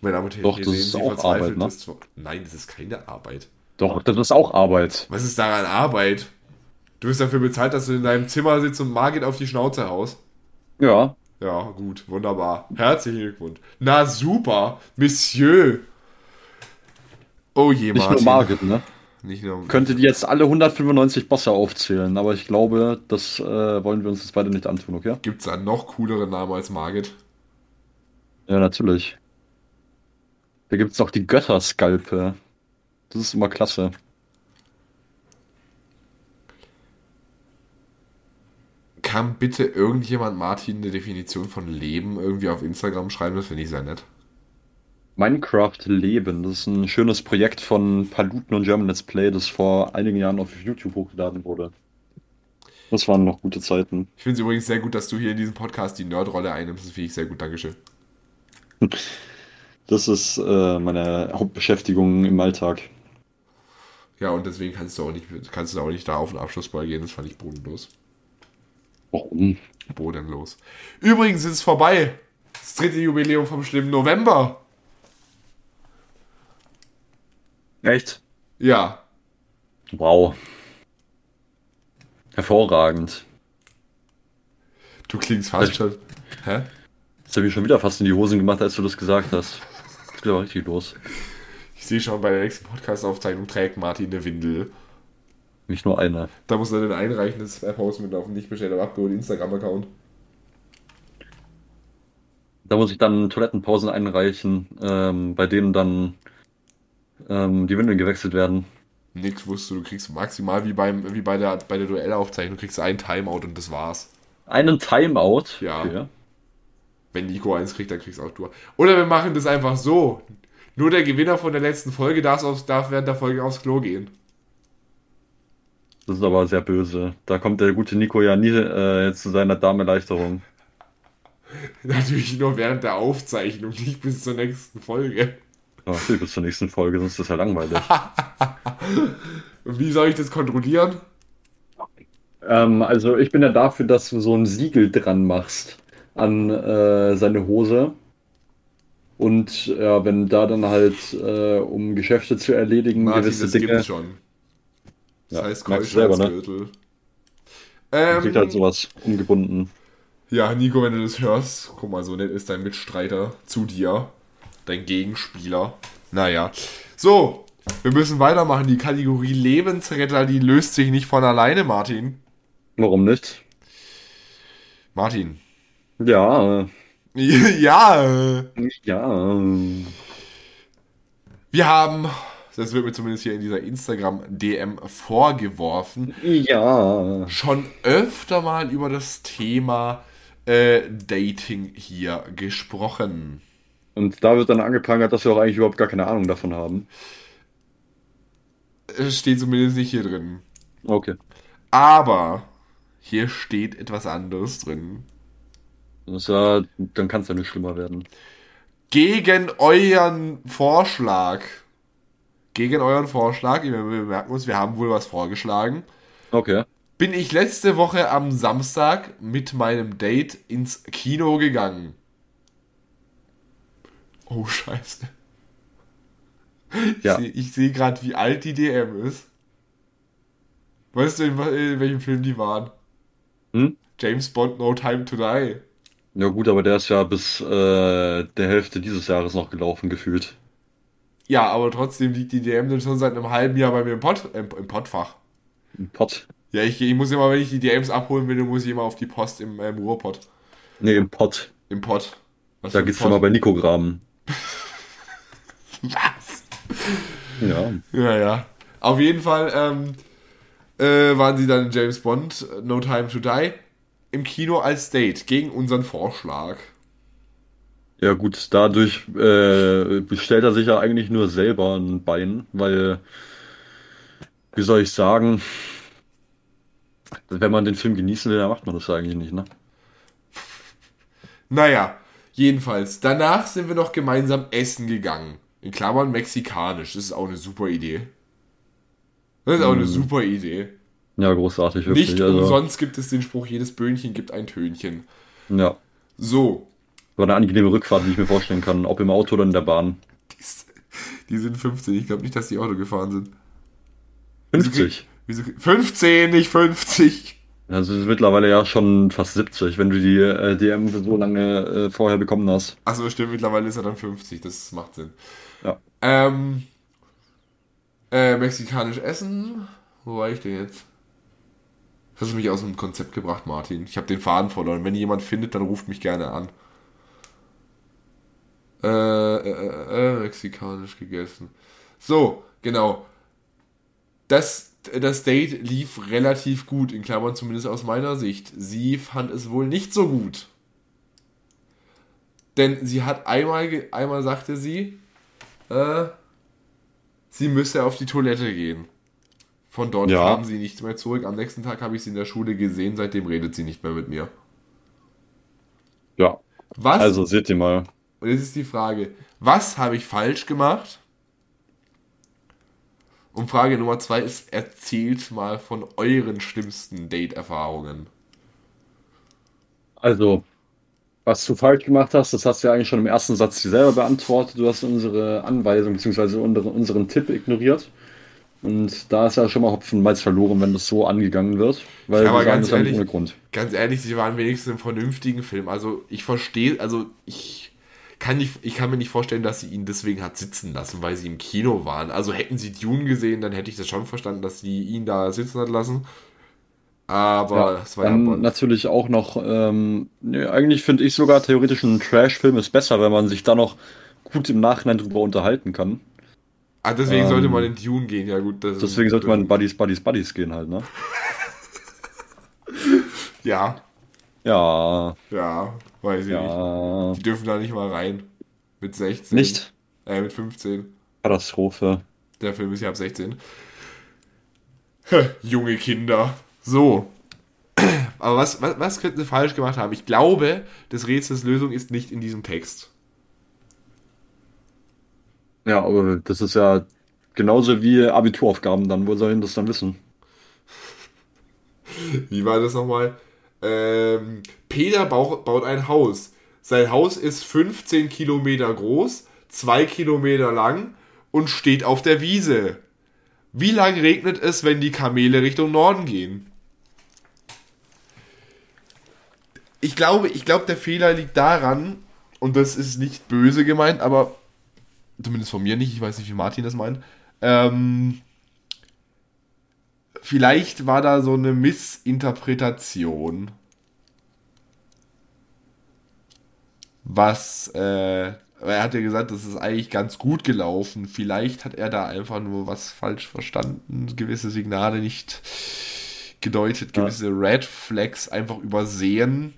Meine Damen und Herren, Doch, das sehen ist auch Arbeit, ne? Zwo- Nein, das ist keine Arbeit. Doch, das ist auch Arbeit. Was ist daran Arbeit? Du bist dafür bezahlt, dass du in deinem Zimmer sitzt und Margit auf die Schnauze haust. Ja. Ja, gut, wunderbar. Herzlichen Glückwunsch. Na super, Monsieur. Oh je, Nicht Martin. nur Margit, ne? Nicht nur. Könnte die jetzt alle 195 Bosse aufzählen, aber ich glaube, das äh, wollen wir uns jetzt beide nicht antun, okay? Gibt es einen noch cooleren Namen als Margit? Ja, natürlich. Da gibt's noch die Götterskalpe. Das ist immer klasse. Kann bitte irgendjemand Martin eine Definition von Leben irgendwie auf Instagram schreiben? Das finde ich sehr nett. Minecraft Leben, das ist ein schönes Projekt von Paluten und German Let's Play, das vor einigen Jahren auf YouTube hochgeladen wurde. Das waren noch gute Zeiten. Ich finde es übrigens sehr gut, dass du hier in diesem Podcast die Nerdrolle einnimmst. Das finde ich sehr gut. Dankeschön. Das ist äh, meine Hauptbeschäftigung im Alltag. Ja, und deswegen kannst du auch nicht, kannst du auch nicht da auf den Abschlussball gehen. Das fand ich bodenlos. Warum? Bodenlos. Übrigens ist es vorbei. Das dritte Jubiläum vom schlimmen November. Echt? Ja. Wow. Hervorragend. Du klingst fast schon. Hä? Jetzt habe ich schon wieder fast in die Hosen gemacht, als du das gesagt hast. Das geht aber richtig los. Ich sehe schon, bei der nächsten Podcast-Aufzeichnung trägt Martin eine Windel. Nicht nur eine. Da muss er den einreichen, das posten mit auf dem nicht bestellt, aber abgeholt Instagram-Account. Da muss ich dann Toilettenpausen einreichen, ähm, bei denen dann ähm, die Windeln gewechselt werden. Nix wusste, du kriegst maximal wie, beim, wie bei der, bei der Duellaufzeichnung, kriegst du einen Timeout und das war's. Einen Timeout. Ja. Okay. Wenn Nico eins kriegt, dann kriegst auch du. Oder wir machen das einfach so. Nur der Gewinner von der letzten Folge darf, darf während der Folge aufs Klo gehen. Das ist aber sehr böse. Da kommt der gute Nico ja nie äh, zu seiner Darmerleichterung. Natürlich nur während der Aufzeichnung, nicht bis zur nächsten Folge. Okay, bis zur nächsten Folge, sonst ist das ja langweilig. Und wie soll ich das kontrollieren? ähm, also ich bin ja dafür, dass du so ein Siegel dran machst an äh, seine Hose. Und ja, wenn da dann halt, äh, um Geschäfte zu erledigen, Martin, gewisse das Dinge. gibt's schon. Das Ja, heißt du selber, ne? Keuschheitsgürtel. Kriegt halt Ähm, sowas umgebunden. ja, Nico, wenn du das hörst, guck mal, so nett ist dein Mitstreiter zu dir. Dein Gegenspieler. Naja. So, wir müssen weitermachen. Die Kategorie Lebensretter, die löst sich nicht von alleine, Martin. Warum nicht? Martin. Ja, ja, ja. wir haben, das wird mir zumindest hier in dieser Instagram-DM vorgeworfen, Ja. schon öfter mal über das Thema äh, Dating hier gesprochen. Und da wird dann angeprangert, dass wir auch eigentlich überhaupt gar keine Ahnung davon haben. Es steht zumindest nicht hier drin. Okay. Aber hier steht etwas anderes drin. Das dann kann es ja nicht schlimmer werden. Gegen euren Vorschlag. Gegen euren Vorschlag, wir merken uns, wir haben wohl was vorgeschlagen. Okay. Bin ich letzte Woche am Samstag mit meinem Date ins Kino gegangen. Oh, scheiße. Ja. Ich sehe seh gerade, wie alt die DM ist. Weißt du, in, in welchem Film die waren? Hm? James Bond, No Time to Die. Ja gut, aber der ist ja bis äh, der Hälfte dieses Jahres noch gelaufen, gefühlt. Ja, aber trotzdem liegt die DM dann schon seit einem halben Jahr bei mir im, Pod, im, im Podfach. Ein Pott. Ja, ich, ich muss immer, wenn ich die DMs abholen will, muss ich immer auf die Post im, im Ruhrpott. Nee, im Pott. Im Pod. Was Da geht's Pod? immer bei Nico graben. Was? Ja. Ja, ja. Auf jeden Fall ähm, äh, waren sie dann in James Bond, No Time to Die, im Kino als Date gegen unseren Vorschlag. Ja gut, dadurch äh, bestellt er sich ja eigentlich nur selber ein Bein, weil, wie soll ich sagen, wenn man den Film genießen will, dann macht man das ja eigentlich nicht, ne? Naja, jedenfalls. Danach sind wir noch gemeinsam essen gegangen. In Klammern mexikanisch. Das ist auch eine super Idee. Das ist auch eine super Idee. Ja, großartig, wirklich. Nicht also, umsonst gibt es den Spruch, jedes Böhnchen gibt ein Tönchen. ja, So, war eine angenehme Rückfahrt, die ich mir vorstellen kann, ob im Auto oder in der Bahn. die sind 15. Ich glaube nicht, dass die Auto gefahren sind. 50. Wieso, 15, nicht 50. Also ist mittlerweile ja schon fast 70, wenn du die äh, DM so lange äh, vorher bekommen hast. Achso, stimmt, mittlerweile ist er dann 50. Das macht Sinn. Ja. Ähm, äh, mexikanisch essen. Wo war ich denn jetzt? Das hast du mich aus dem Konzept gebracht, Martin. Ich habe den Faden verloren. Wenn jemand findet, dann ruft mich gerne an. Äh, äh, äh, äh, mexikanisch gegessen. So, genau. Das, das Date lief relativ gut, in Klammern zumindest aus meiner Sicht. Sie fand es wohl nicht so gut. Denn sie hat einmal, einmal sagte sie, äh, sie müsse auf die Toilette gehen. Von dort Ja. kam sie nicht mehr zurück. Am nächsten Tag habe ich sie in der Schule gesehen, seitdem redet sie nicht mehr mit mir. Ja. Was? Also seht ihr mal. Und jetzt ist die Frage, was habe ich falsch gemacht? Und Frage Nummer zwei ist, erzählt mal von euren schlimmsten Date-Erfahrungen. Also, was du falsch gemacht hast, das hast du ja eigentlich schon im ersten Satz dir selber beantwortet. Du hast unsere Anweisung bzw. unseren, unseren Tipp ignoriert. Und da ist ja schon mal Hopfen und Malz verloren, wenn das so angegangen wird. Weil Ja, aber wir ganz ehrlich- ohne Grund. Ganz ehrlich, sie waren wenigstens im vernünftigen Film. Also ich verstehe, also ich kann, nicht, ich kann mir nicht vorstellen, dass sie ihn deswegen hat sitzen lassen, weil sie im Kino waren. Also hätten sie Dune gesehen, dann hätte ich das schon verstanden, dass sie ihn da sitzen hat lassen. Aber Ja, es war ja dann Bond. natürlich auch noch, ähm, nee, eigentlich finde ich sogar theoretisch ein Trash-Film ist besser, wenn man sich da noch gut im Nachhinein drüber unterhalten kann. Ah, deswegen sollte ähm, man in Dune gehen, ja gut. Deswegen sollte man in Buddies, Buddies, Buddies gehen halt, ne? Ja, Ja, ja, weiß ich nicht. ja, Die dürfen da nicht mal rein. Mit 16. nicht. Äh, mit 15. Katastrophe. Der Film ist ja ab 16. Junge Kinder. So. Aber was, was, was könnten sie falsch gemacht haben? Ich glaube, des Rätsels Lösung ist nicht in diesem Text. Ja, aber das ist ja genauso wie Abituraufgaben dann. Wo sollen das dann wissen? Wie war das nochmal? Ähm, Peter bau, baut ein Haus. Sein Haus ist 15 Kilometer groß, 2 Kilometer lang und steht auf der Wiese. Wie lang regnet es, wenn die Kamele Richtung Norden gehen? Ich glaube, ich glaube, der Fehler liegt daran, und das ist nicht böse gemeint, aber zumindest von mir nicht, ich weiß nicht, wie Martin das meint. Ähm, vielleicht war da so eine Missinterpretation. Was, äh, er hat ja gesagt, das ist eigentlich ganz gut gelaufen. Vielleicht hat er da einfach nur was falsch verstanden, gewisse Signale nicht gedeutet, gewisse ja. Red Flags einfach übersehen.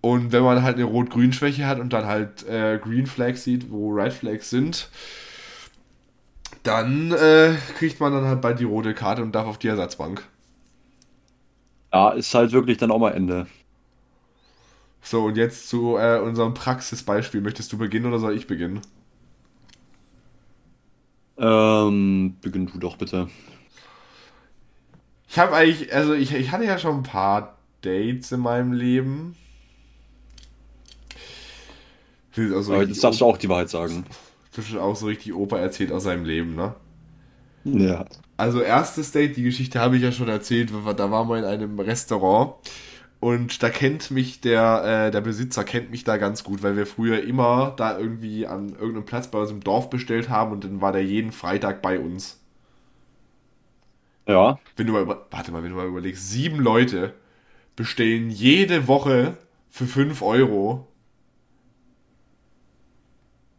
Und wenn man halt eine Rot-Grün-Schwäche hat und dann halt äh, Green Flags sieht, wo Red Flags sind, dann äh, kriegt man dann halt bald die rote Karte und darf auf die Ersatzbank. Ja, ist halt wirklich dann auch mal Ende. So, und jetzt zu äh, unserem Praxisbeispiel. Möchtest du beginnen oder soll ich beginnen? Ähm, beginn du doch bitte. Ich habe eigentlich, also ich, ich hatte ja schon ein paar Dates in meinem Leben. Also Aber jetzt darfst du auch die Wahrheit sagen. Das ist auch so richtig Opa erzählt aus seinem Leben, ne? Ja. Also erstes Date, die Geschichte habe ich ja schon erzählt, da waren wir in einem Restaurant und da kennt mich der, äh, der Besitzer kennt mich da ganz gut, weil wir früher immer da irgendwie an irgendeinem Platz bei uns im Dorf bestellt haben und dann war der jeden Freitag bei uns. Ja. Wenn du mal, warte mal, wenn du mal überlegst, sieben Leute bestellen jede Woche für fünf Euro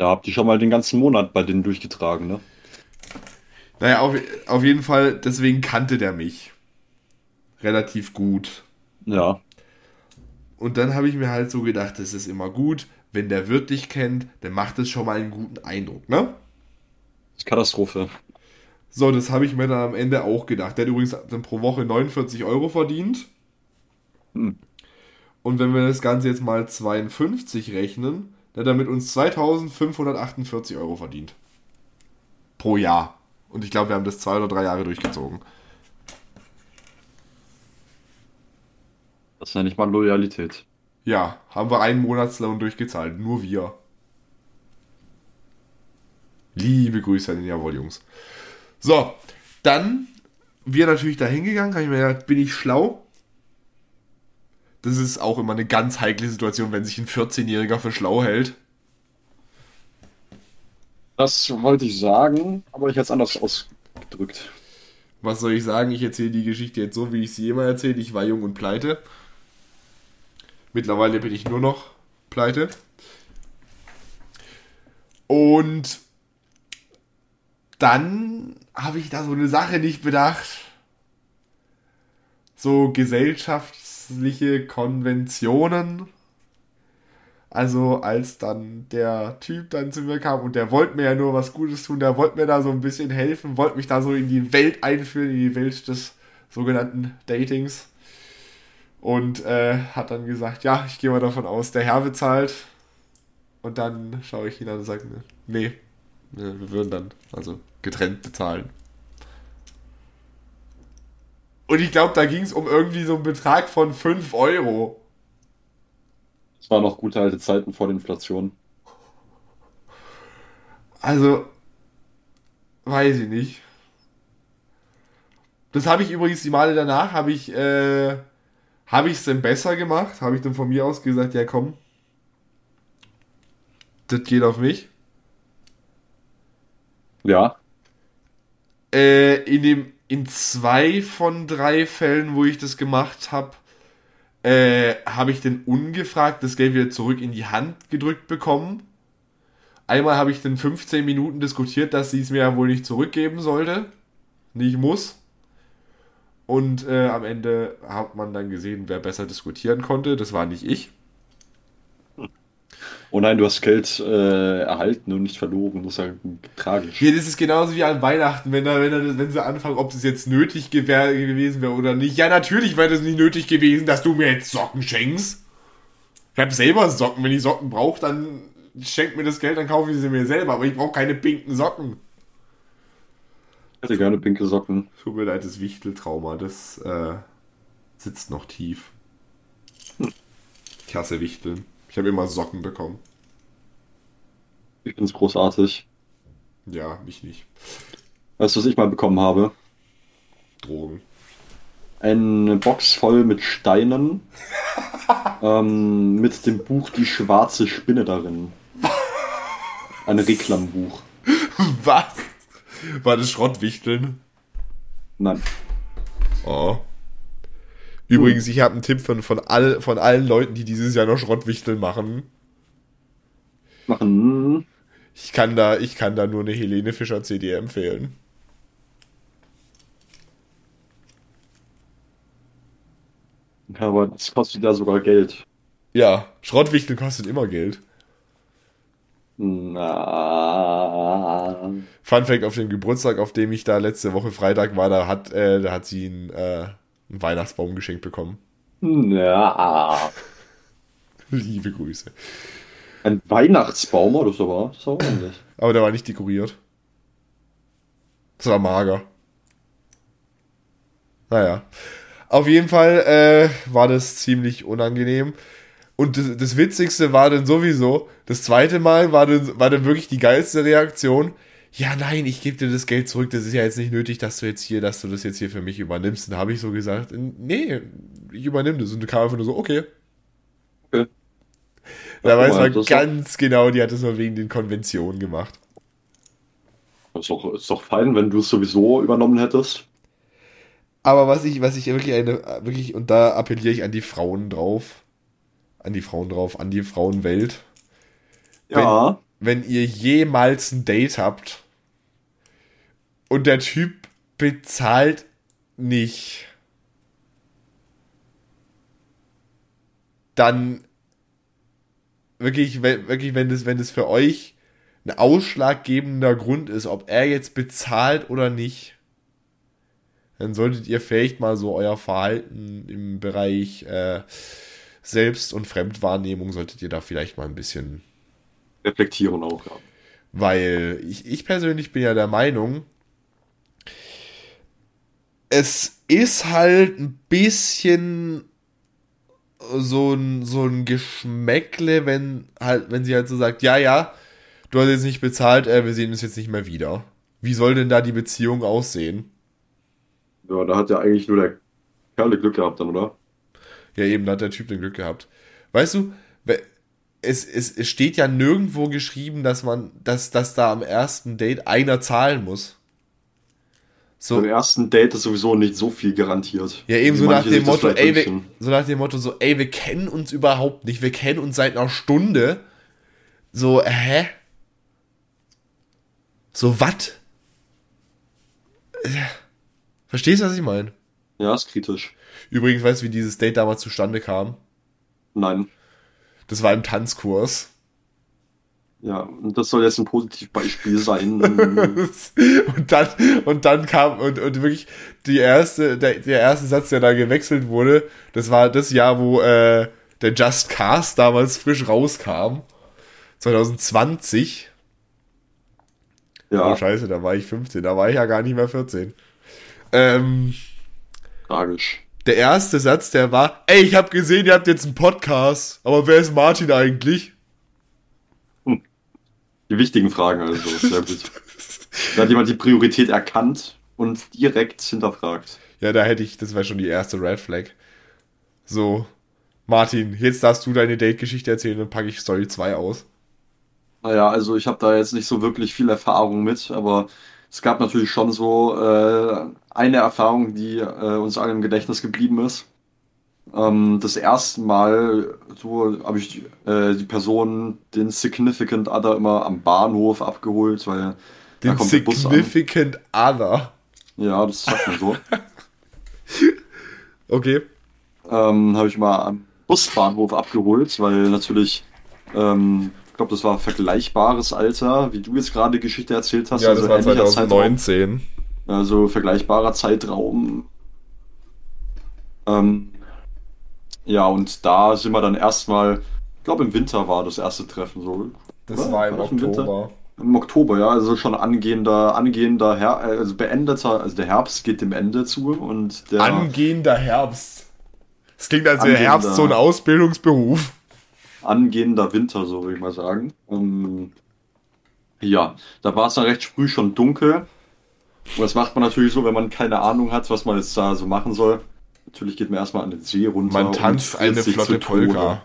da habt ihr schon mal den ganzen Monat bei denen durchgetragen, ne? Naja, auf, auf jeden Fall, deswegen kannte der mich. Relativ gut. Ja. Und dann habe ich mir halt so gedacht, das ist immer gut, wenn der Wirt dich kennt, dann macht es schon mal einen guten Eindruck, ne? Katastrophe. So, das habe ich mir dann am Ende auch gedacht. Der hat übrigens dann pro Woche 49 Euro verdient. Hm. Und wenn wir das Ganze jetzt mal 52 rechnen, der hat damit uns 2548 Euro verdient. Pro Jahr. Und ich glaube, wir haben das zwei oder drei Jahre durchgezogen. Das ja nicht mal Loyalität. Ja, haben wir einen Monatslohn durchgezahlt. Nur wir. Liebe Grüße an den Jawohl, Jungs. So, dann wir natürlich da hingegangen, habe ich mir gedacht, bin ich schlau? Das ist auch immer eine ganz heikle Situation, wenn sich ein 14-Jähriger für schlau hält. Das wollte ich sagen, aber ich hätte es anders ausgedrückt. Was soll ich sagen? Ich erzähle die Geschichte jetzt so, wie ich sie immer erzähle. Ich war jung und pleite. Mittlerweile bin ich nur noch pleite. Und dann habe ich da so eine Sache nicht bedacht. So Gesellschafts gesetzliche Konventionen. Also als dann der Typ dann zu mir kam und der wollte mir ja nur was Gutes tun, der wollte mir da so ein bisschen helfen, wollte mich da so in die Welt einführen, in die Welt des sogenannten Datings. Und äh, hat dann gesagt, ja, ich gehe mal davon aus, der Herr bezahlt. Und dann schaue ich ihn an und sage, nee, wir würden dann also getrennt bezahlen. Und ich glaube, da ging es um irgendwie so einen Betrag von 5 Euro. Das waren noch gute alte Zeiten vor der Inflation. Also, weiß ich nicht. Das habe ich übrigens die Male danach, habe ich, äh, habe ich es denn besser gemacht? Habe ich dann von mir aus gesagt, ja komm, das geht auf mich. Ja. Äh, in dem in zwei von drei Fällen, wo ich das gemacht habe, äh, habe ich den ungefragt das Geld wieder zurück in die Hand gedrückt bekommen. Einmal habe ich dann 15 Minuten diskutiert, dass sie es mir ja wohl nicht zurückgeben sollte. Nicht muss. Und äh, am Ende hat man dann gesehen, wer besser diskutieren konnte. Das war nicht ich. Oh nein, du hast Geld äh, erhalten und nicht verloren. Das ist ja tragisch. Ja, das ist genauso wie an Weihnachten, wenn, da, wenn, da, wenn sie anfangen, ob es jetzt nötig gewesen wäre oder nicht. Ja, natürlich wäre das nicht nötig gewesen, dass du mir jetzt Socken schenkst. Ich habe selber Socken. Wenn ich Socken brauche, dann schenkt mir das Geld, dann kaufe ich sie mir selber, aber ich brauche keine pinken Socken. Ich hätte gerne pinke Socken. Tut mir leid, das Wichteltrauma, das äh, sitzt noch tief. Ich hasse Wichteln. Ich habe immer Socken bekommen. Ich finde es großartig. Ja, mich nicht. Weißt du, was ich mal bekommen habe? Drogen. Eine Box voll mit Steinen. ähm, mit dem Buch Die schwarze Spinne darin. Ein Reklambuch. Was? War das Schrottwichteln? Nein. Oh. Übrigens, ich habe einen Tipp von, von, all, von allen Leuten, die dieses Jahr noch Schrottwichteln machen. Machen. Ich kann da, ich kann da nur eine Helene Fischer CD empfehlen. Ja, aber das kostet ja sogar Geld. Ja, Schrottwichteln kostet immer Geld. Na. Fun Fact: Auf dem Geburtstag, auf dem ich da letzte Woche Freitag war, da hat, äh, da hat sie einen, äh, einen Weihnachtsbaum geschenkt bekommen. Na. Liebe Grüße. Ein Weihnachtsbaum, aber, das ist aber ordentlich. Aber der war nicht dekoriert. Das war mager. Naja. Auf jeden Fall äh, war das ziemlich unangenehm. Und das, das Witzigste war dann sowieso, das zweite Mal war dann, war dann wirklich die geilste Reaktion. Ja, nein, ich gebe dir das Geld zurück. Das ist ja jetzt nicht nötig, dass du jetzt hier, dass du das jetzt hier für mich übernimmst. Und dann habe ich so gesagt, nee, ich übernehme das. Und du kam einfach nur so, okay. Okay. Da weiß man ganz genau, die hat das nur wegen den Konventionen gemacht. Ist doch, ist doch fein, wenn du es sowieso übernommen hättest. Aber was ich, was ich wirklich eine, wirklich, und da appelliere ich an die Frauen drauf, an die Frauen drauf, an die Frauenwelt. Ja. Wenn ihr jemals ein Date habt und der Typ bezahlt nicht, dann wirklich, wenn, wirklich, wenn das, wenn das für euch ein ausschlaggebender Grund ist, ob er jetzt bezahlt oder nicht, dann solltet ihr vielleicht mal so euer Verhalten im Bereich äh, Selbst- und Fremdwahrnehmung, solltet ihr da vielleicht mal ein bisschen, Reflektieren auch, ja. weil ich, ich persönlich bin ja der Meinung, es ist halt ein bisschen so ein, so ein Geschmäckle, wenn halt, wenn sie halt so sagt, ja, ja, du hast jetzt nicht bezahlt, äh, wir sehen uns jetzt nicht mehr wieder. Wie soll denn da die Beziehung aussehen? Ja, da hat ja eigentlich nur der Kerl Glück gehabt dann, oder? Ja, eben, da hat der Typ den Glück gehabt. Weißt du, es, es, es steht ja nirgendwo geschrieben, dass man, dass, dass da am ersten Date einer zahlen muss. So, Beim ersten Date ist sowieso nicht so viel garantiert. ja, eben so nach dem Motto, ey, wir, so nach dem Motto, so, ey, wir kennen uns überhaupt nicht, wir kennen uns seit einer Stunde. So, hä? So, wat? Äh, Verstehst du, was ich meine? Ja, ist kritisch. Übrigens, weißt du, wie dieses Date damals zustande kam? Nein. Das war im Tanzkurs. Ja, und das soll jetzt ein Positivbeispiel sein. und dann und dann kam und, und wirklich die erste der, der erste Satz der da gewechselt wurde das war das Jahr wo äh, der Just Cast damals frisch rauskam 2020 oh ja, scheiße da war ich 15 da war ich ja gar nicht mehr 14 ähm, tragisch. Der erste Satz der war ey ich habe gesehen ihr habt jetzt einen Podcast aber wer ist Martin eigentlich Die wichtigen Fragen also. Sehr gut. Da hat jemand die Priorität erkannt und direkt hinterfragt. Ja, da hätte ich, das wäre schon die erste Red Flag. So, Martin, jetzt darfst du deine Date-Geschichte erzählen, dann packe ich Story 2 aus. Naja, also ich habe da jetzt nicht so wirklich viel Erfahrung mit, aber es gab natürlich schon so äh, eine Erfahrung, die äh, uns allen im Gedächtnis geblieben ist. Ähm, das erste Mal so habe ich äh, die Person, den Significant Other, immer am Bahnhof abgeholt, weil da Den kommt der Bus an. Significant Other. Ja, das sagt man so. Okay. ähm, habe ich mal am Busbahnhof abgeholt, weil natürlich, ähm, glaube, das war vergleichbares Alter, wie du jetzt gerade Geschichte erzählt hast. Ja, das war ähnlicher Zeitraum. 2019. Also vergleichbarer Zeitraum. Ähm, ja, und da sind wir dann erstmal, ich glaube im Winter war das erste Treffen so. Das Oder? war im War das im? Oktober. Im Oktober, ja, also schon angehender, angehender Her also beendeter, also der Herbst geht dem Ende zu und der Angehender Herbst. Es klingt, als wäre Herbst so ein Ausbildungsberuf. Angehender Winter, so würde ich mal sagen. Ähm, ja, da war es dann recht früh schon dunkel. Und das macht man natürlich so, wenn man keine Ahnung hat, was man jetzt da so machen soll. Natürlich geht man erstmal an den See runter. Man tanzt eine flotte. Polka.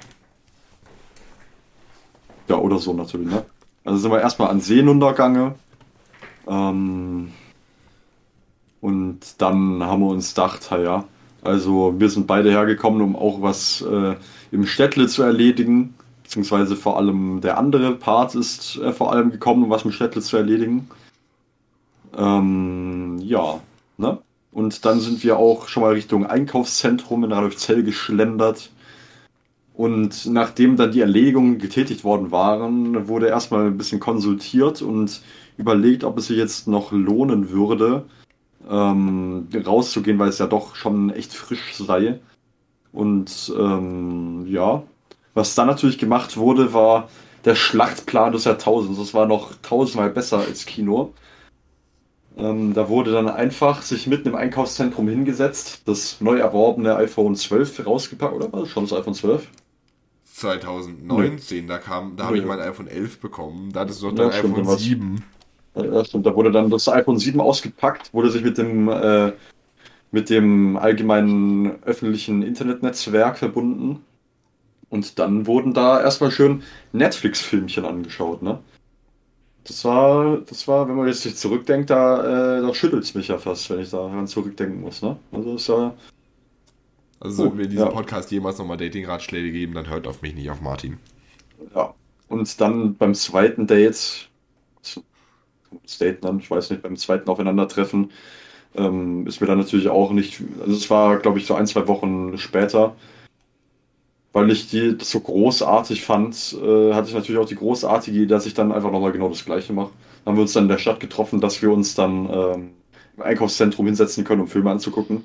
Ja, oder so natürlich, ne? Also sind wir erstmal an Seenuntergange. Ähm, und dann haben wir uns gedacht, ja, also wir sind beide hergekommen, um auch was äh, im Städtle zu erledigen. Beziehungsweise vor allem der andere Part ist äh, vor allem gekommen, um was im Städtle zu erledigen. Ähm, ja, ne? Und dann sind wir auch schon mal Richtung Einkaufszentrum in Radolfzell geschlendert. Und nachdem dann die Erledigungen getätigt worden waren, wurde erstmal ein bisschen konsultiert und überlegt, ob es sich jetzt noch lohnen würde, ähm, rauszugehen, weil es ja doch schon echt frisch sei. Und ähm, ja, was dann natürlich gemacht wurde, war der Schlachtplan des Jahrtausends. Das war noch tausendmal besser als Kino. Ähm, da wurde dann einfach sich mitten im Einkaufszentrum hingesetzt, das neu erworbene iPhone 12 rausgepackt, oder war das schon das iPhone 12? 2019, da kam, da habe ich Ja. mein iPhone 11 bekommen. Da hattest du doch Ja, dein stimmt, iPhone war's- 7. Ja, stimmt. Da wurde dann das iPhone 7 ausgepackt, wurde sich mit dem, äh, mit dem allgemeinen öffentlichen Internetnetzwerk verbunden. Und dann wurden da erstmal schön Netflix-Filmchen angeschaut, ne? Das war, das war, wenn man jetzt sich zurückdenkt, da, äh, da schüttelt es mich ja fast, wenn ich daran zurückdenken muss, ne? Also ist ja, Also Oh, wir in diesem ja. Podcast jemals nochmal Dating-Ratschläge geben, dann hört auf mich nicht auf Martin. ja. Und dann beim zweiten Date, Dann, ich weiß nicht, beim zweiten Aufeinandertreffen, ähm, ist mir dann natürlich auch nicht, also es war, glaube ich, so ein, zwei Wochen später, weil ich die so großartig fand, äh, hatte ich natürlich auch die großartige Idee, dass ich dann einfach nochmal genau das Gleiche mache. Dann haben wir uns dann in der Stadt getroffen, dass wir uns dann ähm, im Einkaufszentrum hinsetzen können, um Filme anzugucken.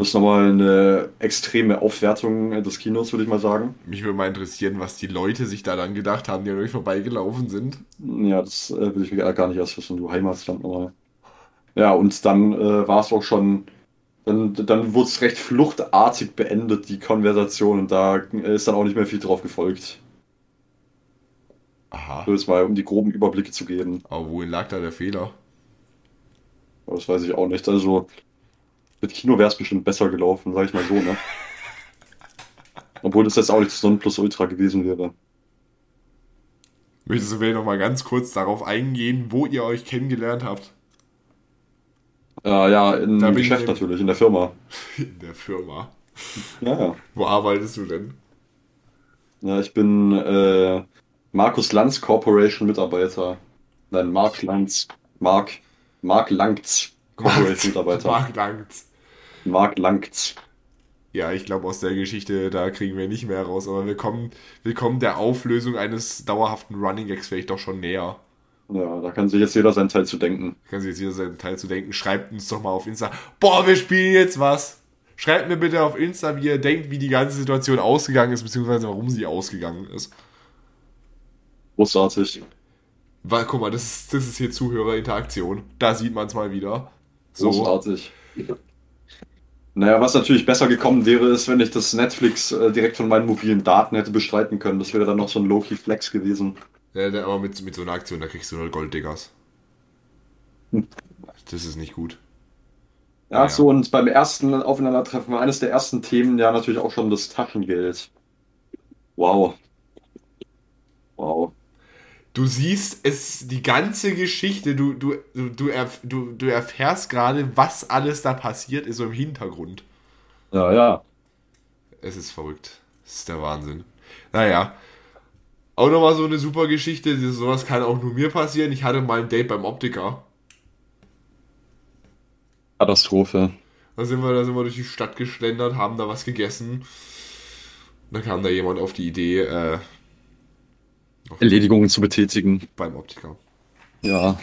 Das ist nochmal eine extreme Aufwertung des Kinos, würde ich mal sagen. Mich würde mal interessieren, was die Leute sich da dann gedacht haben, die an euch vorbeigelaufen sind. Ja, das äh, will ich mir gar nicht erst wissen, du Heimatland nochmal. Ja, und dann äh, war es auch schon, dann, dann wurde es recht fluchtartig beendet, die Konversation, und da äh, ist dann auch nicht mehr viel drauf gefolgt. Aha. So, das mal, um die groben Überblicke zu geben. Aber wohin lag da der Fehler? Das weiß ich auch nicht. Also, mit Kino wäre es bestimmt besser gelaufen, sag ich mal so, ne? Obwohl das jetzt auch nicht das Nonplusultra gewesen wäre. Möchtest du vielleicht noch mal ganz kurz darauf eingehen, wo ihr euch kennengelernt habt? Äh, ja, im Geschäft natürlich, in der Firma. In der Firma. Ja, ja. Wo arbeitest du denn? Ja, ich bin äh, Markus Lanz Corporation Mitarbeiter. Nein, Mark Lanz. Mark. Mark Langz Corporation Mitarbeiter. Mark Langts. Mark Langz. Ja, ich glaube, aus der Geschichte, da kriegen wir nicht mehr raus, aber wir kommen, wir kommen der Auflösung eines dauerhaften Running Gags vielleicht doch schon näher. Ja, da kann sich jetzt jeder seinen Teil zu denken. Kann sich jetzt jeder seinen Teil zu denken. Schreibt uns doch mal auf Insta. Boah, wir spielen jetzt was. Schreibt mir bitte auf Insta, wie ihr denkt, wie die ganze Situation ausgegangen ist, beziehungsweise warum sie ausgegangen ist. Großartig. Weil, guck mal, das ist, das ist hier Zuhörerinteraktion. Da sieht man es mal wieder. So. Großartig. Naja, was natürlich besser gekommen wäre, ist, wenn ich das Netflix äh, direkt von meinen mobilen Daten hätte bestreiten können. Das wäre dann noch so ein Low-Key Flex gewesen. Ja, aber mit, mit so einer Aktion, da kriegst du nur Golddiggers. Das ist nicht gut. Ja, Ja. so und beim ersten Aufeinandertreffen war eines der ersten Themen ja natürlich auch schon das Taschengeld. Wow. Wow. Du siehst es, die ganze Geschichte, du, du, du, erf du, du erfährst gerade, was alles da passiert ist, so im Hintergrund. Ja, ja. Es ist verrückt. Es ist der Wahnsinn. Naja. Auch nochmal so eine super Geschichte. Sowas kann auch nur mir passieren. Ich hatte mal ein Date beim Optiker. Katastrophe. Da sind wir, da sind wir durch die Stadt geschlendert, haben da was gegessen. Und dann kam da jemand auf die Idee, äh, Erledigungen zu betätigen. beim Optiker. Ja,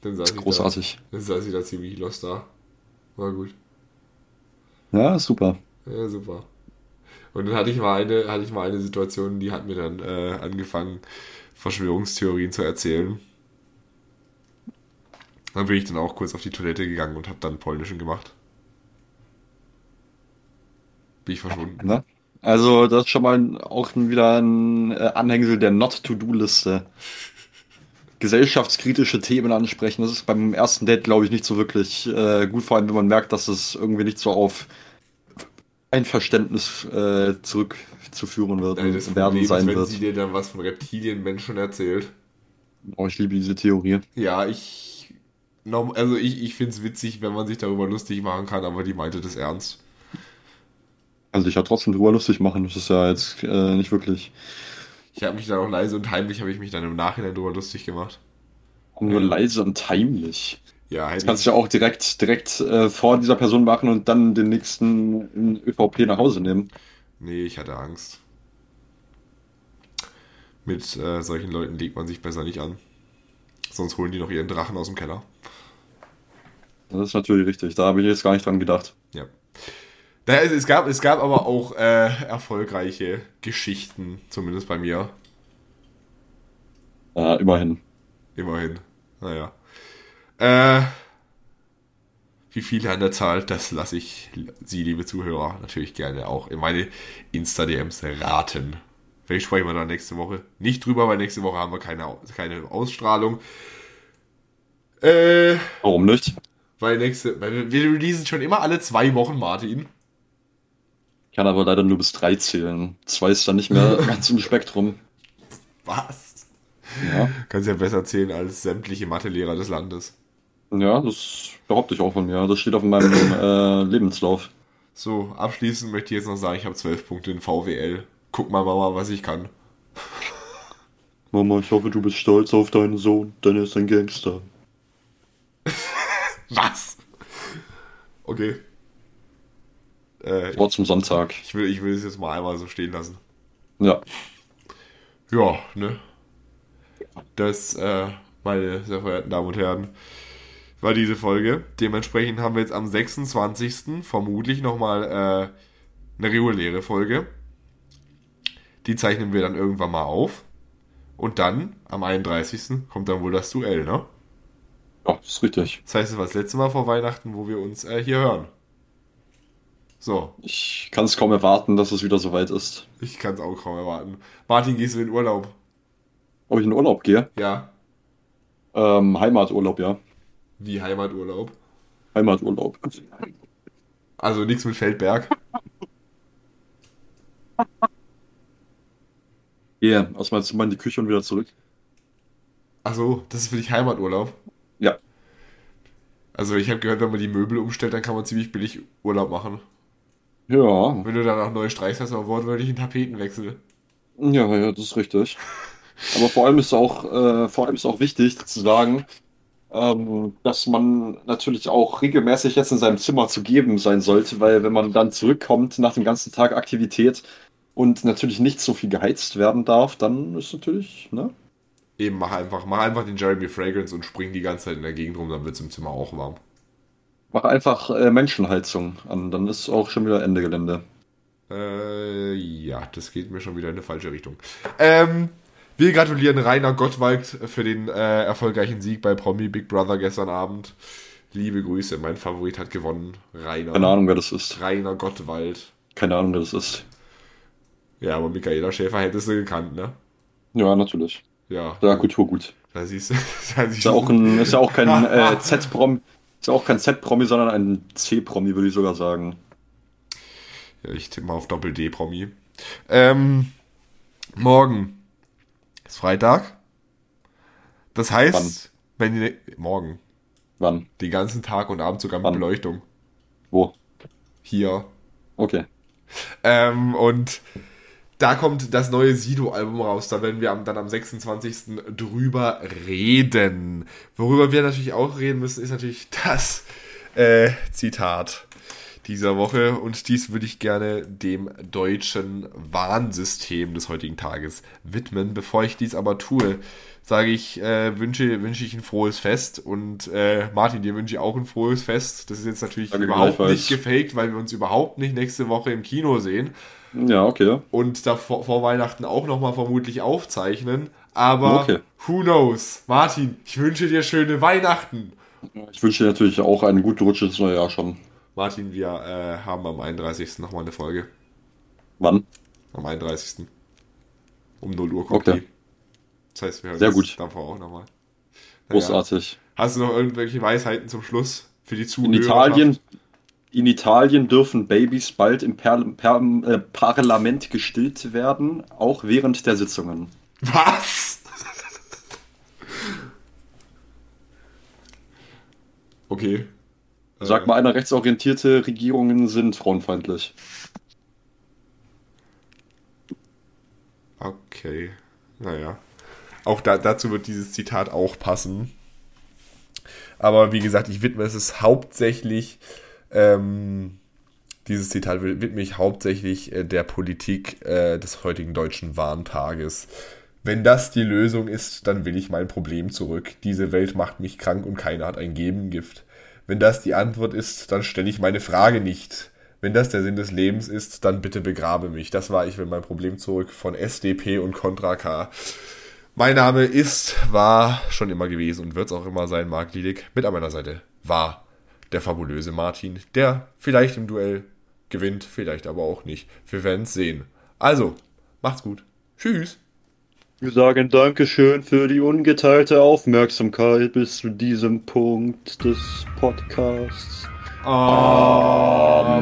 Dann saß, ich großartig. da, dann saß ich da ziemlich lost da. War gut. Ja, super. Ja, super. Und dann hatte ich mal eine, hatte ich mal eine Situation, die hat mir dann äh, angefangen Verschwörungstheorien zu erzählen. Dann bin ich dann auch kurz auf die Toilette gegangen und habe dann Polnischen gemacht. Bin ich verschwunden. Ne? Also, das ist schon mal auch wieder ein äh, Anhängsel der Not-to-Do-Liste. Gesellschaftskritische Themen ansprechen. Das ist beim ersten Date, glaube ich, nicht so wirklich äh, gut, vor allem wenn man merkt, dass es irgendwie nicht so auf Einverständnis äh, zurückzuführen wird Nein, das und Problem werden ist, sein wenn wird. sie dir dann was von Reptilienmenschen erzählt. Oh, ich liebe diese Theorie. Ja, ich. Also ich, ich finde es witzig, wenn man sich darüber lustig machen kann, aber die meinte das ernst. Also ich ja trotzdem drüber lustig machen. Das ist ja jetzt äh, nicht wirklich Ich habe mich dann auch leise und heimlich habe ich mich dann im Nachhinein darüber lustig gemacht. nur leise und heimlich. Ja, Das hätte kannst du ja auch direkt, direkt äh, vor dieser Person machen und dann den nächsten ÖVP nach Hause nehmen. nee, ich hatte Angst. Mit äh, solchen Leuten legt man sich besser nicht an. Sonst holen die noch ihren Drachen aus dem Keller. Das ist natürlich richtig. Da habe ich jetzt gar nicht dran gedacht. Ja. Naja, es, es, gab, es gab aber auch äh, erfolgreiche Geschichten, zumindest bei mir. Äh, immerhin. Immerhin. Naja. Äh, wie viele an der Zahl, das lasse ich Sie, liebe Zuhörer, natürlich gerne auch in meine Insta-DMs raten. Vielleicht sprechen wir dann nächste Woche nicht drüber, weil nächste Woche haben wir keine, keine Ausstrahlung. Äh, Warum nicht? weil nächste, weil wir, wir releasen schon immer alle zwei Wochen, Martin. Ich kann aber leider nur bis drei zählen. Zwei ist dann nicht mehr ganz im Spektrum. Was? Ja, Kannst ja besser zählen als sämtliche Mathelehrer des Landes. ja das behaupte ich auch von mir. Das steht auf meinem äh, Lebenslauf. So, abschließend möchte ich jetzt noch sagen, ich habe zwölf Punkte in VWL. Guck mal, Mama, was ich kann. Mama, ich hoffe, du bist stolz auf deinen Sohn, denn er ist ein Gangster. Was? Okay. Äh, Wort zum Sonntag. ich, will, ich will es jetzt mal einmal so stehen lassen. Ja. Ja, ne? Das, äh, meine sehr verehrten Damen und Herren, war diese Folge. Dementsprechend haben wir jetzt am 26. vermutlich nochmal äh, eine reguläre Folge. Die zeichnen wir dann irgendwann mal auf. Und dann, am 31. kommt dann wohl das Duell, ne? Ja, das ist richtig. Das heißt, es war das letzte Mal vor Weihnachten, wo wir uns äh, hier hören. So, Ich kann es kaum erwarten, dass es wieder soweit ist. ich kann es auch kaum erwarten. Martin, gehst du in Urlaub? Ob ich in Urlaub gehe? Ja. Ähm, Heimaturlaub, ja. Wie Heimaturlaub? Heimaturlaub. Also nichts mit Feldberg. Gehe erstmal jetzt mal in die Küche und wieder zurück. Achso, das ist für dich Heimaturlaub. Ja. Also ich habe gehört, wenn man die Möbel umstellt, dann kann man ziemlich billig Urlaub machen. Ja, Wenn du dann auch neu streichst, hast du auch wortwörtlich einen Tapetenwechsel. ja, ja, das ist richtig. Aber vor allem ist auch, äh, vor allem ist auch wichtig zu sagen, ähm, dass man natürlich auch regelmäßig jetzt in seinem Zimmer zu geben sein sollte, weil wenn man dann zurückkommt nach dem ganzen Tag Aktivität und natürlich nicht so viel geheizt werden darf, dann ist natürlich, ne? Eben, mach einfach, mach einfach den Jeremy Fragrance und spring die ganze Zeit in der Gegend rum, dann wird es im Zimmer auch warm. Mach einfach äh, Menschenheizung an, dann ist auch schon wieder Ende Gelände. Äh, ja, das geht mir schon wieder in eine falsche Richtung. Ähm, wir gratulieren Rainer Gottwald für den äh, erfolgreichen Sieg bei Promi Big Brother gestern Abend. Liebe Grüße, mein Favorit hat gewonnen. Rainer. Keine Ahnung, wer das ist. Rainer Gottwald. Keine Ahnung, wer das ist. Ja, aber Michaela Schäfer hättest du gekannt, ne? Ja, natürlich. Ja, Ja, Kulturgut. da siehst du. Da siehst Ist ja auch, ein, ist ja auch kein äh, Z-Promi, ist ja auch kein Z-Promi, sondern ein C-Promi, würde ich sogar sagen. Ja, ich tippe mal auf Doppel-D-Promi. Ähm, morgen ist Freitag. Das heißt, wenn die, morgen, Wann? den ganzen Tag und Abend sogar mit Wann? Beleuchtung. Wo? Hier. Okay. Ähm, und da kommt das neue Sido-Album raus. Da werden wir am, dann am 26. drüber reden. Worüber wir natürlich auch reden müssen, ist natürlich das äh, Zitat dieser Woche. Und dies würde ich gerne dem deutschen Warnsystem des heutigen Tages widmen. Bevor ich dies aber tue, sage ich, äh, wünsche, wünsche ich ein frohes Fest. Und äh, Martin, dir wünsche ich auch ein frohes Fest. Das ist jetzt natürlich Danke überhaupt nicht gefaked, weil wir uns überhaupt nicht nächste Woche im Kino sehen. Ja, okay. und da vor, vor Weihnachten auch nochmal vermutlich aufzeichnen. Aber Okay. who knows? Martin, ich wünsche dir schöne Weihnachten. Ich wünsche dir natürlich auch eine gute Rutsche ins neue Jahr schon. Martin, wir äh, haben am 31. nochmal eine Folge. Wann? Am 31. Um 0 Uhr kommt Okay. die. Das heißt, wir hören Sehr gut. davor auch nochmal. Großartig. Hast du noch irgendwelche Weisheiten zum Schluss für die Zuhörer? In Italien, in Italien dürfen Babys bald im per per äh, Parlament gestillt werden, auch während der Sitzungen. Was? okay. Sag Äh, mal, einer rechtsorientierte Regierungen sind frauenfeindlich. Okay. Naja. Auch da, dazu wird dieses Zitat auch passen. Aber wie gesagt, ich widme es hauptsächlich, ähm, dieses Zitat wi- widme ich hauptsächlich äh, der Politik äh, des heutigen deutschen Warntages. Wenn das die Lösung ist, dann will ich mein Problem zurück. Diese Welt macht mich krank und keiner hat ein Gegengift. Wenn das die Antwort ist, dann stelle ich meine Frage nicht. Wenn das der Sinn des Lebens ist, dann bitte begrabe mich. Das war ich will mein Problem zurück von SDP und Contra K. Mein Name ist, war schon immer gewesen und wird es auch immer sein, Marc Liedig. Mit an meiner Seite war der fabulöse Martin, der vielleicht im Duell gewinnt, vielleicht aber auch nicht. Wir werden es sehen. Also, macht's gut. Tschüss. Wir sagen Dankeschön für die ungeteilte Aufmerksamkeit bis zu diesem Punkt des Podcasts. Amen.